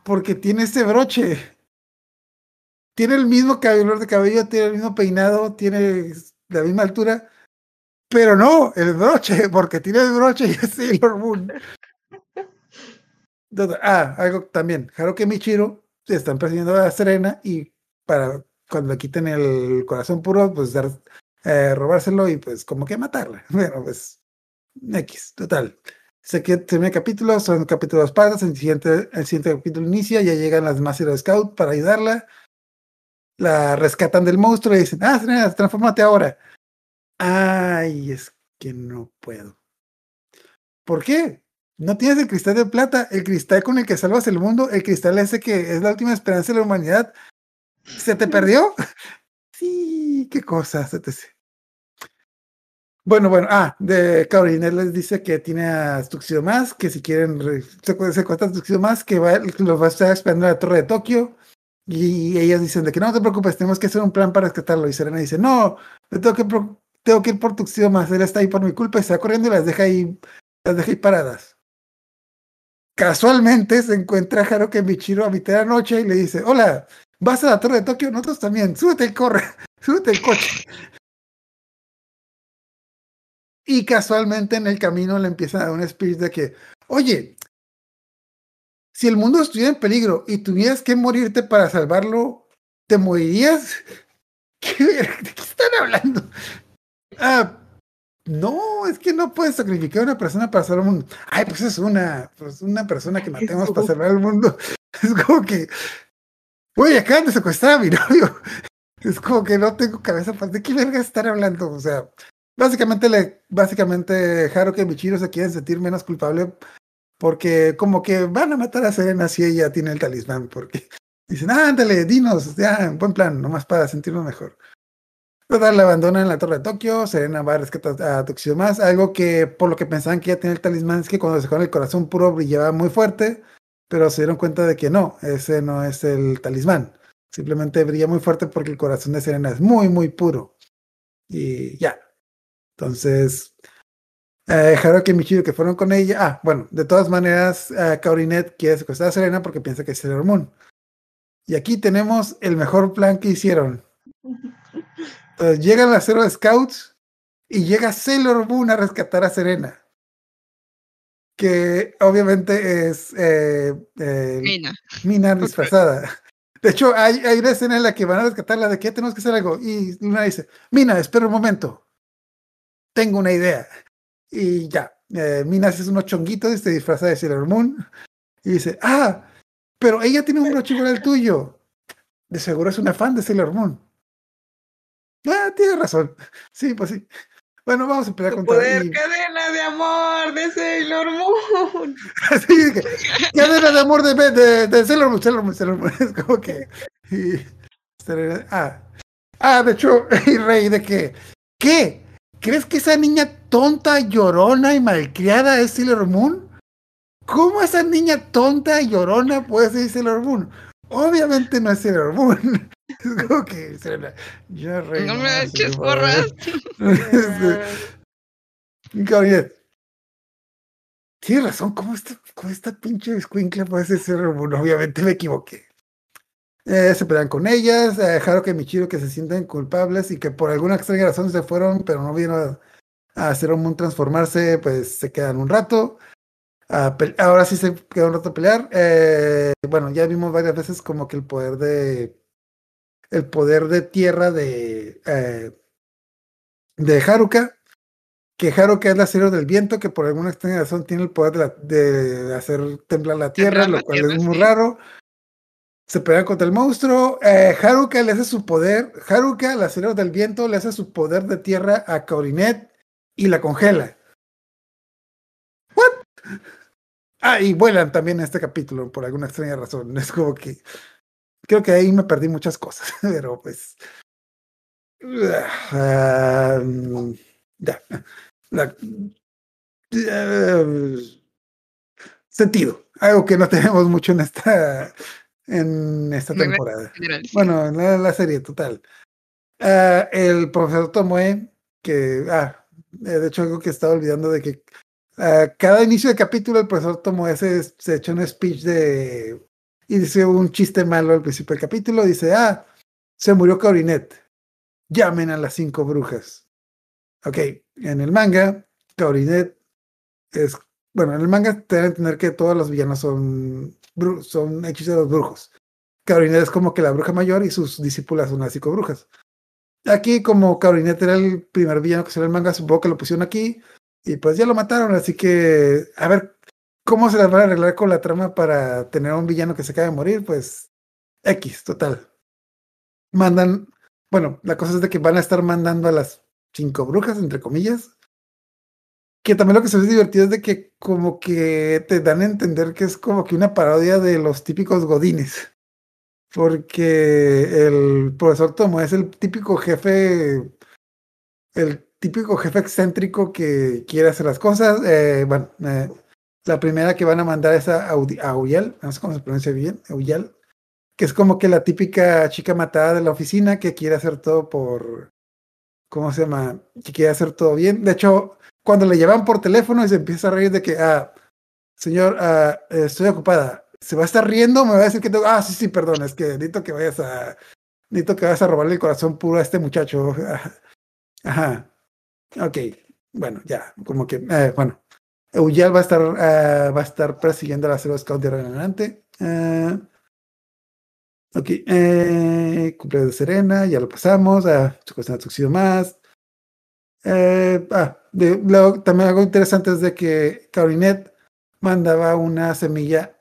porque tiene ese broche. Tiene el mismo cabello de cabello, tiene el mismo peinado, tiene la misma altura, pero no, el broche, porque tiene el broche y es Sailor Moon. Ah, algo también, Haruki Michiro están persiguiendo a Serena y para cuando le quiten el corazón puro, pues dar, eh, robárselo y pues como que matarla. Bueno, pues X, total. Se termina el capítulo, son capítulos partes, el siguiente, el siguiente capítulo inicia, ya llegan las demás Hero Scout para ayudarla. La rescatan del monstruo y dicen, ah, Serena, transfórmate ahora. Ay, es que no puedo. ¿Por qué? No tienes el cristal de plata, el cristal con el que salvas el mundo, el cristal ese que es la última esperanza de la humanidad. ¿Se te perdió? Sí, qué cosa, se te... Bueno, bueno, ah, de Caurinet les dice que tiene a Tuxedo más, que si quieren re- secu- secuestrar a Tuxedo más, que va, los va a estar esperando en la torre de Tokio. Y ellas dicen de que no te preocupes, tenemos que hacer un plan para rescatarlo. Y Serena dice, no, tengo que, tengo que ir por Tuxedo más, él está ahí por mi culpa y se va corriendo y las deja ahí, las deja ahí paradas. Casualmente se encuentra Haruki Michiro a mitad de la noche y le dice, hola, ¿vas a la torre de Tokio? Nosotros también, súbete el corre, súbete el coche. Y casualmente en el camino le empiezan a dar un espíritu de que, oye, si el mundo estuviera en peligro y tuvieras que morirte para salvarlo, ¿te morirías? ¿Qué, ¿De qué están hablando? Ah, no, es que no puedes sacrificar a una persona para salvar el mundo. Ay, pues es una, pues una persona que matemos para salvar el mundo. Es como que, oye, acaban de secuestrar a mi novio. Es como que no tengo cabeza para de qué verga están hablando. O sea, básicamente, le, básicamente Haruki y Michiro se quieren sentir menos culpable porque como que van a matar a Serena si ella tiene el talismán, porque dicen, "Ah, ándale, dinos, ya, buen plan, nomás para sentirnos mejor. Total, la abandonan en la torre de Tokio, Serena va a rescatar a Tuxedo más, algo que por lo que pensaban que ya tenía el talismán es que cuando se el corazón puro brillaba muy fuerte, pero se dieron cuenta de que no, ese no es el talismán, simplemente brilla muy fuerte porque el corazón de Serena es muy, muy puro. Y ya. Entonces, eh, Haruki y Michiro que fueron con ella. Ah, bueno, de todas maneras, eh, Kaorinet quiere secuestrar a Serena porque piensa que es Sailor Moon. Y aquí tenemos el mejor plan que hicieron. Entonces, llegan las Zero Scouts y llega Sailor Moon a rescatar a Serena. Que obviamente es eh, eh, Mina. Mina disfrazada. De hecho, hay, hay una escena en la que van a rescatarla de que tenemos que hacer algo. Y Luna dice, Mina, espera un momento. Tengo una idea. Y ya, eh, Mina hace unos chonguitos y se disfraza de Sailor Moon. Y dice, ah, pero ella tiene un broche igual al tuyo. De seguro es una fan de Sailor Moon. Ah, tiene razón. Sí, pues sí. Bueno, vamos a empezar Tu con poder cadena de amor de Sailor Moon. Así de que, cadena de amor de, de, de Sailor Moon, Sailor Moon, Sailor Moon. Es como que. y- ah, ah, de hecho, y Rey, de que. ¿Qué? ¿Crees que esa niña tonta, llorona y malcriada es Sailor Moon? ¿Cómo esa niña tonta y llorona puede ser Sailor Moon? Obviamente no es Sailor Moon. Es como que. Yo, Rey. No me nomás, eches. Este, Gabriel. Tienes razón, ¿cómo esta, cómo esta pinche escuincla puede ser? Bueno, obviamente me equivoqué. Eh, se pelean con ellas, eh, Haruka y Michiro que se sienten culpables y que por alguna extraña razón se fueron, pero no vieron a, a hacer un mundo transformarse, pues se quedan un rato. a ahora sí se quedan un rato a pelear. Eh, bueno, ya vimos varias veces como que el poder de. El poder de tierra de. eh, de Haruka. Que Haruka es la cero del viento, que por alguna extraña razón tiene el poder de, la- de hacer temblar la tierra, Temblar la lo cual tierra, es muy sí. raro. Se pelean contra el monstruo. Eh, Haruka le hace su poder. Haruka, la cero del viento, le hace su poder de tierra a Kaorinet y la congela. ¿What? Ah, y vuelan también en este capítulo por alguna extraña razón. Es como que. Creo que ahí me perdí muchas cosas, pero pues. ah, mm, ya. Eh, sentido. Algo que no tenemos mucho en esta. En esta temporada. Bueno, en la, la serie total. Ah, el profesor Tomoe, que, ah, eh, de hecho algo que estaba olvidando de que ah, cada inicio de capítulo el profesor Tomoe se, se echó un speech de, y dice un chiste malo al principio del capítulo, dice, ah, se murió Kaorinet, llamen a las cinco brujas. Ok, en el manga, Kaorinet es, bueno, en el manga te deben entender que todos los villanos son, son hechiceros brujos. Kaorinet es como que la bruja mayor y sus discípulas son las cinco brujas. Aquí, como Kaorinet era el primer villano que salió el manga, supongo que lo pusieron aquí y pues ya lo mataron. Así que, a ver cómo se las van a arreglar con la trama para tener a un villano que se acaba de morir. Pues X, total. Mandan, bueno, la cosa es de que van a estar mandando a las cinco brujas, entre comillas. Que también lo que se ve divertido es de que como que te dan a entender que es como que una parodia de los típicos godines porque el profesor Tomo es el típico jefe, el típico jefe excéntrico que quiere hacer las cosas. Eh, bueno, eh, la primera que van a mandar es a, Audi- a Auyal, no sé cómo se pronuncia bien, Auyal, que es como que la típica chica matada de la oficina que quiere hacer todo por, ¿cómo se llama? Que quiere hacer todo bien. De hecho, cuando le llevan por teléfono y se empieza a reír de que, ah, señor, ah, estoy ocupada. ¿Se va a estar riendo? Me va a decir que tengo. Ah, sí, sí, perdón, es que necesito que vayas a. Necesito que vayas a robarle el corazón puro a este muchacho. Ajá. Ok. Bueno, ya. Como que. eh, bueno. Euyal va a estar. ah, va a estar persiguiendo a la Zero Scout de adelante. Ah, ok. Eh, cumpleaños de Serena, ya lo pasamos. Ah, su cuestión de más. Eh, ah, de, luego, también algo interesante es de que Kaorinet mandaba una semilla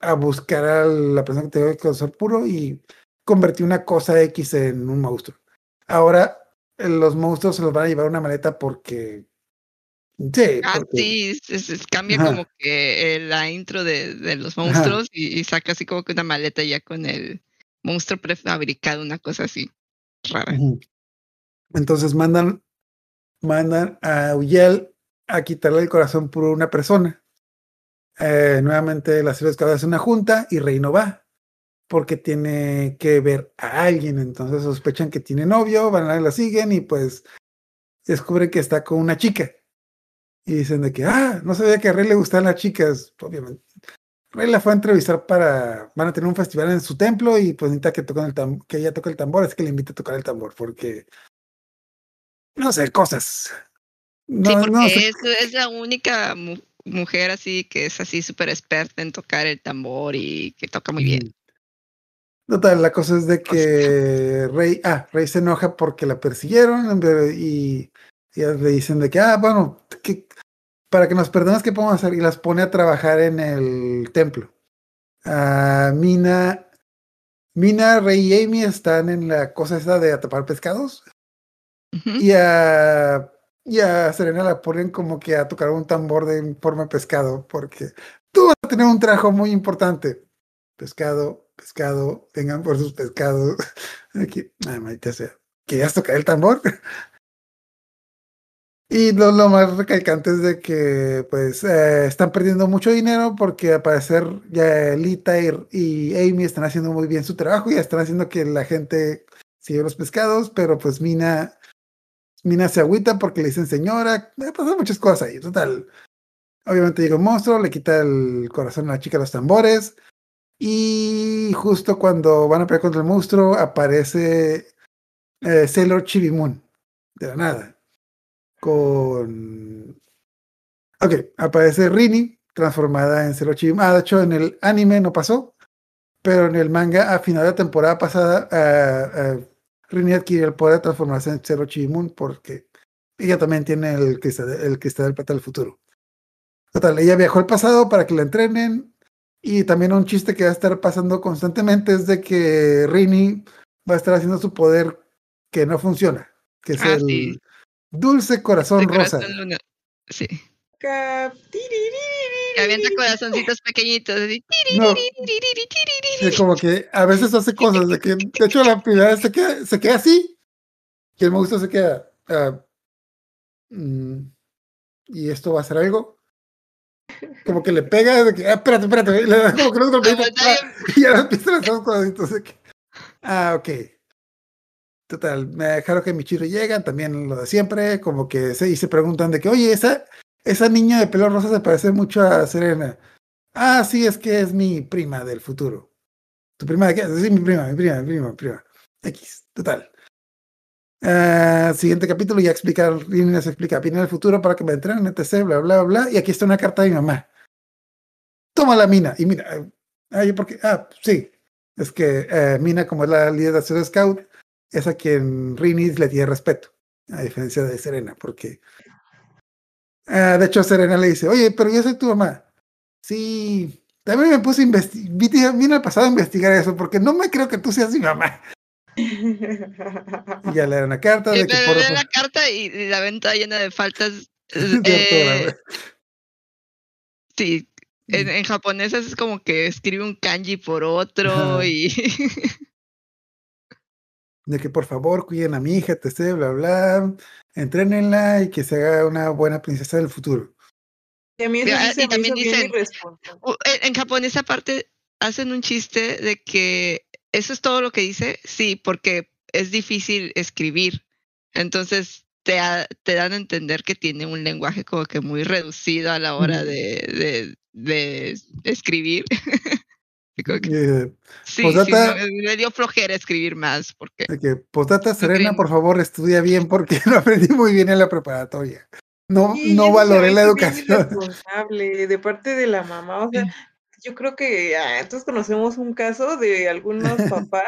a buscar a la persona que tenía el corazón puro y convertir una cosa X en un monstruo. Ahora los monstruos se los van a llevar una maleta porque. Sí, Ah, porque- sí, es- es- cambia Ajá. como que eh, la intro de, de los monstruos y, y saca así como que una maleta ya con el monstruo prefabricado, una cosa así rara. Entonces mandan, mandan a Uyel a quitarle el corazón a una persona. Eh, nuevamente la serie hace una junta y Rey no va porque tiene que ver a alguien. Entonces sospechan que tiene novio, van a la siguen y pues descubren que está con una chica. Y dicen de que, ah, no sabía que a Rey le gustaban las chicas. Obviamente. Rey la fue a entrevistar para, van a tener un festival en su templo y pues necesita que, toquen el que ella toque el tambor, es que le invita a tocar el tambor porque, no sé, cosas. No, sí, porque no sé. es, es la única mu- mujer así que es así súper experta en tocar el tambor y que toca muy bien. Total, la cosa es de que Rey, ah, Rey se enoja porque la persiguieron y, y le dicen de que, ah, bueno, que, para que nos perdones, ¿qué podemos hacer? Y las pone a trabajar en el templo. Ah, Mina, Mina, Rey y Amy están en la cosa esa de atrapar pescados Y a, y a Serena la ponen como que a tocar un tambor de forma pescado porque tú vas a tener un trabajo muy importante. Pescado, pescado, vengan por sus pescados. Aquí, ay, maldita sea. ¿Querías tocar el tambor? Y lo, lo más recalcante es de que pues eh, están perdiendo mucho dinero porque al parecer ya Lita y, y Amy están haciendo muy bien su trabajo y están haciendo que la gente siga los pescados, pero pues Mina, Mina se agüita porque le dicen señora, me pasan muchas cosas ahí, total. obviamente llega un monstruo, le quita el corazón a la chica de los tambores. Y justo cuando van a pelear contra el monstruo, aparece eh, Sailor Chibimun. De la nada. Con. Ok, aparece Rini, transformada en Sailor Chibimun. Ah, de hecho, en el anime no pasó. Pero en el manga, a final de la temporada pasada, eh, eh, Rini adquiere el poder de transformarse en Sailor Chibimun porque ella también tiene el cristal, el cristal del plata del futuro. Total, ella viajó al pasado para que la entrenen. Y también un chiste que va a estar pasando constantemente es de que Rini va a estar haciendo su poder que no funciona, que es Ah, el sí. dulce corazón rosa. corazón. Sí que avienta corazoncitos pequeñitos. Así. Como que a veces hace cosas de que, de hecho, la primera se queda, se queda así, que el monstruo se queda. Ah, mm, y esto va a ser algo. Como que le pega, de que, ah, espérate, espérate, y le da como que los golpeitos, ah, y a hacer cosas. Ah, ok. Total, me dejaron que mi Michiro llegan, también lo de siempre, como que se, y se preguntan de que, oye, esa, esa niña de pelo rosa se parece mucho a Serena. Ah, sí, es que es mi prima del futuro. ¿Tu prima de qué? Sí, mi prima, mi prima, mi prima, mi prima. X, total. Ah, siguiente capítulo, ya explica, Rini les explica, viene el futuro para que me entrenen, etc, bla, bla, bla. Y aquí está una carta de mi mamá. Toma la mina. Y mira, eh, ay, ¿por qué? Ah, sí. Es que eh, Mina, como es la líder de Zero Scout, es a quien Rini le tiene respeto, a diferencia de Serena, porque ah, de hecho Serena le dice, oye, pero yo soy tu mamá. Sí, también me puse a investigar, vine al pasado a investigar eso, porque no me creo que tú seas mi mamá. Y ya le dan una carta Y de que por la carta y, la venta llena de faltas. de eh, sí, en, en japonés es como que escribe un kanji por otro Ajá. y de que por favor cuiden a mi hija, etc, bla, bla, entrénenla y que se haga una buena princesa del futuro. Y a mí eso sí se y me también dicen- en, en japonés aparte hacen un chiste de que eso es todo lo que dice, sí, porque es difícil escribir. Entonces te, ha- te dan a entender que tiene un lenguaje como que muy reducido a la hora Ujú. de, de, de escribir. Que, Eh, sí, Postdata- sí, me, me dio flojera escribir más porque de que, postdata Serena, creen. por favor, estudia bien porque lo aprendí muy bien en la preparatoria. No, Sí, no valoré la educación. irresponsable de parte de la mamá. O sea, yo creo que ah, todos conocemos un caso de algunos papás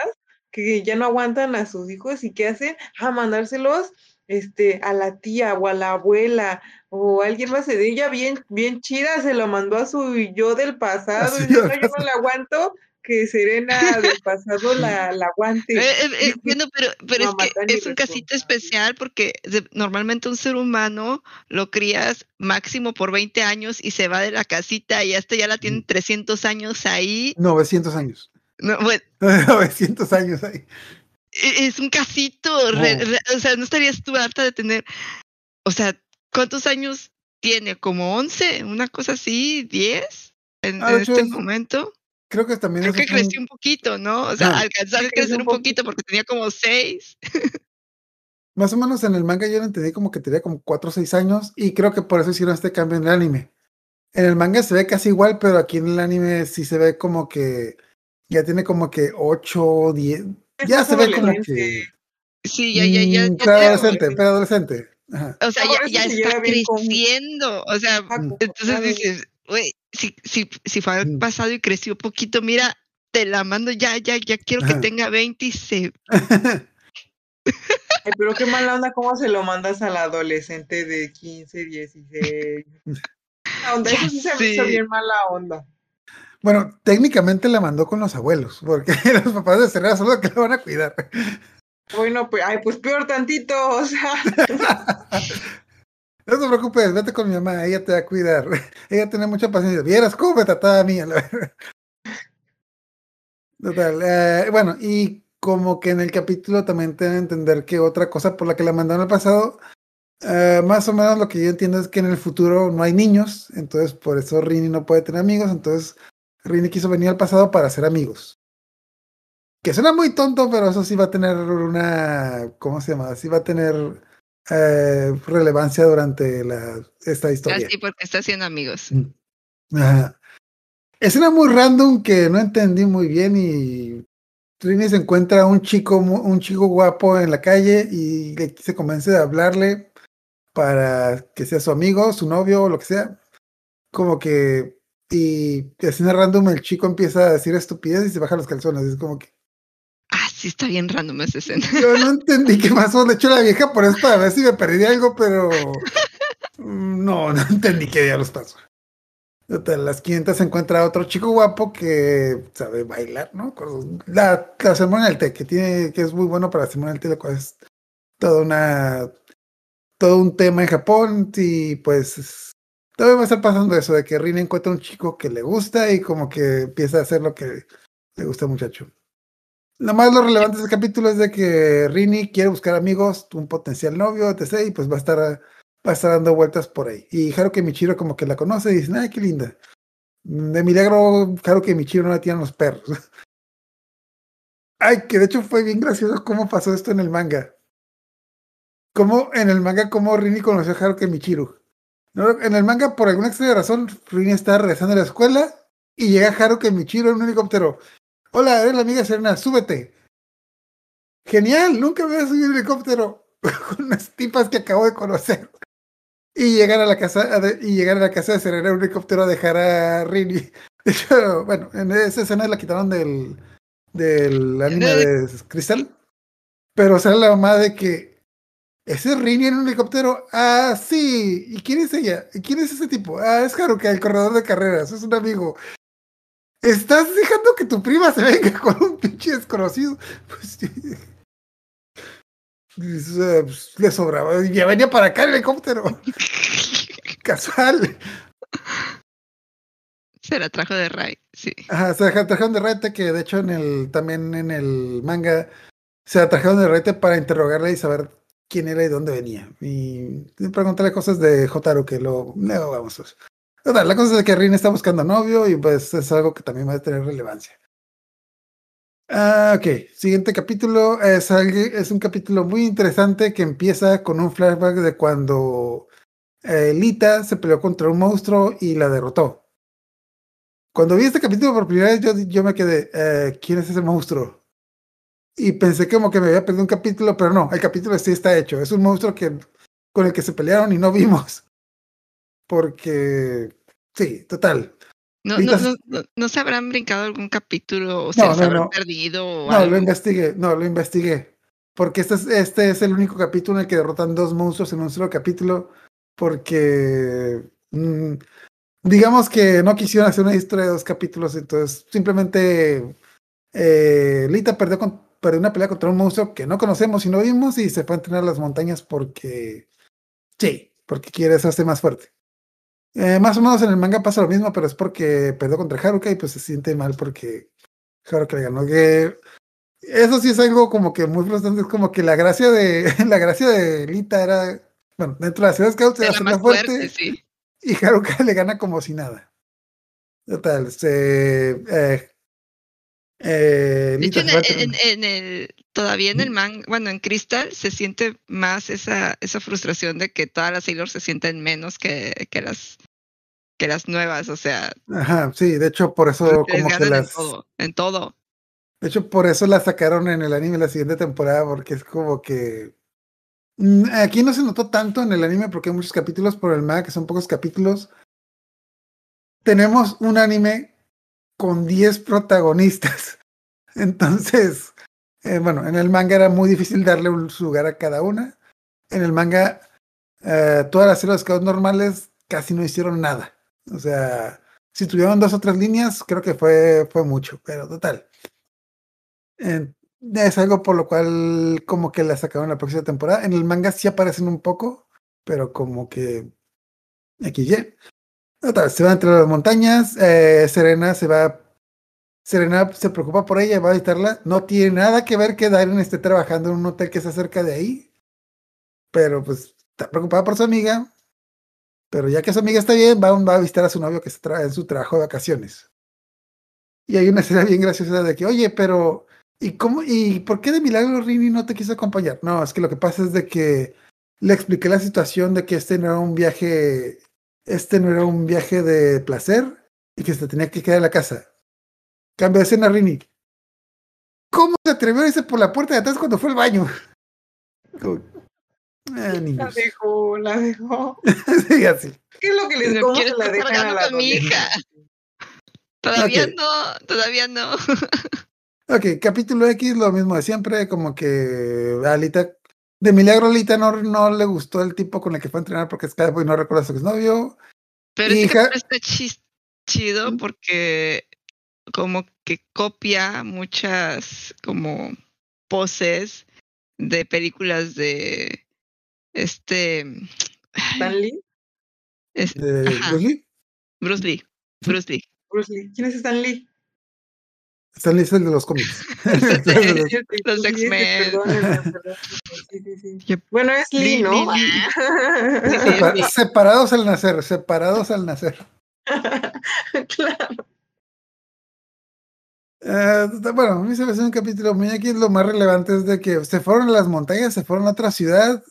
que ya no aguantan a sus hijos y que hacen a mandárselos este a la tía o a la abuela o alguien más de ella bien bien chida se lo mandó a su yo del pasado Así y no, yo no la aguanto que Serena del pasado la, la aguante. Eh, eh, eh, bueno, pero, pero es que es un casito especial porque de- normalmente un ser humano lo crías máximo por 20 años y se va de la casita y hasta ya la tienen 300 años ahí. 900 años. No, bueno, 900 años ahí. E- es un casito. re- No. re- o sea, no estarías tú harta de tener. O sea, ¿cuántos años tiene? ¿Como 11? ¿Una cosa así? ¿10? En, Ah, en de hecho este es- momento. Creo que también Creo que es un- creció un poquito, ¿no? O sea, Ah. alcanzó a crecer un un poquito porque tenía como 6. Más o menos en el manga yo lo entendí como que tenía como 4 o 6 años y creo que por eso hicieron este cambio en el anime. En el manga se ve casi igual, pero aquí en el anime sí se ve como que ya tiene como que 8 o 10. Es Ya se ve como que adolescente. Sí, ya, ya, ya. mm, ya preadolescente, tiene- preadolescente. Ajá. O sea, ya, ya está creciendo. O sea, Mm. entonces claro. dices, güey, si, si, si fue al Mm. pasado y creció poquito, mira, te la mando ya, ya, ya quiero que tenga 20 y se. Ay, pero qué mala onda, ¿cómo se lo mandas al adolescente de 15, 16? Mala onda, eso sí se me hizo Sí. bien mala onda. Bueno, técnicamente la mandó con los abuelos, porque los papás de Serena son los que la van a cuidar. Bueno, pues, ay, pues peor tantito, o sea, No te preocupes, vete con mi mamá, ella te va a cuidar. Ella tiene mucha paciencia. Vieras cómo me trataba a mí. a la verdad. Total. eh, bueno, y como que en el capítulo también te a entender que otra cosa por la que la mandaron al pasado, eh, más o menos lo que yo entiendo es que en el futuro no hay niños, entonces por eso Rini no puede tener amigos, entonces Rini quiso venir al pasado para ser amigos. Que suena muy tonto, pero eso sí va a tener una, ¿cómo se llama? Sí va a tener eh, relevancia durante la, esta historia. Así porque está haciendo amigos. Ajá. Escena muy random que no entendí muy bien y Trini se encuentra un chico, un chico guapo en la calle y se convence de hablarle para que sea su amigo, su novio o lo que sea. Como que, y escena random el chico empieza a decir estupidez y se baja los calzones. Es como que Ah, sí, está bien random esa escena. yo no entendí qué pasó. De hecho, la vieja por eso para ver si me perdí algo, pero mm, no, no entendí qué diablos pasó. Total, las 500 se encuentra otro chico guapo que sabe bailar, ¿no? La, la del té, que tiene, que es muy bueno para la ceremonia del té, lo cual es toda una, todo un tema en Japón y pues todavía va a estar pasando eso, de que Rina encuentra un chico que le gusta y como que empieza a hacer lo que le gusta al muchacho. Lo más lo relevante de este capítulo es de que Rini quiere buscar amigos, un potencial novio, etc. Y pues va a estar, va a estar dando vueltas por ahí. Y Haruki Michiro como que la conoce y dicen, ay, qué linda. De milagro, Haruki Michiro no la tienen los perros. Ay, que de hecho fue bien gracioso cómo pasó esto en el manga. Cómo en el manga, cómo Rini conoció a Haruki Michiro. No, en el manga, por alguna extraña razón, Rini está regresando a la escuela y llega Haruki Michiro en un helicóptero. Hola, eres la amiga Serena, súbete. Genial, nunca me había subido un helicóptero con unas tipas que acabo de conocer. Y llegar a la casa de, y llegar a la casa de Serena en un helicóptero a dejar a Rini. De hecho, bueno, en esa escena la quitaron del, del anime de Cristal. Pero sale la mamá de que ese es Rini en un helicóptero. Ah, sí. ¿Y quién es ella? ¿Y quién es ese tipo? Ah, es Haruka, el corredor de carreras. Es un amigo. ¿Estás dejando que tu prima se venga con un pinche desconocido? Pues sí. Pues, le sobraba. Ya venía para acá el helicóptero. Casual. Se la trajo de Rai, sí. Ajá, se deja- trajeron de rete que de hecho en el también en el manga se la trajeron de rete para interrogarle y saber quién era y dónde venía. Y preguntarle cosas de Jotaro que lo luego vamos Total, la cosa es que Rin está buscando novio y pues es algo que también va a tener relevancia. Ah, ok, siguiente capítulo es, es un capítulo muy interesante que empieza con un flashback de cuando eh, Lita se peleó contra un monstruo y la derrotó. Cuando vi este capítulo por primera vez, yo, yo me quedé, eh, ¿quién es ese monstruo? Y pensé como que me había perdido un capítulo, pero no, el capítulo sí está hecho. Es un monstruo que, con el que se pelearon y no vimos. Porque, sí, total. No, no, las- no, no, se habrán brincado algún capítulo o se habrán perdido o No, lo investigué, no, lo investigué. Porque este es, este es el único capítulo en el que derrotan dos monstruos en un solo capítulo. Porque, mm, digamos que no quisieron hacer una historia de dos capítulos, entonces simplemente eh, Lita perdió, con- perdió una pelea contra un monstruo que no conocemos y no vimos y se fue a entrenar a las montañas porque, sí, porque quiere hacerse más fuerte. Eh, más o menos en el manga pasa lo mismo, pero es porque perdió contra Haruka y pues se siente mal porque Haruka le ganó. Que eso sí es algo como que muy frustrante, es como que la gracia de la gracia de Lita era, bueno, dentro de la ciudad Scout era más fuerte, fuerte, sí. y Haruka le gana como si nada. Total, se, eh, eh, De hecho, en el, en, el, todavía en el man, bueno, en Crystal se siente más esa, esa frustración de que todas las Sailor se sienten menos que, que las que las nuevas, o sea, Ajá, sí, de hecho por eso como que ganan en las, todo, en todo. de hecho por eso la sacaron en el anime la siguiente temporada porque es como que mm, aquí no se notó tanto en el anime porque hay muchos capítulos por el manga que son pocos capítulos. Tenemos un anime con 10 protagonistas. Entonces, eh, bueno, en el manga era muy difícil darle un lugar a cada una. En el manga, eh, todas las series Scouts normales casi no hicieron nada. O sea, si tuvieron dos o tres líneas, creo que fue, fue mucho, pero total. Es algo por lo cual como que la sacaron la próxima temporada. En el manga sí aparecen un poco, pero como que XY. Se va entre las montañas. eh, Serena se va. Serena se preocupa por ella, va a visitarla. No tiene nada que ver que Darren esté trabajando en un hotel que está cerca de ahí. Pero pues está preocupada por su amiga. Pero ya que su amiga está bien, va, va a visitar a su novio que está en su trabajo de vacaciones. Y hay una escena bien graciosa de que, oye, pero ¿y cómo y por qué de milagro Rini no te quiso acompañar? No, es que lo que pasa es de que le expliqué la situación de que este no era un viaje, este no era un viaje de placer y que se tenía que quedar en la casa. Cambio de escena, Rini. ¿Cómo se atrevió a irse por la puerta de atrás cuando fue al baño? Ah, La dejó, la dejó. Sí, así. ¿Qué es lo que les cómo se la dejan a la con mi hija. Todavía no, todavía no. Ok, capítulo X, lo mismo de siempre, como que Alita, de milagro a Alita no, no le gustó el tipo con el que fue a entrenar porque es y no recuerda a su exnovio. Pero Y este ja- capítulo está chis- chido porque como que copia muchas como poses de películas de este ¿Stan Lee? es- de. Bruce Lee. Bruce Lee. Bruce Lee. Bruce Lee. ¿Quién es Stan Lee? Stan Lee es el de los cómics. Los X-Men. sí, sí. Bueno, es Lee, ¿no? Separados al nacer, separados al nacer. claro. Eh, bueno, a mí se me hace un capítulo muy aquí. Lo más relevante es de que se fueron a las montañas, se fueron a otra ciudad.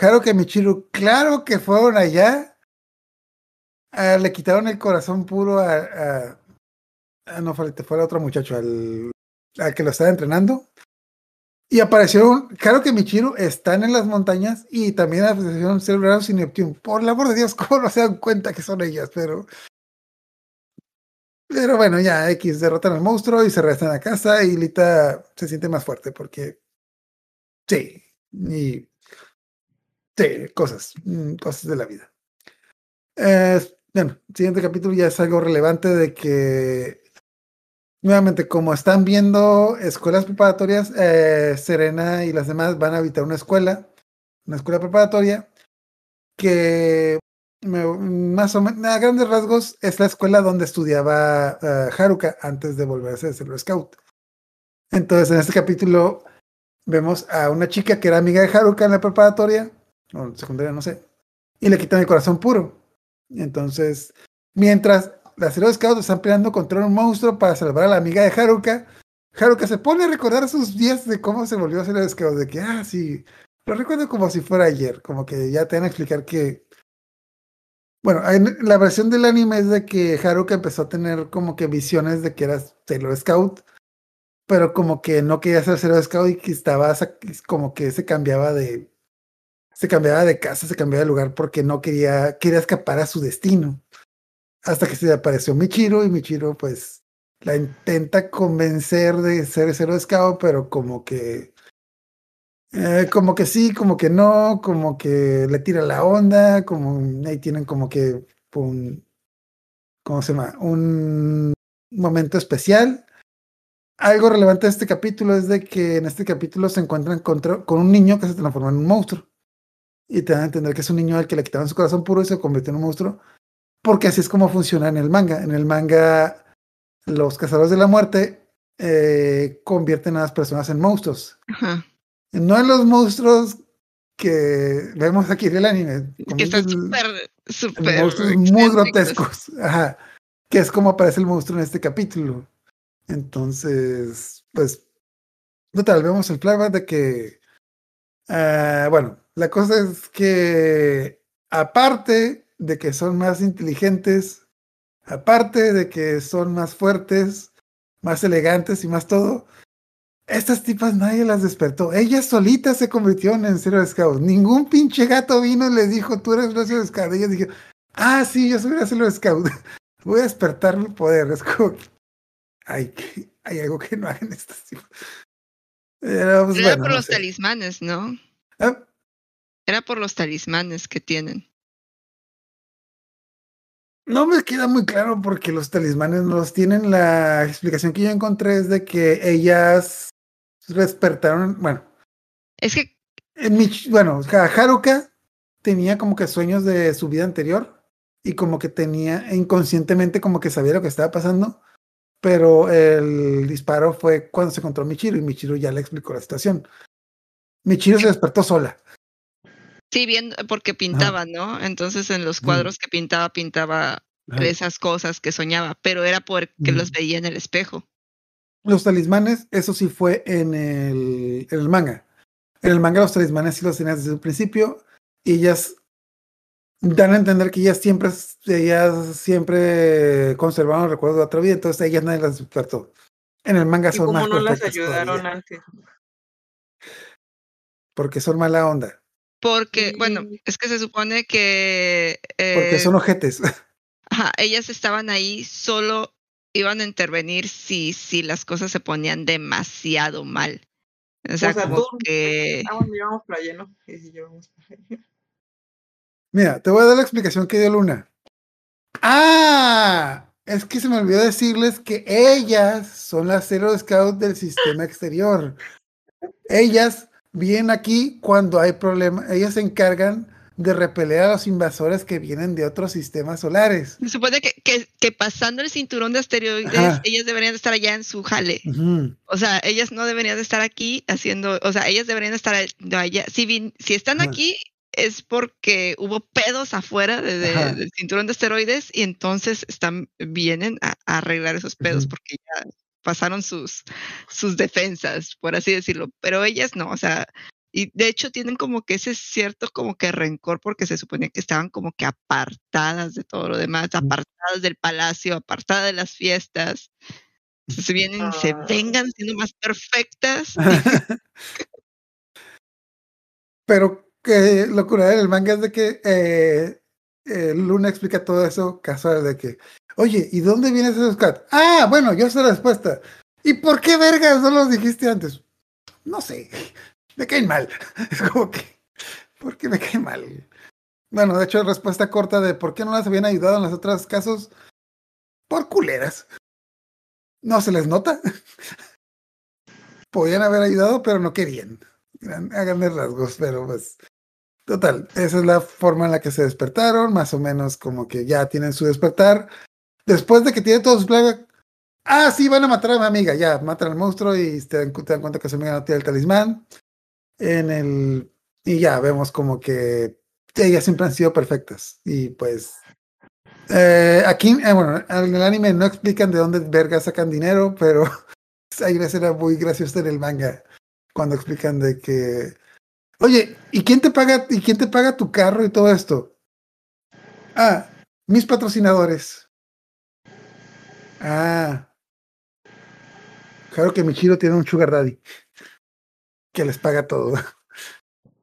Haruka y Michiru, claro que fueron allá. Ah, le quitaron el corazón puro a. a- no, fue, fue el otro muchacho, al, al que lo estaba entrenando. Y aparecieron, claro que Michiru están en las montañas y también aparecieron Cerberus y Neptune. Por el amor de Dios, ¿cómo no se dan cuenta que son ellas? Pero pero bueno, ya X derrotan al monstruo y se regresan a casa y Lita se siente más fuerte porque sí, y sí, cosas, mm, cosas de la vida. Eh, bueno, siguiente capítulo ya es algo relevante de que nuevamente como están viendo escuelas preparatorias, eh, Serena y las demás van a habitar una escuela, una escuela preparatoria que más o menos, a grandes rasgos, es la escuela donde estudiaba eh, Haruka antes de volverse a ser Scout. Entonces, en este capítulo vemos a una chica que era amiga de Haruka en la preparatoria, o en secundaria, no sé, y le quitan el corazón puro. Entonces, mientras las Hero Scouts están peleando contra un monstruo para salvar a la amiga de Haruka, Haruka se pone a recordar sus días de cómo se volvió a ser Scout, de que, ah, sí, lo recuerdo como si fuera ayer, como que ya te van a explicar que bueno, en la versión del anime es de que Haruka empezó a tener como que visiones de que era Sailor Scout, pero como que no quería ser Sailor Scout y que estaba como que se cambiaba de se cambiaba de casa, se cambiaba de lugar porque no quería quería escapar a su destino. Hasta que se apareció Michiro y Michiro pues la intenta convencer de ser Sailor Scout, pero como que eh, como que sí, como que no, como que le tira la onda, como ahí tienen como que un, ¿cómo se llama? Un momento especial. Algo relevante de este capítulo es de que en este capítulo se encuentran contra- con un niño que se transformó en un monstruo. Y te dan a entender que es un niño al que le quitaron su corazón puro y se convirtió en un monstruo. Porque así es como funciona en el manga. En el manga, los cazadores de la muerte eh, convierten a las personas en monstruos. Ajá. No en los monstruos que vemos aquí en el anime. Que están súper, súper. monstruos muy grotescos. Ajá. Que es como aparece el monstruo en este capítulo. Entonces, pues, total, vemos el flashback de que. ah, bueno, la cosa es que, aparte de que son más inteligentes, aparte de que son más fuertes, más elegantes y más todo, estas tipas nadie las despertó. Ellas solitas se convirtieron en Zero Scout. Ningún pinche gato vino y les dijo, tú eres Zero Scout. Ellas dijeron, ah, sí, yo soy Zero Scout. Voy a despertar mi poder. Es como, hay, que- hay algo que no hagan estas tipas. Pues, Era bueno, por no los sé. talismanes, ¿no? Ah, Era por los talismanes que tienen. No me queda muy claro porque los talismanes no los tienen. La explicación que yo encontré es de que ellas despertaron, bueno, Es que En Mich- bueno, Haruka tenía como que sueños de su vida anterior y como que tenía inconscientemente como que sabía lo que estaba pasando, pero el disparo fue cuando se encontró Michiru y Michiru ya le explicó la situación. Michiru se despertó sola. Sí, bien, porque pintaba, ¿no? Entonces en los cuadros que pintaba, pintaba esas cosas que soñaba, pero era porque los veía en el espejo. Los talismanes, eso sí fue en el, en el manga. En el manga los talismanes sí los tenías desde un principio y ellas dan a entender que ellas siempre, ellas siempre conservaron el recuerdo de otra vida, entonces ellas nadie las despertó. En el manga ¿Y son cómo más no las ayudaron todavía, antes? porque son mala onda, Porque, bueno, es que se supone que porque eh, son ojetes. ajá, ellas estaban ahí, solo iban a intervenir si, si las cosas se ponían demasiado mal. O sea, sea, como tú- que... Ah. Sí, sí, llevamos playa. Mira, te voy a dar la explicación que dio Luna. Ah, es que se me olvidó decirles que ellas son las Zero Scout del sistema exterior. Ellas vienen aquí cuando hay problemas. Ellas se encargan de repeler a los invasores que vienen de otros sistemas solares. Se supone que, que, que pasando el cinturón de asteroides, Ajá. ellas deberían de estar allá en su jale. O sea, ellas no deberían de estar aquí haciendo, o sea, ellas deberían de estar allá. Si, vin- si están Ajá. aquí es porque hubo pedos afuera de- de- del cinturón de asteroides y entonces están vienen a, a arreglar esos pedos porque ya pasaron sus sus defensas, por así decirlo. Pero ellas no, o sea, y de hecho tienen como que ese cierto como que rencor porque se suponía que estaban como que apartadas de todo lo demás, apartadas del palacio, apartadas de las fiestas. Se vienen, se Ah. vengan siendo más perfectas. Pero que lo curada del manga es de que eh, eh, Luna explica todo eso casual de que, oye, ¿y dónde viene ese Scout? Ah, bueno, yo sé la respuesta. ¿Y por qué vergas no los dijiste antes? No sé, me caen mal. Es como que, ¿por qué me caen mal? Bueno, de hecho, respuesta corta de por qué no las habían ayudado en los otros casos. Por culeras. No se les nota. Podían haber ayudado, pero no querían. Gran- Hagan de rasgos, pero pues. Total, esa es la forma en la que se despertaron, más o menos como que ya tienen su despertar. Después de que tienen todos sus plagas. Ah, sí, van a matar a mi amiga, ya, matan al monstruo y te dan, te dan cuenta que su amiga no tiene el talismán. En el. Y ya vemos como que ellas siempre han sido perfectas. Y pues. eh, aquí, eh, bueno, en el anime no explican de dónde verga sacan dinero, pero hay una escena muy graciosa en el manga cuando explican de que, oye, ¿y quién te paga, y quién te paga tu carro y todo esto? Ah, mis patrocinadores. Ah, claro que Michiro tiene un sugar daddy que les paga todo.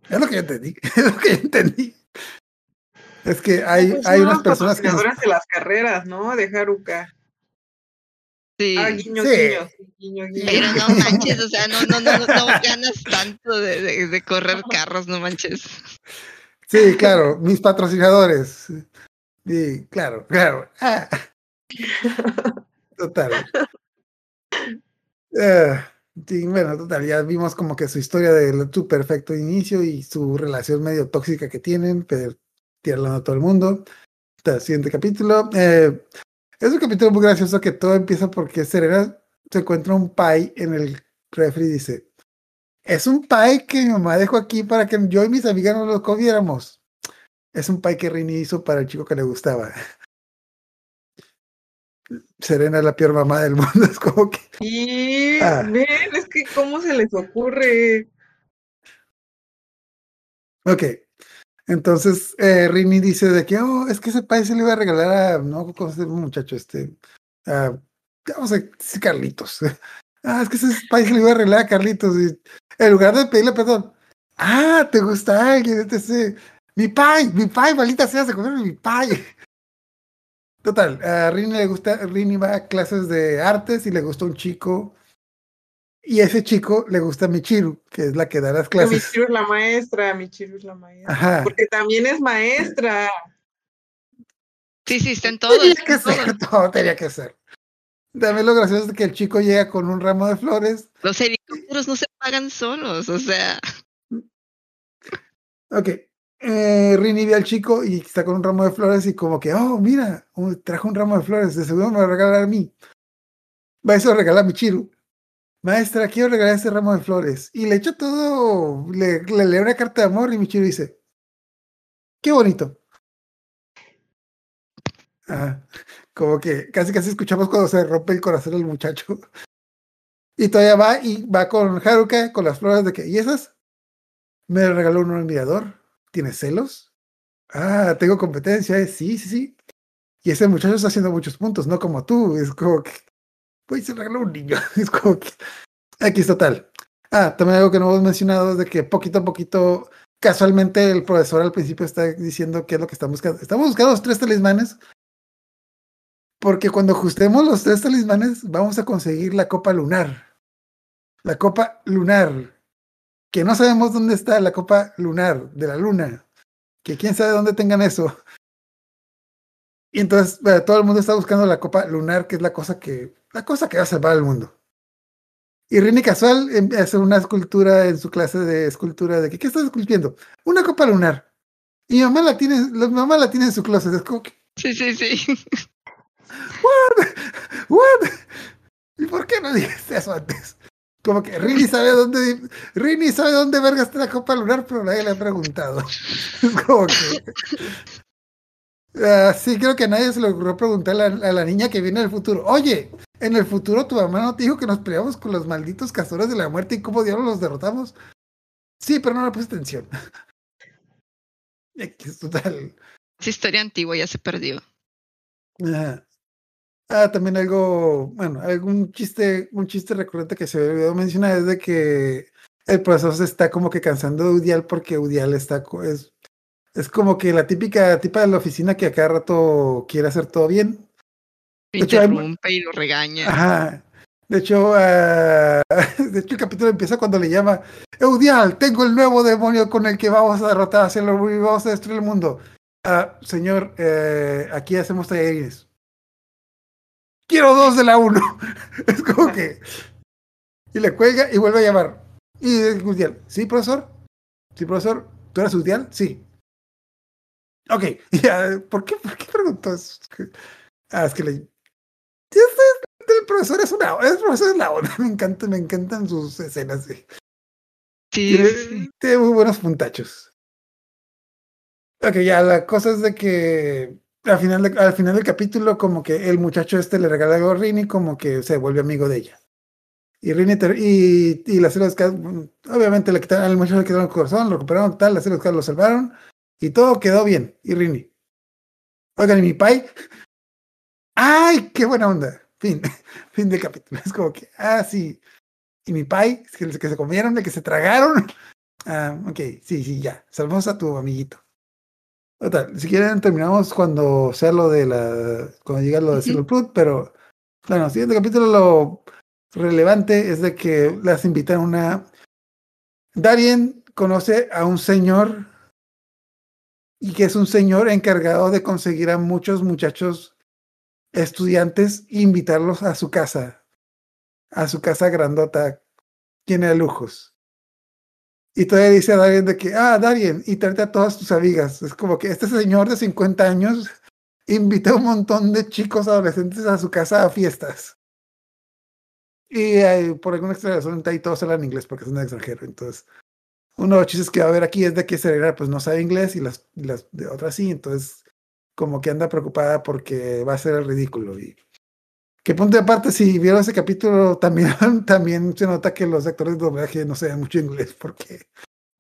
Es lo que yo entendí, es lo que yo entendí. Es que hay, Pues hay son unas los personas que nos- patrocinadores de las carreras, ¿no? De Haruka. Sí. Ah, guiño, Sí. guiño, guiño, guiño. Pero no manches, o sea, no, no, no, no, no ganas tanto de, de, de correr carros, no manches. Sí, claro, mis patrocinadores. Sí, claro, claro. Ah. Total. Sí, bueno, total, ya vimos como que su historia de su perfecto inicio y su relación medio tóxica que tienen, pero tirando a todo el mundo. El siguiente capítulo. Eh, es un capítulo muy gracioso que todo empieza porque Serena se encuentra un pie en el refri y dice, es un pie que mi mamá dejó aquí para que yo y mis amigas nos lo comiéramos. Es un pie que Rini hizo para el chico que le gustaba. Serena es la peor mamá del mundo, es como que... Y Ah. es que cómo se les ocurre. Ok. Entonces, eh, Rini dice de que, oh, es que ese país se le iba a regalar a, no, ¿cómo se muchacho? Este, a, vamos a decir Carlitos. ah, es que ese país se le iba a regalar a Carlitos. Y en lugar de pedirle perdón, ah, ¿te gusta alguien? Este, mi pai, mi pai, maldita sea, se comió mi pai. Total, a Rini le gusta, Rini va a clases de artes y le gusta un chico. Y a ese chico le gusta Michiru, que es la que da las clases. Chiru es la maestra, mi Chiru es la maestra. Ajá. Porque también es maestra. Sí, sí, está en todo. Tenía que todo. ser, todo tenía que ser. También lo gracioso es que el chico llega con un ramo de flores. Los helicópteros no se pagan solos, o sea, Ok. Eh, Rini ve al chico y está con un ramo de flores y como que, oh, mira, trajo un ramo de flores, de seguro me lo regalar a mí. Va, eso regala a Michiru. Maestra, quiero regalar este ramo de flores. Y le echa todo, le, le una carta de amor y Michiru dice, qué bonito. Ajá. Como que casi casi escuchamos cuando se rompe el corazón del muchacho. Y todavía va y va con Haruka con las flores de que, ¿y esas? Me regaló un admirador. ¿Tienes celos? Ah, tengo competencia. eh, Sí, sí, sí. Y ese muchacho está haciendo muchos puntos, no como tú. Es como que. Pues se regaló un niño. Es como que. Aquí es total. Ah, también algo que no hemos mencionado es de que poquito a poquito, casualmente el profesor al principio está diciendo qué es lo que estamos buscando. Estamos buscando los tres talismanes. Porque cuando ajustemos los tres talismanes, vamos a conseguir la copa lunar. La copa lunar. Que no sabemos dónde está la copa lunar de la luna. Que quién sabe dónde tengan eso. Y entonces bueno, todo el mundo está buscando la copa lunar, que es la cosa que, la cosa que va a salvar al mundo. Y Rini Casual em, hace una escultura en su clase de escultura de que, ¿qué estás esculpiendo? Una copa lunar. Y mi mamá la tiene, la mamá la tiene en su closet. Es como que, Sí, sí, sí. ¿what? ¿Y por qué no dijiste eso antes? Como que Rini sabe dónde, Rini sabe dónde verga está la copa lunar, pero nadie le ha preguntado. Es como que. Ah, sí, creo que a nadie se le ocurrió preguntarle a, a la niña que viene del futuro. Oye, en el futuro tu mamá no te dijo que nos peleamos con los malditos cazadores de la muerte y cómo diablos los derrotamos. Sí, pero no le puse atención. X, total. Es historia antigua, ya se perdió. Ajá. Ah, también algo, bueno, algún chiste, un chiste recurrente que se me olvidó mencionar es de que el profesor se está como que cansando de Udial porque Udial está, es, es como que la típica tipa de la oficina que a cada rato quiere hacer todo bien. De hecho, interrumpe y lo regaña. Ajá. De hecho, ah, de hecho el capítulo empieza cuando le llama, Eudial, tengo el nuevo demonio con el que vamos a derrotar a Sailor Moon y vamos a destruir el mundo. Ah, señor, eh, aquí hacemos tallarines. Quiero dos de la uno. es como que... Y le cuelga y vuelve a llamar. Y es Eudial, ¿sí, profesor? ¿Sí, profesor? ¿Tú eres Eudial? Sí. Ok. Ya, ¿por, qué, ¿Por qué preguntó eso? Ah, es que le... El profesor es una, el profesor es la onda, me encanta, me encantan sus escenas. sí. Sí, Tiene, sí. tiene muy buenos puntachos. Ok, ya la cosa es de que al final, al final del capítulo, como que el muchacho este le regala algo a Rini, como que se vuelve amigo de ella. Y Rini y, y las K, bueno, obviamente le quitaron al muchacho le quitaron el corazón, lo recuperaron, tal, las K lo salvaron y todo quedó bien. Y Rini. Oigan, ¿y mi pai? ¡Ay, qué buena onda! Fin, fin del capítulo. Es como que, ah, sí. ¿Y mi pai? Que, que se comieron, de que se tragaron. Ah, ok, sí, sí, ya. Salvamos a tu amiguito. Si quieren terminamos cuando sea lo de la, cuando llega lo de Pluto, pero bueno, siguiente capítulo lo relevante es de que las invitan a una, Darien conoce a un señor y que es un señor encargado de conseguir a muchos muchachos estudiantes e invitarlos a su casa, a su casa grandota, llena de lujos. Y todavía dice a Darien de que, ah, Darien, y tráete a todas tus amigas. Es como que este señor de 50 años invita a un montón de chicos adolescentes a su casa a fiestas. Y por alguna extraña razón ahí todos hablan inglés porque son de extranjero. Entonces, uno de los chistes que va a haber aquí es de que Serena pues no sabe inglés y las, y las de otras sí. Entonces, como que anda preocupada porque va a ser el ridículo. Y que punto de aparte, si vieron ese capítulo, también, también se nota que los actores de doblaje no saben mucho inglés porque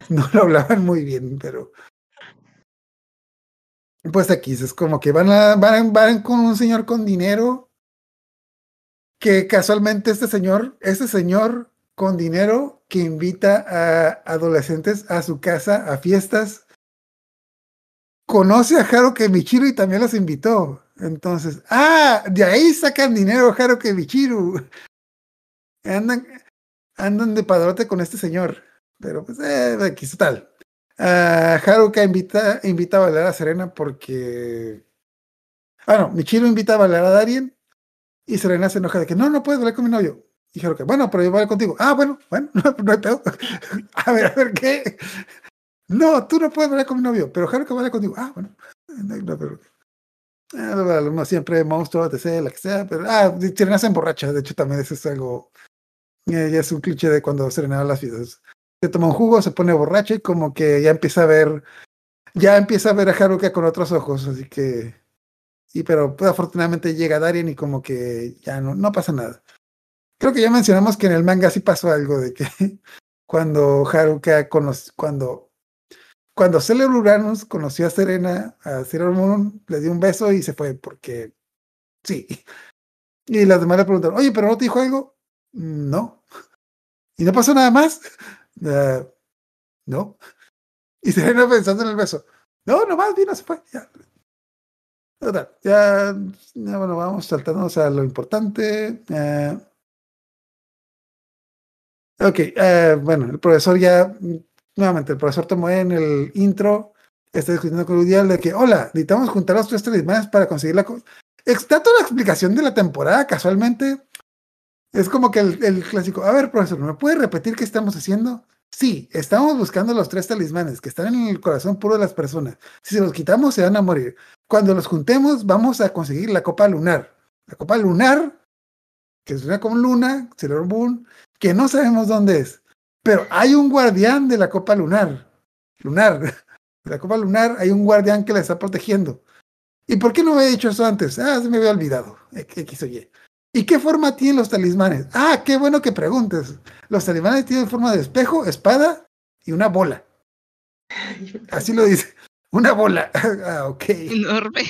no lo hablaban muy bien, pero pues aquí es como que van, a, van, van con un señor con dinero que casualmente este señor, este señor con dinero que invita a adolescentes a su casa a fiestas, conoce a Haruka Michiru y también los invitó. Entonces, ah, de ahí sacan dinero Haruka Michiru. Andan, andan de padrote con este señor. Pero pues, eh, aquí está tal. Uh, Haruka invita, invita a bailar a Serena porque. Ah, no, Michiru invita a bailar a Darien y Serena se enoja de que no, no puedes bailar con mi novio. Y Haruka, bueno, pero yo voy a bailar contigo. Ah, bueno, bueno, no, no hay pedo. a ver, a ver, ¿qué? No, tú no puedes bailar con mi novio, pero Haruka baila contigo. Ah, bueno, no, pero. Ah, no, siempre monstruo, etc., la que sea, pero. Ah, Serena se emborracha, de hecho, también eso es algo. Ya es un cliché de cuando Serena va a las fiestas se toma un jugo, se pone borracho y como que ya empieza a ver, ya empieza a ver a Haruka con otros ojos, así que, y pero pues, afortunadamente llega Darien y como que ya no, no pasa nada. Creo que ya mencionamos que en el manga sí pasó algo de que cuando Haruka conoció, cuando, cuando Sailor Uranus conoció a Serena, a Sailor Moon, le dio un beso y se fue porque sí. Y las demás le preguntaron, oye, pero no te dijo algo? "Mm, No. ¿Y no pasó nada más? "Ah, no. Y Serena pensando en el beso. No, nomás vino, se fue. Ya. Ya, bueno, vamos saltándonos a lo importante. eh. ok, eh, bueno, el profesor ya, nuevamente, el profesor tomó en el intro, está discutiendo con Udial de que, hola, necesitamos juntar los tres talismanes para conseguir la... co-". Está toda la explicación de la temporada, casualmente. Es como que el, clásico, a ver, profesor, ¿me puede repetir qué estamos haciendo? Sí, estamos buscando los tres talismanes que están en el corazón puro de las personas. Si se los quitamos, se van a morir. Cuando los juntemos, vamos a conseguir la copa lunar. La copa lunar, que suena como luna, Sailor que no sabemos dónde es. Pero hay un guardián de la copa lunar. Lunar. De la copa lunar hay un guardián que la está protegiendo. ¿Y por qué no me he dicho eso antes? Ah, se me había olvidado. X o Y. ¿Y qué forma tienen los talismanes? Ah, qué bueno que preguntes. Los talismanes tienen forma de espejo, espada y una bola. Así lo dice. Una bola. Ah, ok. Enorme.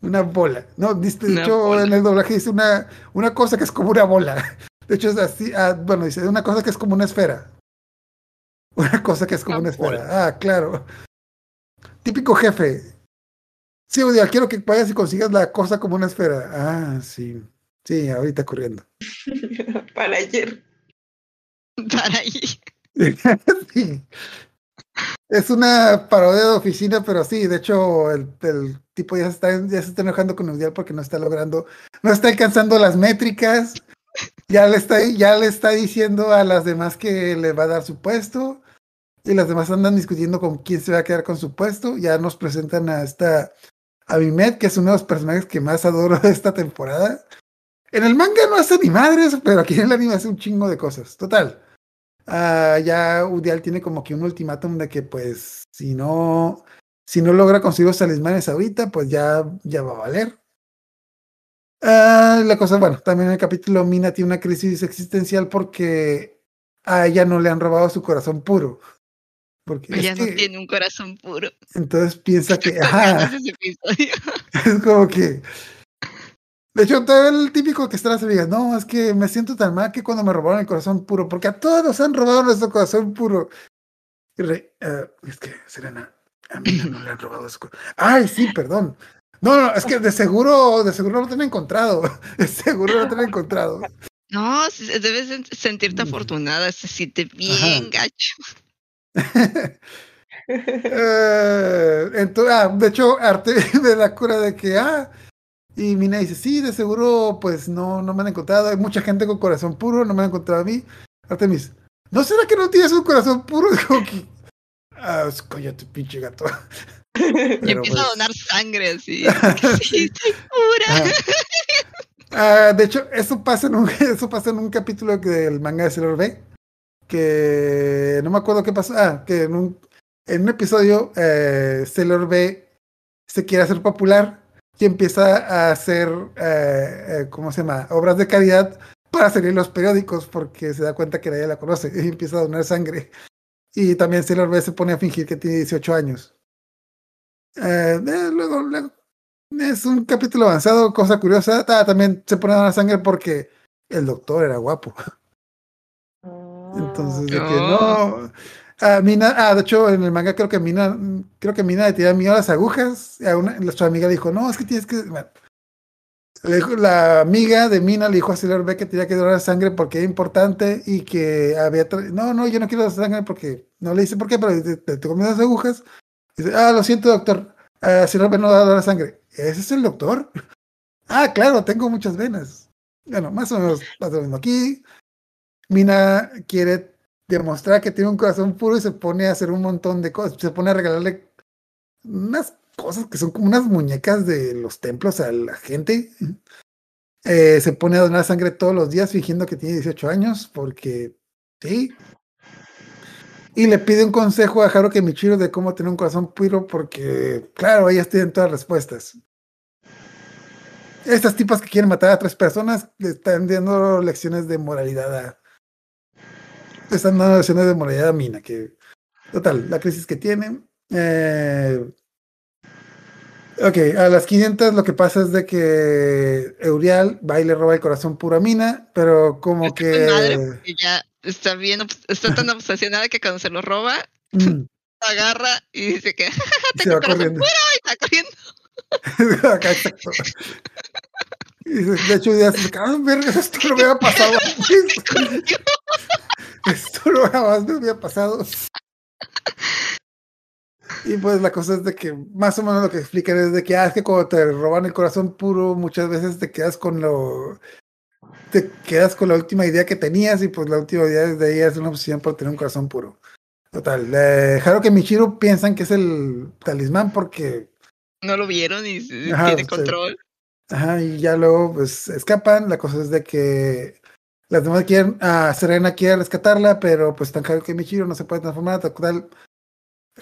Una bola. No, de hecho, bola. en el doblaje dice una, una cosa que es como una bola. De hecho, es así. ah, bueno, dice una cosa que es como una esfera. Una cosa que es como Una esfera. Ah, claro. Típico jefe. Sí, Odial, quiero que vayas y consigas la cosa como una esfera. Ah, sí. Sí, ahorita corriendo. Para ayer. Para ahí. Sí. Es una parodia de oficina, pero sí, de hecho, el, el tipo ya se, está, ya se está enojando con Udial porque no está logrando, no está alcanzando las métricas. Ya le está, ya le está diciendo a las demás que le va a dar su puesto. Y las demás andan discutiendo con quién se va a quedar con su puesto. Ya nos presentan a esta a Bimet, que es uno de los personajes que más adoro de esta temporada. En el manga no hace ni madres, pero aquí en el anime hace un chingo de cosas. Total. Ah, ya Udial tiene como que un ultimátum de que pues si no si no logra conseguir los talismanes ahorita, pues ya, ya va a valer. Ah, la cosa, bueno, también en el capítulo Mina tiene una crisis existencial porque a ella no le han robado su corazón puro. Porque es Ella no que- tiene un corazón puro. entonces piensa que, ajá, es como que. De hecho, todo el típico que está las amigas, no, es que me siento tan mal que cuando me robaron el corazón puro, porque a todos nos han robado nuestro corazón puro. Re- eh, es que, Serena, a mí no le han robado su corazón. Ay, sí, perdón. No, no, es que de seguro, de seguro no te han encontrado. De seguro no te han encontrado. No, debes sen- sentirte Mm. afortunada, se siente bien Ajá. gacho. Eh, entonces, ah, de hecho, Arte me da cura de que, ah, y Mina dice, sí, de seguro, pues no, no me han encontrado. Hay mucha gente con corazón puro, no me han encontrado a mí. Artemis, ¿no será que no tienes un corazón puro? Como que, ah, cállate, pinche gato. Y Pero, empieza a pues, donar sangre así. Sí, estoy pura. Ah, de hecho, eso pasa, en un, eso pasa en un capítulo que- del manga de Sailor B. Que no me acuerdo qué pasó. Ah, que en un, en un episodio eh, Sailor B se quiere hacer popular y empieza a hacer, eh, eh, ¿cómo se llama? Obras de caridad para salir los periódicos porque se da cuenta que nadie la conoce y empieza a donar sangre. Y también Sailor B se pone a fingir que tiene 18 años. Eh, luego, luego es un capítulo avanzado, cosa curiosa. Ah, también se pone a donar sangre porque el doctor era guapo. Entonces, de que no. Ah, Mina, ah, de hecho, en el manga creo que Mina, creo que Mina le tiraba miedo a las agujas. Y a una, nuestra amiga dijo, no, es que tienes que. bueno. Le dijo- la amiga de Mina le dijo a Sailor B que tenía que donar sangre porque era importante y que había. No, no, yo no quiero donar sangre porque. No le dice por qué, pero te, te, te comió las agujas. Dice, ah, lo siento, doctor. Ah, Sailor B no va a donar sangre. ¿Ese es el doctor? Ah, claro, tengo muchas venas. Bueno, más o menos pasa lo mismo aquí. Mina quiere demostrar que tiene un corazón puro y se pone a hacer un montón de cosas. Se pone a regalarle unas cosas que son como unas muñecas de los templos a la gente. Eh, se pone a donar sangre todos los días fingiendo que tiene 18 años porque sí. Y le pide un consejo a Haruka Michiro de cómo tener un corazón puro porque, claro, ellas tienen todas las respuestas. Estas tipas que quieren matar a tres personas le están dando lecciones de moralidad a, están escenas de moralidad a Mina, que total, la crisis que tiene. eh, ok, a las 500 lo que pasa es de que Eurial va y le roba el corazón puro a Mina, pero como Está madre que... ya está bien, está tan obsesionada que cuando se lo roba, mm, agarra y dice que tengo corazón corriendo. puro y está corriendo. Acá. Y dice- de hecho, ya se ah, verga, esto no me había pasado antes. Esto no jamás me había pasado. Y pues la cosa es de que más o menos lo que explican es de que, ah, es que cuando te roban el corazón puro, muchas veces te quedas con lo. Te quedas con la última idea que tenías y pues la última idea desde ahí es una opción por tener un corazón puro. Total. Eh, Haruka y Michiru piensan que es el talismán porque No lo vieron y Ajá, tiene sí. control. Ajá, y ya luego pues escapan. La cosa es de que las demás quieren, a Serena quiere rescatarla, pero pues tan Haruka y Michiru no se puede transformar. Total,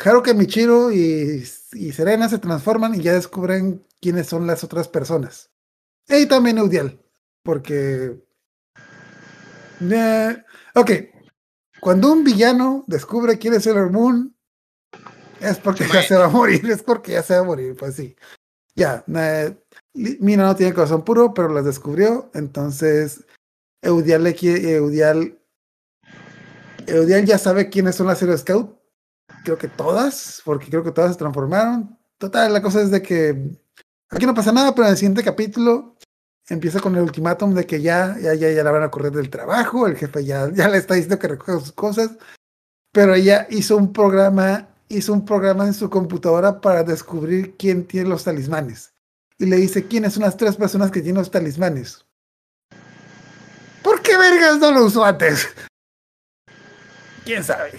Haruka, Michiru y, y Serena se transforman y ya descubren quiénes son las otras personas. Y también Eudial, porque... Eh, ok, cuando un villano descubre quién es Sailor Moon, es porque ya se va a morir, es porque ya se va a morir, pues sí. Ya, eh, Mina no tiene corazón puro, pero las descubrió. Entonces, Eudial, ya sabe quiénes son las Hero Scout. Creo que todas, porque creo que todas se transformaron. Total, la cosa es de que aquí no pasa nada, pero en el siguiente capítulo empieza con el ultimátum de que ya, ya, ya, ya la van a correr del trabajo. El jefe ya, ya le está diciendo que recoja sus cosas. Pero ella hizo un programa, hizo un programa en su computadora para descubrir quién tiene los talismanes y le dice quiénes son las tres personas que tienen los talismanes. ¿Por qué vergas no lo usó antes? ¿Quién sabe?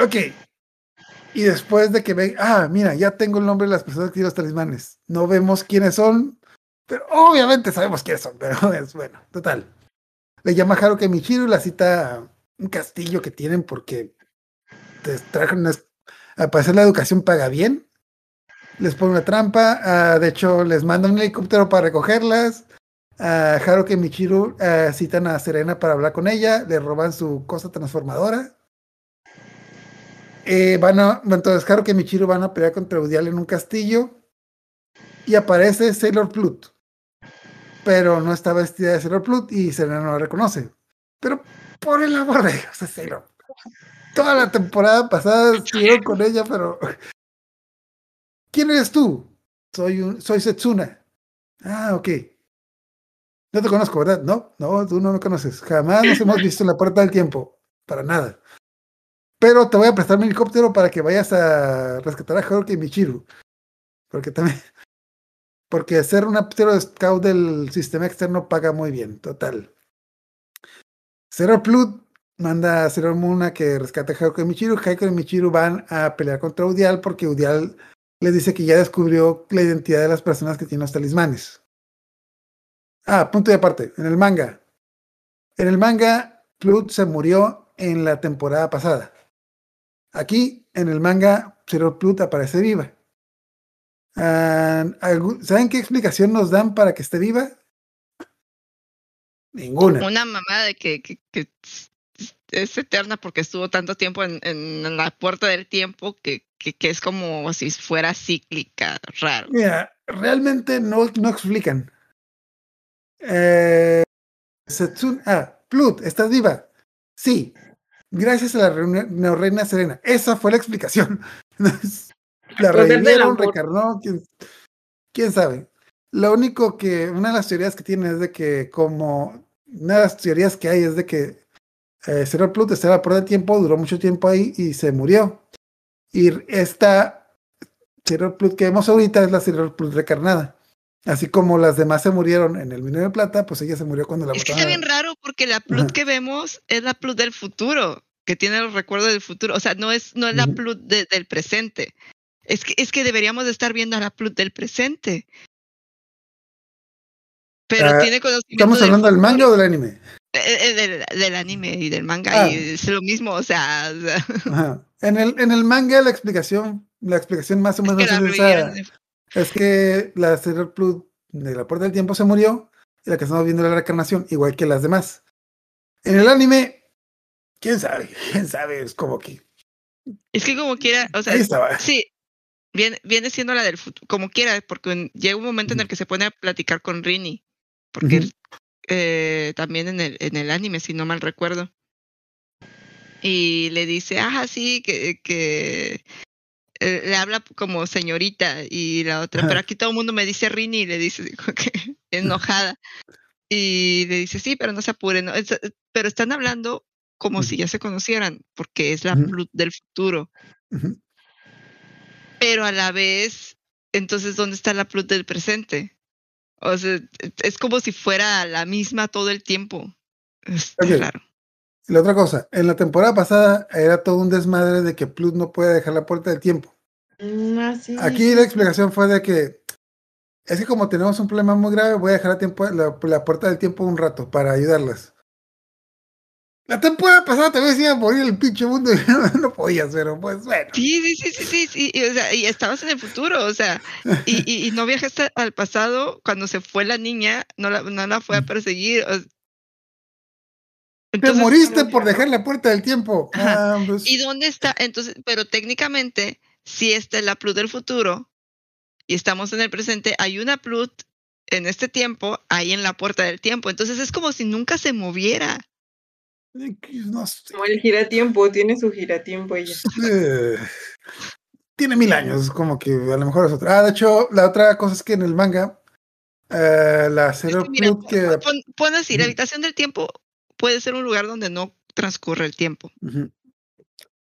Ok. Y después de que ve, ah, mira, ya tengo el nombre de las personas que tienen los talismanes. No vemos quiénes son, pero obviamente sabemos quiénes son, pero es bueno, total. Le llama Haruka Michiru y la cita un castillo que tienen porque te trajeron unas- al parecer la educación paga bien les pone una trampa, ah, de hecho les manda un helicóptero para recogerlas, a Haruka y Michiru citan a Serena para hablar con ella, le roban su cosa transformadora. Eh, van entonces Haruka y Michiru van a pelear contra Eudial en un castillo y aparece Sailor Plut, pero no está vestida de Sailor Plut y Serena no la reconoce. Pero por el amor de Dios, es Sailor. Toda la temporada pasada estuvieron con ella, pero ¿Quién eres tú? Soy soy Setsuna. Ah, ok. No te conozco, ¿verdad? No, no, tú no me conoces. Jamás nos hemos visto en la puerta del tiempo. Para nada. Pero te voy a prestar mi helicóptero para que vayas a rescatar a Haruka y Michiru. Porque también. Porque ser un aptero scout del sistema externo paga muy bien, total. Zero Plut manda a Zero Moon a que rescate a Haruka y Michiru. Haruka y Michiru van a pelear contra Udial porque Udial les dice que ya descubrió la identidad de las personas que tienen los talismanes. Ah, punto de aparte. En el manga. En el manga, Plut se murió en la temporada pasada. Aquí, en el manga, Zero Plut aparece viva. Ah, ¿algún- ¿Saben qué explicación nos dan para que esté viva? Ninguna. Una mamá de que, que, que es eterna porque estuvo tanto tiempo en, en la puerta del tiempo que, que, que es como si fuera cíclica, raro. Mira, realmente no, no explican. Eh, ah, Plut, ¿estás viva? Sí, gracias a la neorreina Serena. Esa fue la explicación. la revivieron, recarnó, ¿quién, quién sabe. Lo único que, una de las teorías que tiene es de que como, una de las teorías que hay es de que eh, Plut estaba por el tiempo, duró mucho tiempo ahí y se murió. Y esta Zero Plut que vemos ahorita es la Zero Plut recarnada. Así como las demás se murieron en el minero de plata, pues ella se murió cuando la Es que botaron. está bien raro porque la Ajá. Plut que vemos es la Plut del futuro, que tiene los recuerdos del futuro. O sea, no es, no es la de- del presente. Es que, es que deberíamos de estar viendo a la Plut del presente. Pero Ah, tiene conocimiento ¿Estamos hablando del manga o del anime? Eh, eh, del, del anime y del manga Ah. y es lo mismo, o sea, o sea, Ajá. En el, en el manga la explicación, la explicación más o es menos que es, esa- es que la Sailor Plut de la puerta del tiempo se murió y la que estamos viendo es la reencarnación, igual que las demás. En el anime, quién sabe, quién sabe, es como que Es que como quiera, o sea, ahí estaba. sí, viene, viene siendo la del futuro, como quiera, porque llega un momento en el que se pone a platicar con Rini, porque Ujú. eh, también en el, en el anime, si no mal recuerdo. Y le dice, ah, sí, que, que eh, le habla como señorita y la otra, pero aquí todo el mundo me dice Rini y le dice que enojada. Y le dice, sí, pero no se apuren, ¿no? Es- pero están hablando como si ya se conocieran, porque es la. Plut del futuro. Pero a la vez, entonces, ¿dónde está la Plut del presente? O sea, es como si fuera la misma todo el tiempo. Está raro. La otra cosa, en la temporada pasada era todo un desmadre de que Plus no puede dejar la puerta del tiempo. Mm, ah, sí, Aquí la explicación fue de que es que como tenemos un problema muy grave, voy a dejar a tiempo, la, la puerta del tiempo un rato para ayudarlas. La temporada pasada también se iba a morir el pinche mundo y no, no podías, pero pues bueno. Sí, sí, sí, sí, sí, sí, y, o sea, y estabas en el futuro, o sea, y, y, y no viajaste al pasado cuando se fue la niña, no la, no la fue a perseguir. o- Te moriste por dejar la puerta del tiempo. Ah, pues, ¿Y dónde está? Entonces, pero técnicamente, si esta es la Plut del futuro y estamos en el presente, hay una Plut en este tiempo, ahí en la puerta del tiempo. Entonces es como si nunca se moviera. no sé. Como el giratiempo, tiene su giratiempo ella. Eh, tiene mil años, como que a lo mejor es otra. Ah, de hecho, la otra cosa es que en el manga, eh, la Es Zero que mira, Plut que. pon, pon así, la Ujú. habitación del tiempo puede ser un lugar donde no transcurre el tiempo. Ujú.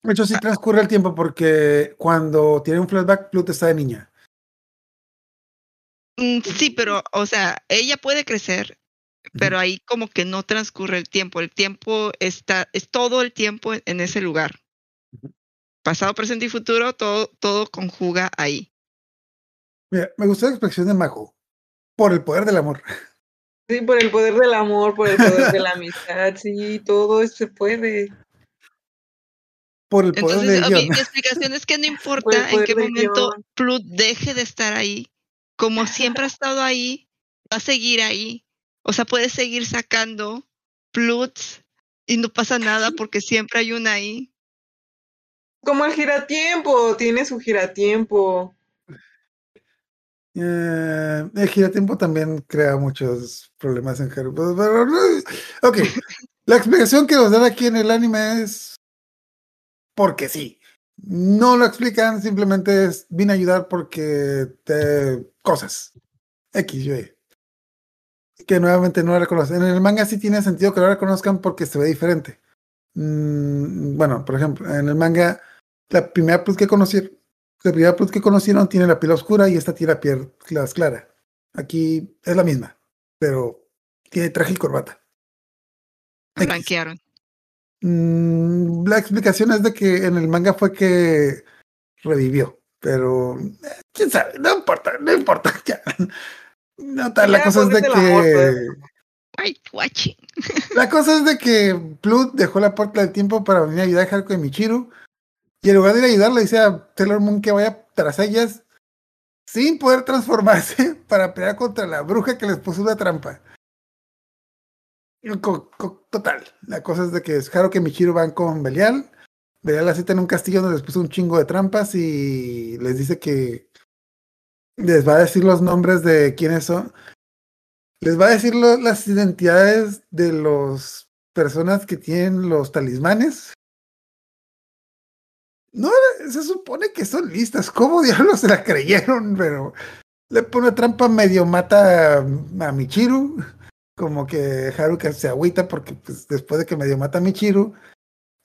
De hecho, sí transcurre el tiempo porque cuando tiene un flashback, Plut está de niña. Mm, Sí, pero, o sea, ella puede crecer, pero ahí como que no transcurre el tiempo. El tiempo está, es todo el tiempo en, ese lugar. Pasado, presente y futuro, todo, todo conjuga ahí. Mira, me gustó la expresión de Majo. Por el poder del amor. Sí, por el poder del amor, por el poder de la amistad, sí, todo se puede. Por el poder Entonces, del guion. mi explicación es que no importa en qué momento. Plut deje de estar ahí. Como siempre ha estado ahí, va a seguir ahí. O sea, puede seguir sacando Pluts y no pasa nada porque siempre hay una ahí. Como el giratiempo, tiene su giratiempo. Eh, el giratiempo también crea muchos problemas en Harry Potter. Ok, la explicación que nos dan aquí en el anime es porque sí. No lo explican, simplemente es vine a ayudar porque te cosas. X. Que nuevamente no la reconocen. En el manga sí tiene sentido que lo reconozcan porque se ve diferente. Mm, bueno, por ejemplo, en el manga, la primera plus que conocieron, la primera plus que conocieron tiene la piel oscura y esta tiene la piel clara. Aquí es la misma, pero tiene traje y corbata. Blanquearon. Mm, la explicación es de que en el manga fue que revivió, pero eh, quién sabe, no importa, no importa. ya. No, tal, la cosa es de que pues. Ay, guachi. la cosa es de que Plut dejó la puerta del tiempo para venir a ayudar a Haruko y Michiru y en lugar de ayudarle dice a Taylor Moon que vaya tras ellas sin poder transformarse para pelear contra la bruja que les puso una trampa. Total, la cosa es de que Haruko y Michiru van con Belial. Belial la cita en un castillo donde les puso un chingo de trampas y les dice que les va a decir los nombres de quiénes son. Les va a decir las identidades de las personas que tienen los talismanes. No, se supone que son listas. ¿Cómo diablos se la creyeron? Pero le pone trampa medio mata a, Michiru. Como que Haruka se agüita porque pues, después de que medio mata a Michiru,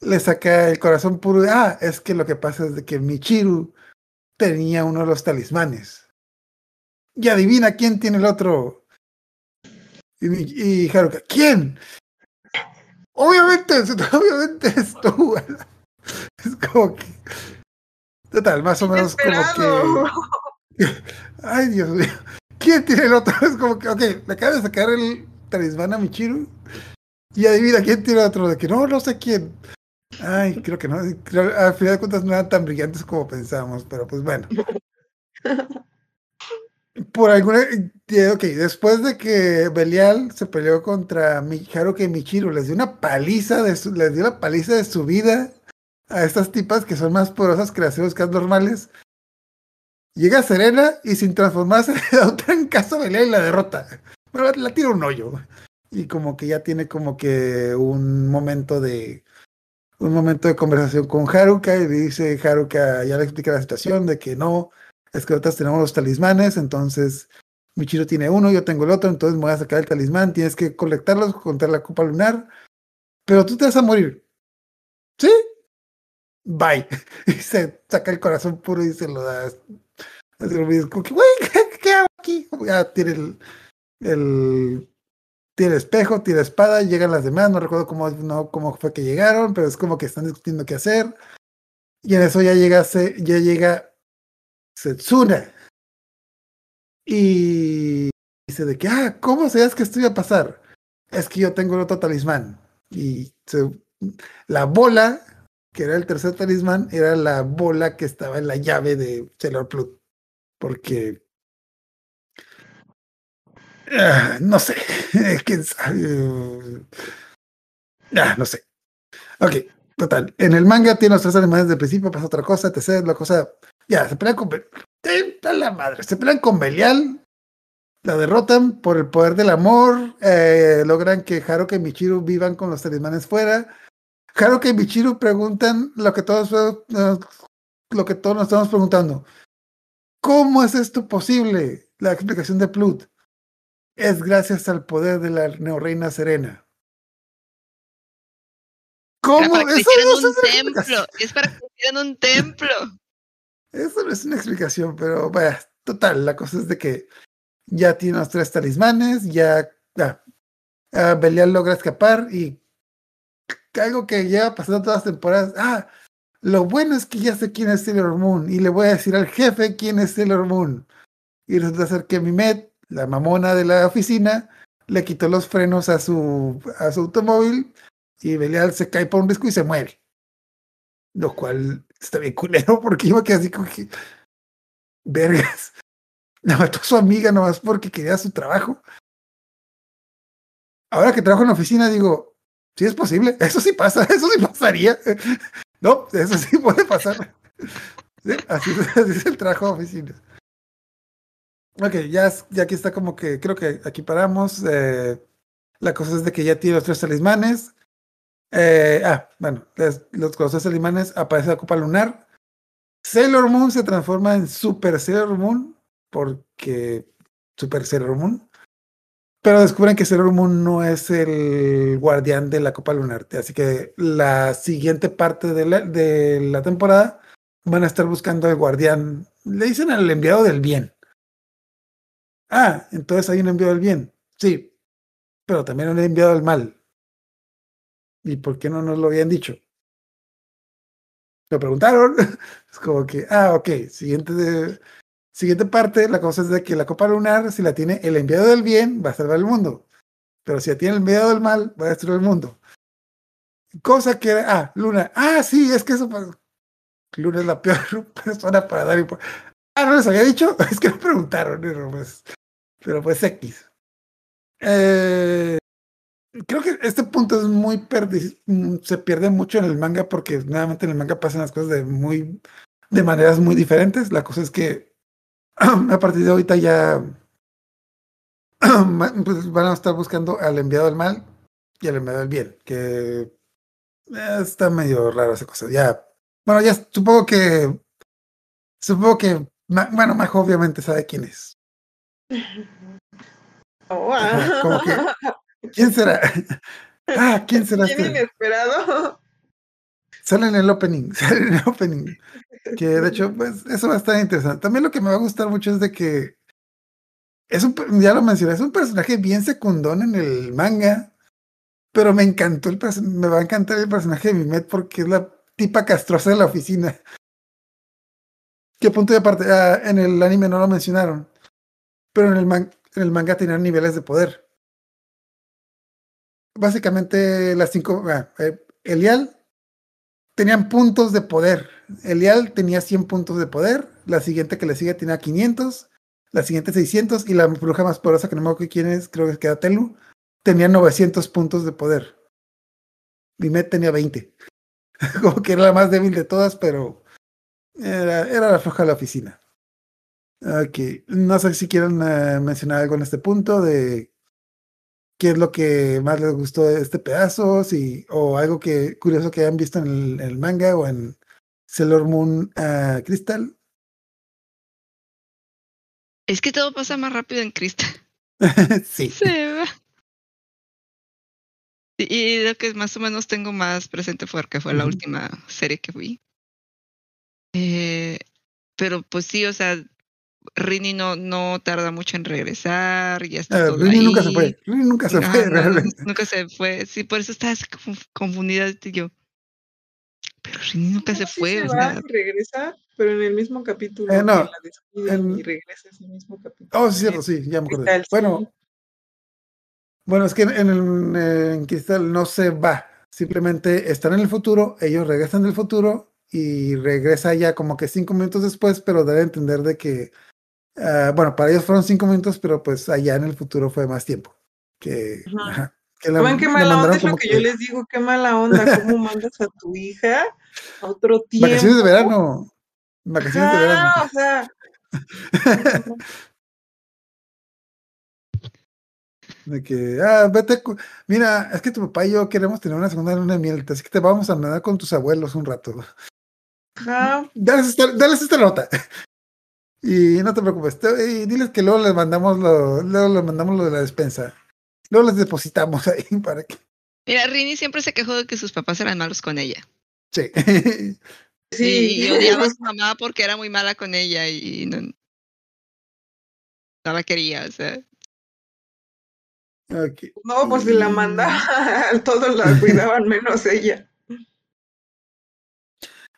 le saca el corazón puro. Ah, es que lo que pasa es de que Michiru tenía uno de los talismanes. Y adivina quién tiene el otro. Y, Haruka, ¿quién? Obviamente, obviamente es. Es como que. Total, más o menos como que. Ay, Dios mío. ¿Quién tiene el otro? Es como que, ok, le acaba de sacar el talismán a Michiru. Y adivina quién tiene el otro. De que no, no sé quién. Ay, creo que no. Creo- al final de cuentas no eran tan brillantes como pensábamos, pero pues bueno. Por alguna. eh, Ok, después de que Belial se peleó contra Haruka y Michiru, les dio una paliza de su, les dio la paliza de su vida a estas tipas que son más poderosas que las normales. Llega Serena y sin transformarse le da un trancazo Belial y la derrota. Bueno, la tira un hoyo. Y como que ya tiene como que un momento de. Un momento de conversación con Haruka y dice Haruka, ya le explica la situación de que no, es que nosotros tenemos los talismanes, entonces Michiro tiene uno, yo tengo el otro, entonces me voy a sacar el talismán, tienes que colectarlos contra la copa lunar, pero tú te vas a morir. ¿Sí? Bye. Y se saca el corazón puro y se lo da. Mismo, como que, güey, ¿qué, qué hago aquí? Ya tiene el, el, tiene espejo, tiene espada, llegan las demás, no recuerdo cómo, no, cómo fue que llegaron, pero es como que están discutiendo qué hacer. Y en eso ya llega, ya llega Setsuna. Y dice de que, ah, ¿cómo sabías que esto iba a pasar? Es que yo tengo el otro talismán. Y la bola, que era el tercer talismán, era la bola que estaba en la llave de Sailor Plut. Porque... ah, no sé, quién sabe. Ah, no sé. Ok, total. En el manga tiene los tres animales del principio, pasa otra cosa, te sé, la cosa. Ya, se pelean con. Be- ¡Eh, a la madre! Se pelean con Belial, la derrotan por el poder del amor, eh, logran que Haruka y Michiru vivan con los talismanes fuera. Haruka y Michiru preguntan lo que todos, eh, lo que todos nos estamos preguntando. ¿Cómo es esto posible? La explicación de Plut es gracias al poder de la neorreina Serena. ¿Cómo? para que Eso no es un templo. Es para que hicieran un templo. Eso no es una explicación, pero vaya, total, la cosa es de que ya tiene los tres talismanes, ya ah, Belial logra escapar y algo que lleva pasando todas las temporadas. Ah, lo bueno es que ya sé quién es Sailor Moon y le voy a decir al jefe quién es Sailor Moon. Y resulta ser que Mimet, la mamona de la oficina, le quitó los frenos a su, a su automóvil y Belial se cae por un disco y se muere. Lo cual está bien culero porque iba que así como que. Vergas. La mató a su amiga nomás porque quería su trabajo. Ahora que trabajo en la oficina, digo, sí es posible, eso sí pasa, eso sí pasaría. No, eso sí puede pasar. Sí, así, así es el trabajo de oficina. Ok, ya, ya aquí está como que, creo que aquí paramos. eh, la cosa es de que ya tiene los tres talismanes. Eh, ah, bueno, los, los tres talismanes aparece la copa lunar. Sailor Moon se transforma en Super Sailor Moon porque Super Sailor Moon. Pero descubren que Sailor Moon no es el guardián de la Copa Lunar. Así que la siguiente parte de la, de la temporada van a estar buscando al guardián. Le dicen al enviado del bien. Ah, entonces hay un enviado del bien. Sí, pero también un enviado del mal. ¿Y por qué no nos lo habían dicho? Me preguntaron. Es como que, ah, ok, siguiente, de, siguiente parte, la cosa es de que la copa lunar, si la tiene el enviado del bien, va a salvar el mundo. Pero si la tiene el enviado del mal, va a destruir el mundo. Cosa que, ah, Luna, ah, sí, es que eso, Luna es la peor persona para dar Ah, no les había dicho, es que me preguntaron, pero pues, pero pues X. Eh, creo que este punto es muy perdi mm, se pierde mucho en el manga porque nuevamente en el manga pasan las cosas de muy de maneras muy diferentes. La cosa es que a partir de ahorita ya pues, van a estar buscando al enviado del mal y al enviado del bien, que eh, está medio raro esa cosa. Ya, bueno, ya supongo que supongo que bueno, Majo obviamente sabe quién es. Oh, Ajá, como que- ¿Quién será? Ah, ¿quién será Bien este? inesperado. Sale en el opening, sale en el opening. Que de hecho, pues, eso va a estar interesante. También lo que me va a gustar mucho es de que es un, ya lo mencioné, es un personaje bien secundón en el manga, pero me encantó el me va a encantar el personaje de Mimet porque es la tipa castrosa de la oficina. ¿Qué punto de aparte? Ah, en el anime no lo mencionaron, pero en el, man- en el manga tenían niveles de poder. Básicamente las cinco, ah, eh, Elial tenían puntos de poder. Elial tenía 100 puntos de poder, la siguiente que le sigue tenía 500, la siguiente 600 y la bruja más poderosa que no me acuerdo quién es, creo que era Telu, tenía 900 puntos de poder. Dimet tenía 20. Como que era la más débil de todas, pero era, era la floja de la oficina. Ok, no sé si quieren eh, mencionar algo en este punto de qué es lo que más les gustó de este pedazo, si, o algo que curioso que hayan visto en el manga o en Sailor Moon ah, Crystal. Es que todo pasa más rápido en Crystal. sí. Se va. Y, lo que más o menos tengo más presente fue que fue la última serie que vi. Eh, pero pues sí, o sea, Rini no, no tarda mucho en regresar, ya está Ah, Rini nunca se fue. Rini nunca se fue, no, realmente. nunca se fue. Sí, por eso como confundida yo. Pero Rini nunca No, se sí fue, se o va sea, y regresa, pero en el mismo capítulo. Eh, que no, la en- y regresa ese mismo capítulo. Oh, sí, cierto, sí, ya me acordé. Cristal, sí. Bueno, bueno, es que en, en, en Cristal no se va. Simplemente están en el futuro, ellos regresan del futuro y regresa ya como que cinco minutos después, pero debe entender de que, ah, bueno, para ellos fueron cinco minutos, pero pues allá en el futuro fue más tiempo. Que, Ajá. ajá, que la- ¿Saben qué la mala onda? Es lo que yo les digo, qué mala onda. ¿Cómo mandas a tu hija a otro tiempo? Vacaciones de verano. Vacaciones de verano. Ajá, o sea, De que, ah, vete, mira, es que tu papá y yo queremos tener una segunda luna de miel, así que te vamos a mandar con tus abuelos un rato. ajá. Dales esta, dales esta nota. Y no te preocupes, te- y diles que luego les mandamos lo, luego les mandamos lo de la despensa. Luego les depositamos ahí para que. mira, Rini siempre se quejó de que sus papás eran malos con ella. Sí. Sí. Y odiaba a su mamá porque era muy mala con ella y no, no la quería, o sea. Ok. No, pues si la mandaba, todos la cuidaban menos ella.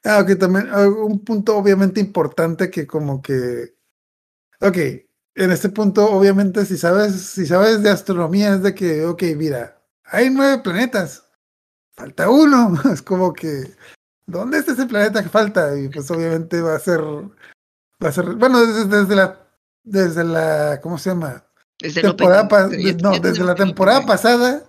Ah, ok, también ah, un punto obviamente importante que como que. Ok, en este punto, obviamente, si sabes, si sabes de astronomía, es de que, ok, mira, hay nueve planetas. Falta uno. Es como que. ¿Dónde está ese planeta que falta? Y pues obviamente va a ser. Va a ser. Bueno, desde, desde la. Desde la. ¿Cómo se llama? Desde temporada pa- no, desde la temporada pasada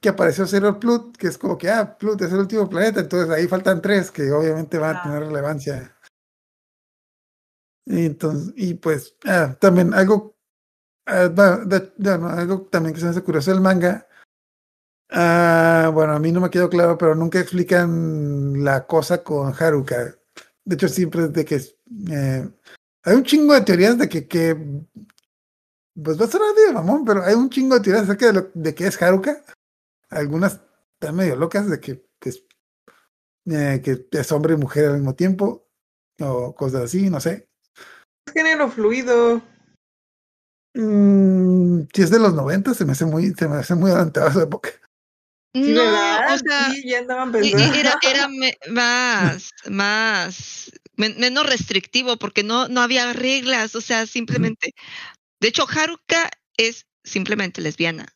que apareció Zero Plut, que es como que, ah, Plut es el último planeta, entonces ahí faltan tres que obviamente van a Ah. tener relevancia. Entonces, y pues, ah, también algo, ah, algo también que se me hace curioso del manga. Ah, bueno, a mí no me quedó claro, pero nunca explican la cosa con Haruka. De hecho, siempre es de que eh, hay un chingo de teorías de que, que pues va a sonar de mamón, pero hay un chingo de teorías acerca de, lo, de qué es Haruka. Algunas están medio locas de que, que eh, que es hombre y mujer al mismo tiempo, o cosas así, no sé. Género fluido. Mm, si es de los 90, se me hace muy, se me hace muy adelantado esa época. Sí, No, ¿verdad? o sea, sí, ya andaban pensando. era, era me- más, más, men- menos restrictivo porque no, no había reglas, o sea, simplemente. De hecho, Haruka es simplemente lesbiana.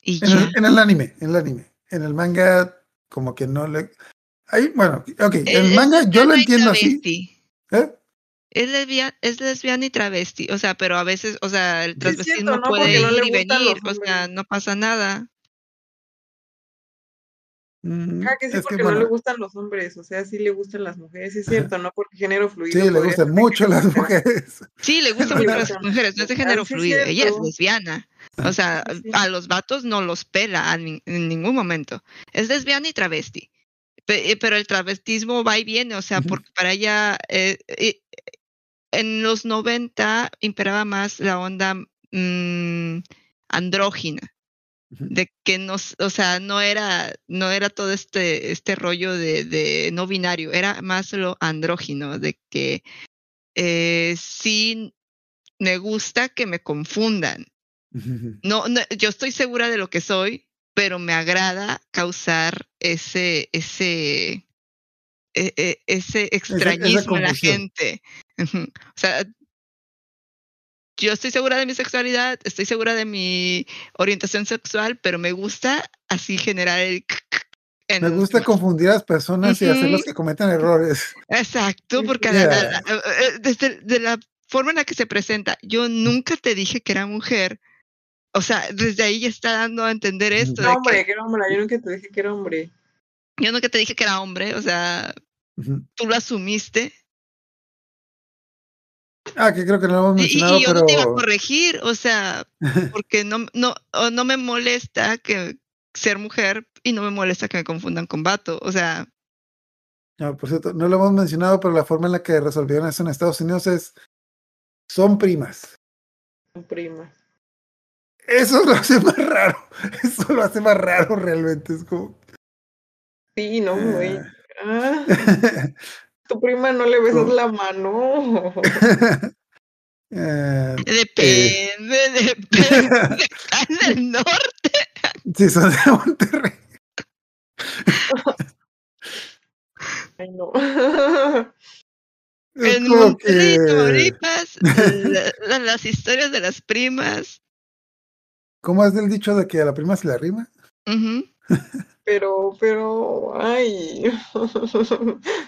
Y En el, en el anime, en el anime. En el manga, como que no le. Ahí, bueno, ok, en el Es- manga es yo lo entiendo así. ¿eh? Es lesbiana, es lesbiana y travesti, o sea, pero a veces, o sea, el es transvestismo ¿no? puede no ir y venir, o sea, no pasa nada. Mm, Ajá, que sí, es porque que, no le gustan los hombres, o sea, sí le gustan las mujeres, es Ajá. cierto, ¿no? Porque género fluido. sí, le gustan ser mucho las mujeres. Sí, le gustan mucho las mujeres, no es de Ah, género es fluido, ella es lesbiana. O sea, Sí, a los vatos no los pela en ningún momento. Es lesbiana y travesti. Pe- eh, Pero el travestismo va y viene, o sea, porque para ella, eh, eh, en los 90 imperaba más la onda mm, andrógina, de que no, s- o sea, no era, no era todo este, este rollo de, de no binario, era más lo andrógino, de que eh, sí me gusta que me confundan. No, no, yo estoy segura de lo que soy, pero me agrada causar ese, ese, e- e- ese extrañismo en la gente. O sea, yo estoy segura de mi sexualidad, estoy segura de mi orientación sexual, pero me gusta así generar el en Me gusta confundir a las personas y hacerlos Ujú. que cometan errores. Exacto, porque sí. la- la- Yeah. la- desde de la forma en la que se presenta, yo nunca te dije que era mujer. O sea, desde ahí ya está dando a entender esto. De hombre, que que era hombre. Yo nunca te dije que era hombre. Yo nunca te dije que era hombre, o sea, tú lo asumiste. Ah, que creo que no lo hemos Y, y mencionado, yo no te iba a pero. corregir, o sea, porque no, no, no me molesta que ser mujer y no me molesta que me confundan con vato. O sea, No, por cierto, no lo hemos mencionado, pero la forma en la que resolvieron eso en Estados Unidos es. Son primas. Son primas. Eso lo hace más raro. Eso lo hace más raro realmente. Es como. Sí, no, güey. Ah. Ah, tu prima no le besas la mano. Eh, depende, depende. Están del norte. sí, son de Monterrey. Ay, no. Es En Monterrey, que- Tamaulipas, la- la- las historias de las primas. ¿Cómo es del dicho de que a la prima se le arrima? Ujú. Pero, pero, ay.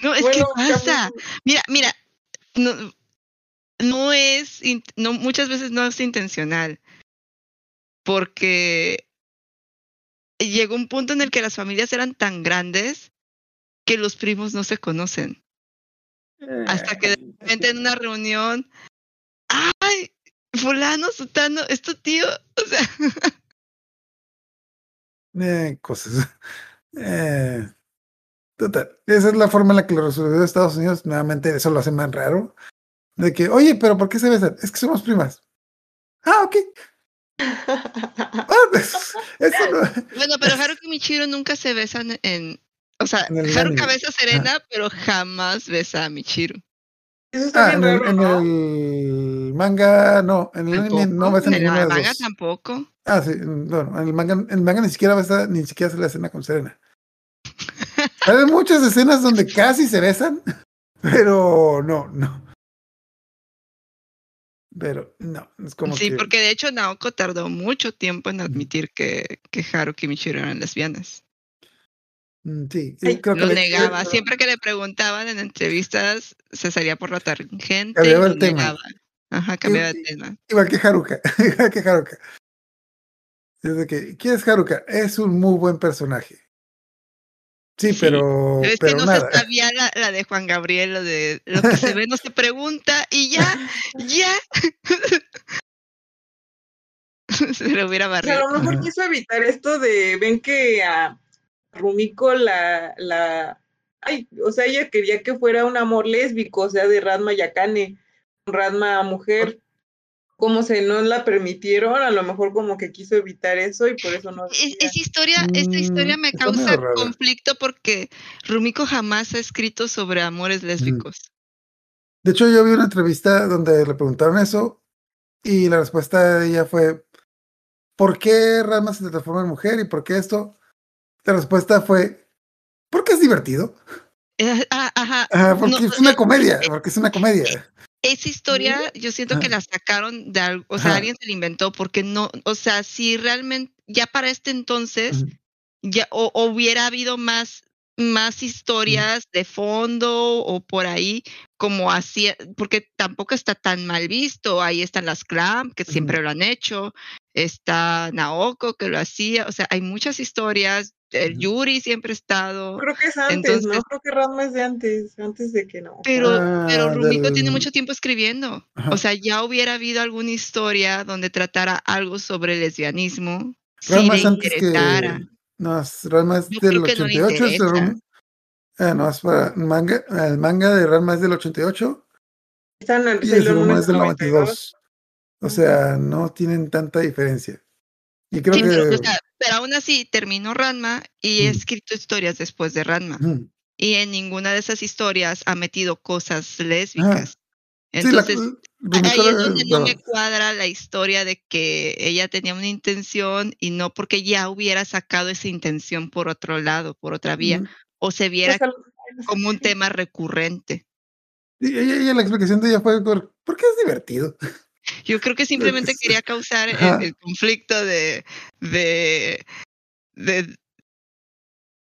No, es que pasa. Mira, mira, no, no es, no, muchas veces no es intencional, porque llegó un punto en el que las familias eran tan grandes que los primos no se conocen. Hasta que de repente en una reunión, ¡ay! Fulano, sutano, es tu tío. O sea, Eh, cosas. Eh, total. Esa es la forma en la que lo resolvió Estados Unidos. Nuevamente, eso lo hace más raro. De que, oye, pero ¿por qué se besan? Es que somos primas. Ah, ok. Ah, pues, eso no. bueno, pero Haruki y Michiro nunca se besan en. O sea, En el Haruka anime. besa a Serena, pero jamás besa a Michiro. Eso está Ah, bien en el, en el manga, no. En el anime no besan en ninguna de las manga dos. tampoco. Ah, sí. Bueno, en el manga, en el manga ni siquiera besa, ni siquiera se la escena con Serena. Hay muchas escenas donde casi se besan, pero no, no. Pero no, es como sí, que. porque de hecho Naoko tardó mucho tiempo en admitir que, que Haruki y Michiro eran lesbianas. Mm, Sí, Ay, creo que Lo le- negaba. pero- Siempre que le preguntaban en entrevistas, se salía por la tangente. Cambiaba y el lo tema. negaba. Ajá, cambiaba Y- de tema. Igual que Haruka. igual que Haruka. Desde que, ¿quién es Haruka? Es un muy buen personaje. Sí, Sí, pero, Pero es pero que no nada. se sabía la, la de Juan Gabriel, lo de lo que se ve no se pregunta y ya, ya. se le hubiera O sea, a barrido. lo mejor quiso evitar esto de, ven que a Rumiko la, la, ay, o sea, ella quería que fuera un amor lésbico, o sea, de Radma y Akane, Radma mujer. Como se no la permitieron, a lo mejor como que quiso evitar eso y por eso no. Es- esa historia, esta historia Mm, me causa conflicto porque Rumiko jamás ha escrito sobre amores lésbicos. De hecho, yo vi una entrevista donde le preguntaron eso y la respuesta de ella fue: ¿Por qué Rama se transforma en mujer y por qué esto? La respuesta fue: porque es divertido. Eh, ah, ajá. Porque No, es una eh, comedia, eh, porque es una comedia. Esa historia, yo siento que la sacaron de algo, o sea, Ajá. alguien se la inventó porque no, o sea, si realmente, ya para este entonces, ya o, hubiera habido más, más historias de fondo o por ahí, como hacía, porque tampoco está tan mal visto. Ahí están las Clamp, que siempre lo han hecho, está Naoko, que lo hacía, o sea, hay muchas historias, el. Yuri siempre ha estado, Creo que es antes, Entonces- ¿no? Creo que Radma es de antes, antes de que no. pero, Ah, pero Rumiko del- tiene mucho tiempo escribiendo. Ajá. O sea, ya hubiera habido alguna historia donde tratara algo sobre lesbianismo. Si Rama le es antes interesara. que. No, es- Rama es Yo del creo que no le 88. es de interesa. Rum- Ah, no, es para manga. El manga de Rama es del 88 Están en y el Moon segundo es del 92. O Ujú. sea, no tienen tanta diferencia. Y creo Sí, que. pero, o sea, pero aún así terminó Ranma y he Mm. escrito historias después de Ranma. Ujú. Y en ninguna de esas historias ha metido cosas lésbicas. Sí, la- Entonces, Rumiko ahí es la- donde no me bueno, cuadra la historia de que ella tenía una intención y no porque ya hubiera sacado esa intención por otro lado, por otra vía, ujú. o se viera Pues, como un tema recurrente. Y ella, ella- la explicación de ella fue por, porque es divertido. Yo creo que simplemente sí. quería causar el, conflicto de, de, de,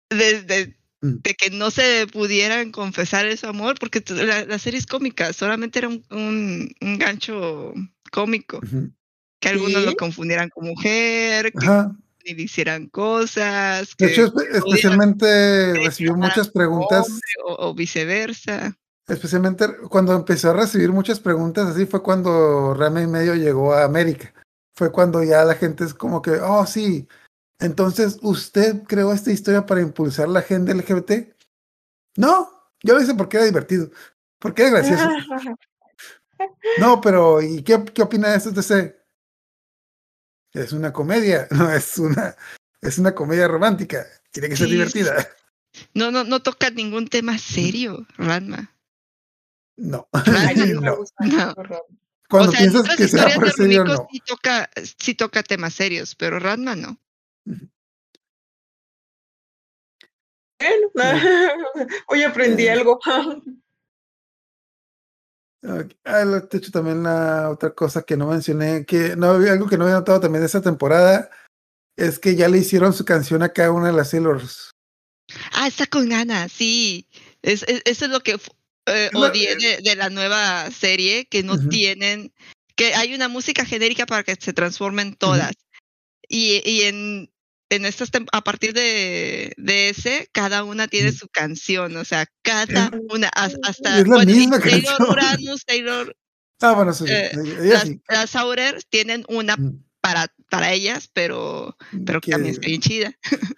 de, de Mm. que no se pudieran confesar ese amor, porque la, la serie es cómica, solamente era un, un, un gancho cómico, que algunos Sí. lo confundieran con mujer, que Ajá. le hicieran cosas, De hecho, espe- especialmente recibió muchas preguntas, hombre o, o viceversa. Especialmente cuando empezó a recibir muchas preguntas, así fue cuando Rama y medio llegó a América. Fue cuando ya la gente es como que, oh, sí, entonces usted creó esta historia para impulsar la agenda LGBT. No, yo lo hice porque era divertido, porque era gracioso. No, pero ¿y qué, qué opina de esto? DC? Es una comedia, no es una, es una comedia romántica. Tiene que ser divertida. No, no, no toca ningún tema serio, Ranma. No, Ay, no. Cuando o sea, en piensas que será historias por de serio, no. sí toca, sí toca temas serios, pero Ranma no. Bueno, hoy aprendí Eh. algo. Ok. Ah, lo- de hecho, también la otra cosa que no mencioné, que no había algo que no había notado también de esta temporada, es que ya le hicieron su canción a cada una de las Sailors. Ah, está con Ana, sí. Es, es- eso es lo que eh, odié de, de la nueva serie, que no Ujú. tienen, que hay una música genérica para que se transformen todas. Y, y en, en estas a partir de, de ese, cada una tiene su canción, o sea, cada una, has- hasta Es la bueno, misma Taylor canción. Uranus, Taylor, Ah, bueno, sí, sí, Eh, las, sí. las Aurers tienen una para, para ellas, pero, pero que- también está bien chida.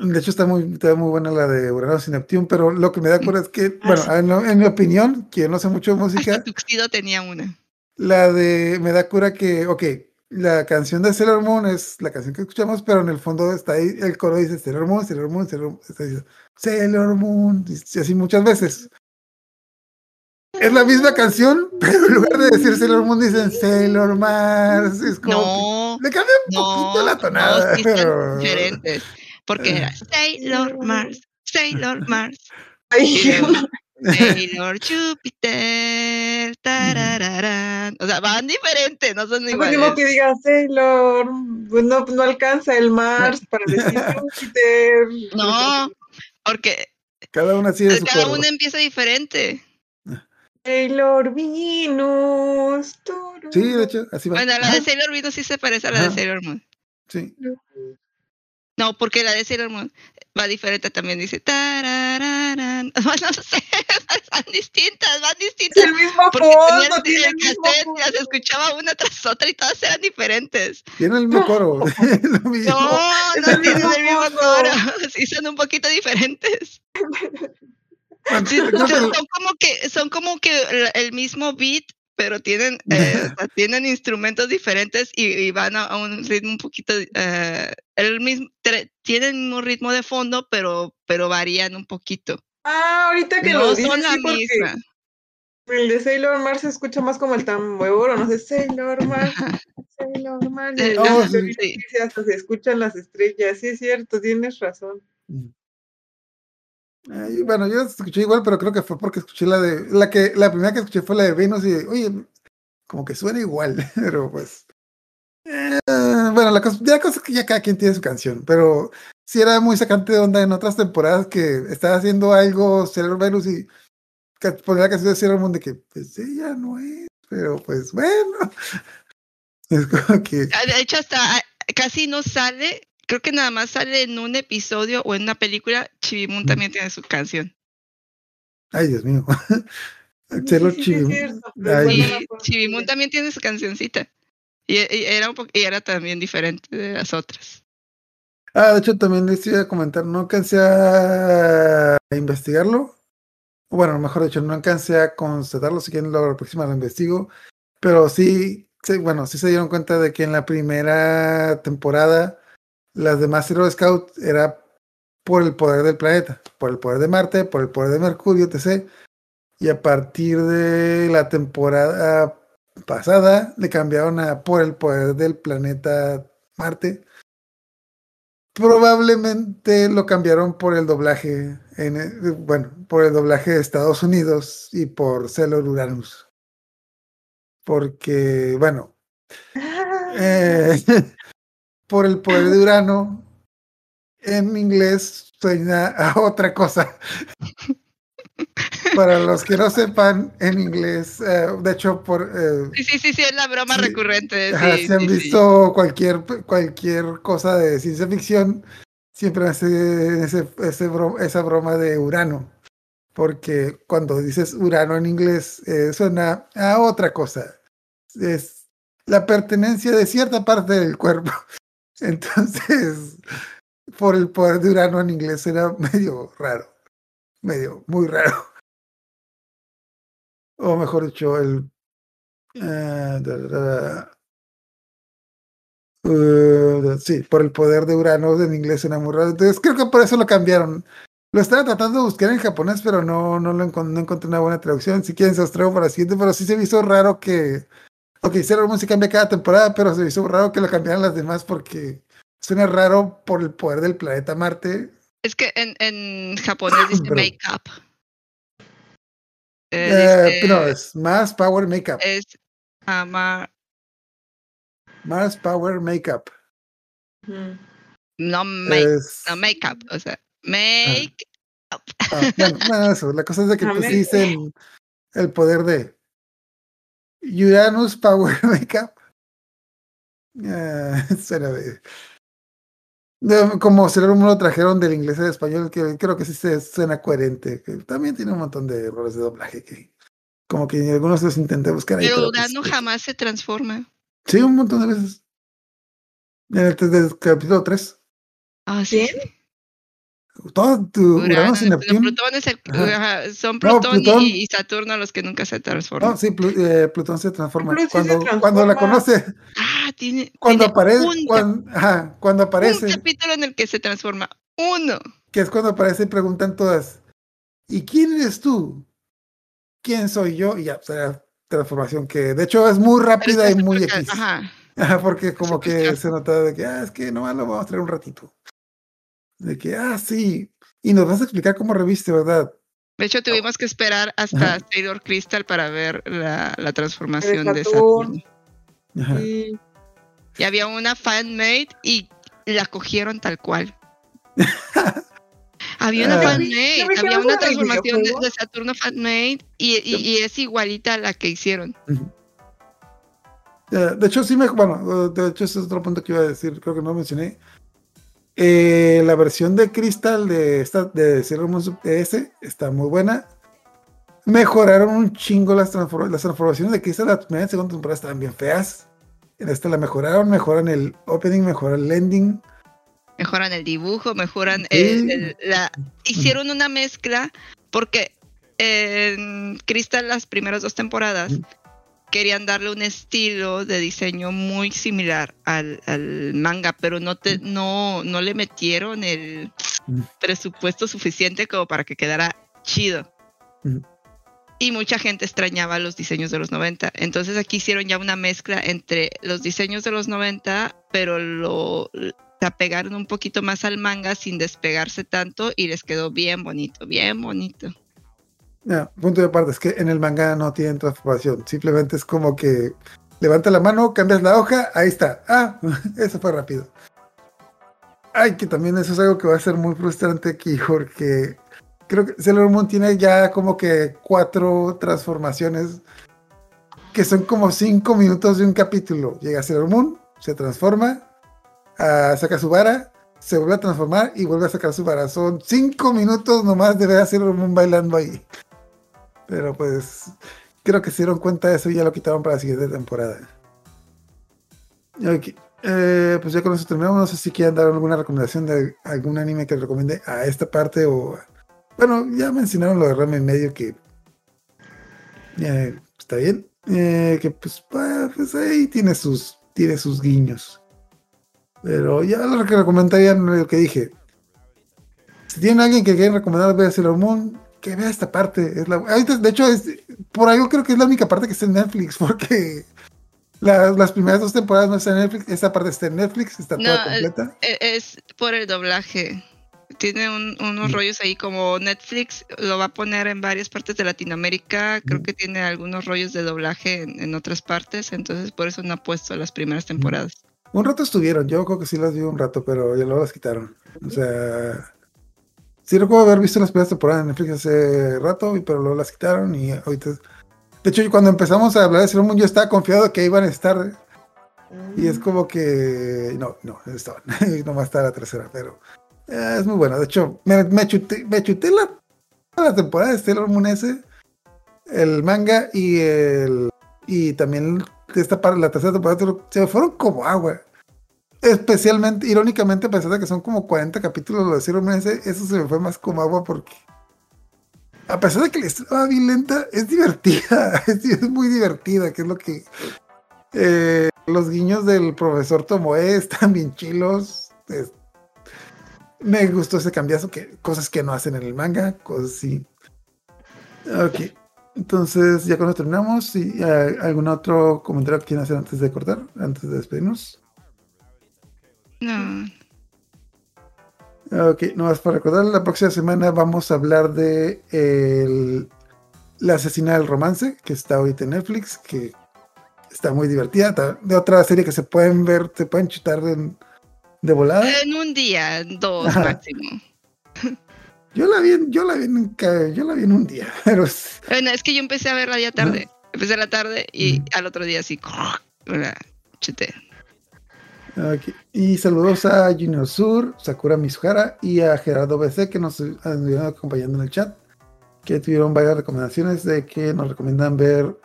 De hecho, está muy, está muy buena la de Uranus y Neptune, pero lo que me da cura es que, bueno, sí. en, mi opinión, que yo no sé mucho de Hasta música, Tuxedo tenía una. la de, me da cura que, ok, la canción de Sailor Moon es la canción que escuchamos, pero en el fondo está ahí, el coro dice Sailor Moon, Sailor Moon, Sailor Moon, Sailor Moon, y así muchas veces. Es la misma canción, pero en lugar de decir Sailor Moon dicen Sailor Mars, es como No, le cambia un poquito la tonada. no, sí están pero- diferentes. Porque era Sailor Mars, Sailor Mars, Sailor Júpiter, tarararán. O sea, van diferentes, no son Lo iguales. último que diga Sailor, pues no, no alcanza el Mars para decir Júpiter. No, porque Cada una sigue su cada una empieza diferente. Sailor Venus. turu. Sí, de hecho, así va. Bueno, la de Sailor Venus sí se parece a la de. Sailor Moon. sí. No, porque la de Sailor Moon va diferente también, dice tarararán. No sé, van distintas, van Es distintas. el mismo Porque tenía fondo, el, tiene el el mismo cassette, fondo. las escuchaba una tras otra y todas eran diferentes. Tiene el mismo coro. No, no el tienen mismo el mismo coro. Sí, son un poquito diferentes. Son, como que, son como que el, el mismo beat, pero tienen, eh, o sea, tienen instrumentos diferentes y, y van a, a un ritmo un poquito, eh, el mismo, tre- tienen el mismo ritmo de fondo, pero, pero varían un poquito. Ah, ahorita que No lo son dices, la sí, porque misma. el de Sailor Mars se escucha más como el tambor, no sé, Sailor Mars, Sailor Mars. Ahorita sí. sí. dice, hasta se escuchan las estrellas, sí es cierto, tienes razón. Ay, bueno, yo escuché igual, pero creo que fue porque escuché la de. La que la primera que escuché fue la de Venus y oye, como que suena igual, pero pues. eh, bueno, la cosa, ya cosa es que ya cada quien tiene su canción, pero sí era muy sacante de onda en otras temporadas que estaba haciendo algo Sailor Venus y ponía la canción de Sailor Moon de que pues ella no es, pero pues bueno. Es como que. Ah, De hecho, hasta ah, casi no sale, creo que nada más sale en un episodio o en una película. Chibimun Mm. también tiene su canción. Ay, Dios mío. Sí, sí, acuerdo Chibimun bien. también tiene su cancioncita. Y, y era un y era también diferente de las otras. Ah, de hecho, también les iba a comentar, no alcancé a investigarlo. Bueno, mejor dicho, no alcancé a constatarlo, si quieren la próxima lo investigo. Pero sí, sí, bueno, sí se dieron cuenta de que en la primera temporada las demás Hero Scout era por el poder del planeta, por el poder de Marte, por el poder de Mercurio, etc. Y a partir de la temporada pasada le cambiaron a por el poder del planeta Marte probablemente lo cambiaron por el doblaje, en, bueno, por el doblaje de Estados Unidos y por Sailor Uranus. Porque, bueno, eh, por el poder de Urano, en inglés suena a otra cosa. Para los que no sepan en inglés, eh, de hecho, por eh, Sí, sí, sí, sí, es la broma Sí. recurrente. sí, si han sí, sí. visto cualquier cualquier cosa de ciencia ficción, siempre hace ese, ese bro- esa broma de Urano. Porque cuando dices Urano en inglés, eh, suena a otra cosa. Es la pertenencia de cierta parte del cuerpo. Entonces, por el poder de Urano en inglés era medio raro. Medio, muy raro. O mejor dicho, el. eh, uh, sí, por el poder de Urano en inglés suena muy raro. Entonces creo que por eso lo cambiaron. Lo estaba tratando de buscar en japonés, pero no, no, lo encon- no encontré una buena traducción. Si quieren, se los traigo para la siguiente, pero sí se me hizo raro que. Ok, Sailor Moon se cambia cada temporada, pero se me hizo raro que lo cambiaran las demás porque suena raro por el poder del planeta Marte. Es que en, en japonés dice Perdón. make up. Eh, Eh, dice- no, es más Power Makeup. es ama, Mars Power Makeup. Ujú. no make, Es, no make up, o sea, make ah, bueno, bueno, eso. La cosa es de que pues, dicen el poder de Uranus Power Makeup. Ah, suena de- como Moon lo trajeron del inglés al español, que creo que sí se suena coherente. que también tiene un montón de errores de doblaje que como que algunos los intenté buscar ahí. pero pero, pues, Urano jamás se transforma. Sí, un montón de veces. En el, desde el capítulo 3. Ah, sí. Todo tu Urano, Urano, y no, Neptuno. Plutón es el, Ajá. ajá, son No, Plutón, y-. Y, Saturno los que nunca se transforman. No, sí, Plu- eh, Plutón se transforma. Plutón sí se cuando, cuando la conoce, Ah, tiene, cuando tiene aparece, un, cuando, ajá, cuando un aparece, capítulo en el que se transforma. Uno. que es cuando aparece y preguntan todas, ¿y quién eres tú? ¿Quién soy yo? Y ya, transformación que de hecho es muy rápida y muy X. Ajá. Ajá, porque como que se nota de que, ah, es que nomás lo vamos a traer un ratito. De que, ah, sí. Y nos vas a explicar cómo reviste, ¿verdad? De hecho, tuvimos que esperar hasta Ajá. Sailor Crystal para ver la, la transformación de Saturn. Saturno. Ajá. Sí. Y había una fanmade y la cogieron tal cual. había una Ah. Yo me había una transformación de, Saturno fanmade y, y, y es igualita a la que hicieron. Eh, de hecho, sí me. Bueno, de hecho, ese es otro punto que iba a decir, creo que no mencioné. Eh, la versión de Crystal de esta de Sailor Moon Sub- S está muy buena. Mejoraron un chingo las, transform- las transformaciones de Crystal. La primera y segunda temporada estaban bien feas. En esta la mejoraron, mejoran el opening, mejoran el ending. Mejoran el dibujo, mejoran Sí. el- el- la... Hicieron una mezcla porque en Crystal las primeras dos temporadas. Querían darle un estilo de diseño muy similar al, al manga, pero no, te, no, no le metieron el Ujú. presupuesto suficiente como para que quedara chido. Ujú. Y mucha gente extrañaba los diseños de los 90. Entonces aquí hicieron ya una mezcla entre los diseños de los 90, pero lo se apegaron un poquito más al manga sin despegarse tanto y les quedó bien bonito, bien bonito. Ya, punto de aparte, es que en el manga no tienen transformación. Simplemente es como que levanta la mano, cambias la hoja, ahí está. Ah, eso fue rápido. Ay, que también eso es algo que va a ser muy frustrante aquí, porque creo que Sailor Moon tiene ya como que cuatro transformaciones que son como cinco minutos de un capítulo. Llega Sailor Moon, se transforma, ah, saca su vara, se vuelve a transformar y vuelve a sacar su vara. Son cinco minutos nomás de ver a Sailor Moon bailando ahí. Pero pues creo que se dieron cuenta de eso y ya lo quitaron para la siguiente temporada. Ok, eh, pues ya con eso terminamos. No sé si quieren dar alguna recomendación de algún anime que recomiende a esta parte o... Bueno, ya mencionaron lo de Rama y medio que... eh, está bien. Eh, que pues, pues ahí tiene sus, tiene sus guiños. Pero ya lo que recomendaría lo que dije. Si tienen alguien que quieren recomendar ver Sailor Moon, que vea esta parte. Es la, de hecho, es, por algo creo que es la única parte que está en Netflix, porque la- las primeras dos temporadas no está en Netflix, esta parte está en Netflix, está No, toda completa. E- Es por el doblaje. Tiene un- unos Mm. rollos ahí como Netflix lo va a poner en varias partes de Latinoamérica. Creo Mm. que tiene algunos rollos de doblaje en, en otras partes. Entonces por eso no ha puesto las primeras temporadas. Un rato estuvieron, yo creo que sí las vi un rato, pero ya luego las quitaron. O sea, sí recuerdo haber visto las primeras temporadas en Netflix hace rato, pero luego las quitaron y ahorita... De hecho, cuando empezamos a hablar de Sailor Moon, yo estaba confiado que iban a estar y es como que. No, no, no estaban. no va a estar la tercera, pero. eh, es muy bueno. De hecho, me, me chuté, me chuté la, la temporada de Sailor Moon S, el manga y el. Y también esta parte, la tercera temporada, se fueron como agua. Especialmente, irónicamente, a pesar de que son como 40 capítulos de Sailor Moon S, eso se me fue más como agua porque. A pesar de que la historia va bien lenta, es divertida. Es, muy divertida, que es lo que. eh, los guiños del profesor Tomoe están bien chilos. me gustó ese cambiazo, que cosas que no hacen en el manga, cosas así. Ok, entonces ya cuando terminamos, ¿y, ¿algún otro comentario que quieran hacer antes de cortar, antes de despedirnos? No. Ok, nomás para recordar, la próxima semana vamos a hablar de el- La asesina del romance, que está ahorita en Netflix, que está muy divertida. De otra serie que se pueden ver, se pueden chutar de, de volada. En un día, dos Ajá. máximo. Yo la vi, en- yo la vi en, un ca- yo la vi en un día, pero es- Bueno, es que yo empecé a verla ya tarde. Empecé a la tarde y al otro día así, la chuté. Y saludos a Junior Sur, Sakura Mizuhara y a Gerardo BC que nos estuvieron acompañando en el chat, que tuvieron varias recomendaciones de que nos recomiendan ver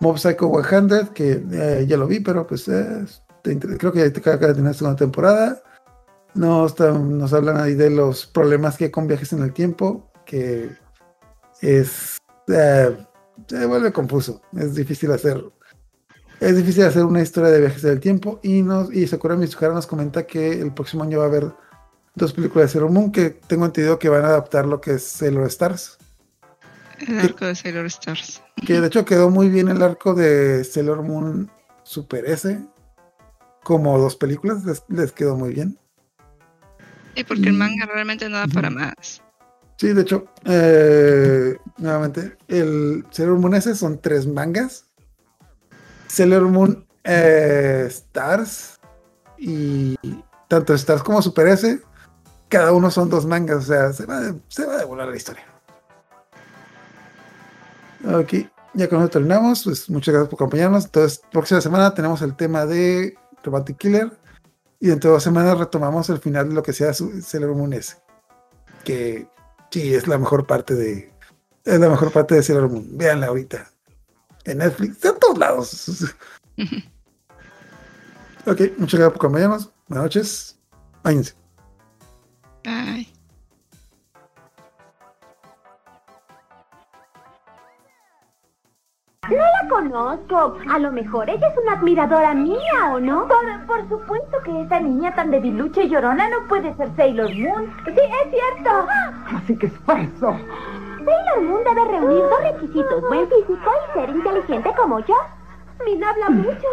Mob Psycho 100, que eh, ya lo vi, pero pues eh, creo que ya acaba de tener segunda temporada. Nos, nos hablan ahí de los problemas que hay con viajes en el tiempo, que es eh, se vuelve confuso, es difícil hacer es difícil hacer una historia de viajes del tiempo y nos y Sakura Mizuhara nos comenta que el próximo año va a haber dos películas de Sailor Moon que tengo entendido que van a adaptar lo que es Sailor Stars, El arco de Sailor Stars. que de hecho quedó muy bien el arco de Sailor Moon Super S como dos películas, les, les quedó muy bien. Sí, porque el manga realmente no da para más. Sí, de hecho, eh, nuevamente, el Sailor Moon S son tres mangas. Sailor eh, Stars y tanto Stars como Super S, cada uno son dos mangas, o sea, se va, se va a devolver la historia. Ok, ya con eso terminamos, pues muchas gracias por acompañarnos. Entonces, próxima semana tenemos el tema de Robotic Killer y dentro de dos semanas retomamos el final de lo que sea su S, que sí es la mejor parte de es la mejor parte de Sailor Moon. Véanla ahorita en Netflix, en todos lados. ok, muchas gracias por acompañarnos. Buenas noches. Báñense. Ay. No la conozco. A lo mejor ella es una admiradora mía, ¿o no? Por, por supuesto que esa niña tan debilucha y llorona no puede ser Sailor Moon. Sí, es cierto. Así que esfuerzo. Sailor Moon debe reunir dos requisitos, buen físico y ser inteligente como yo. Min habla mucho.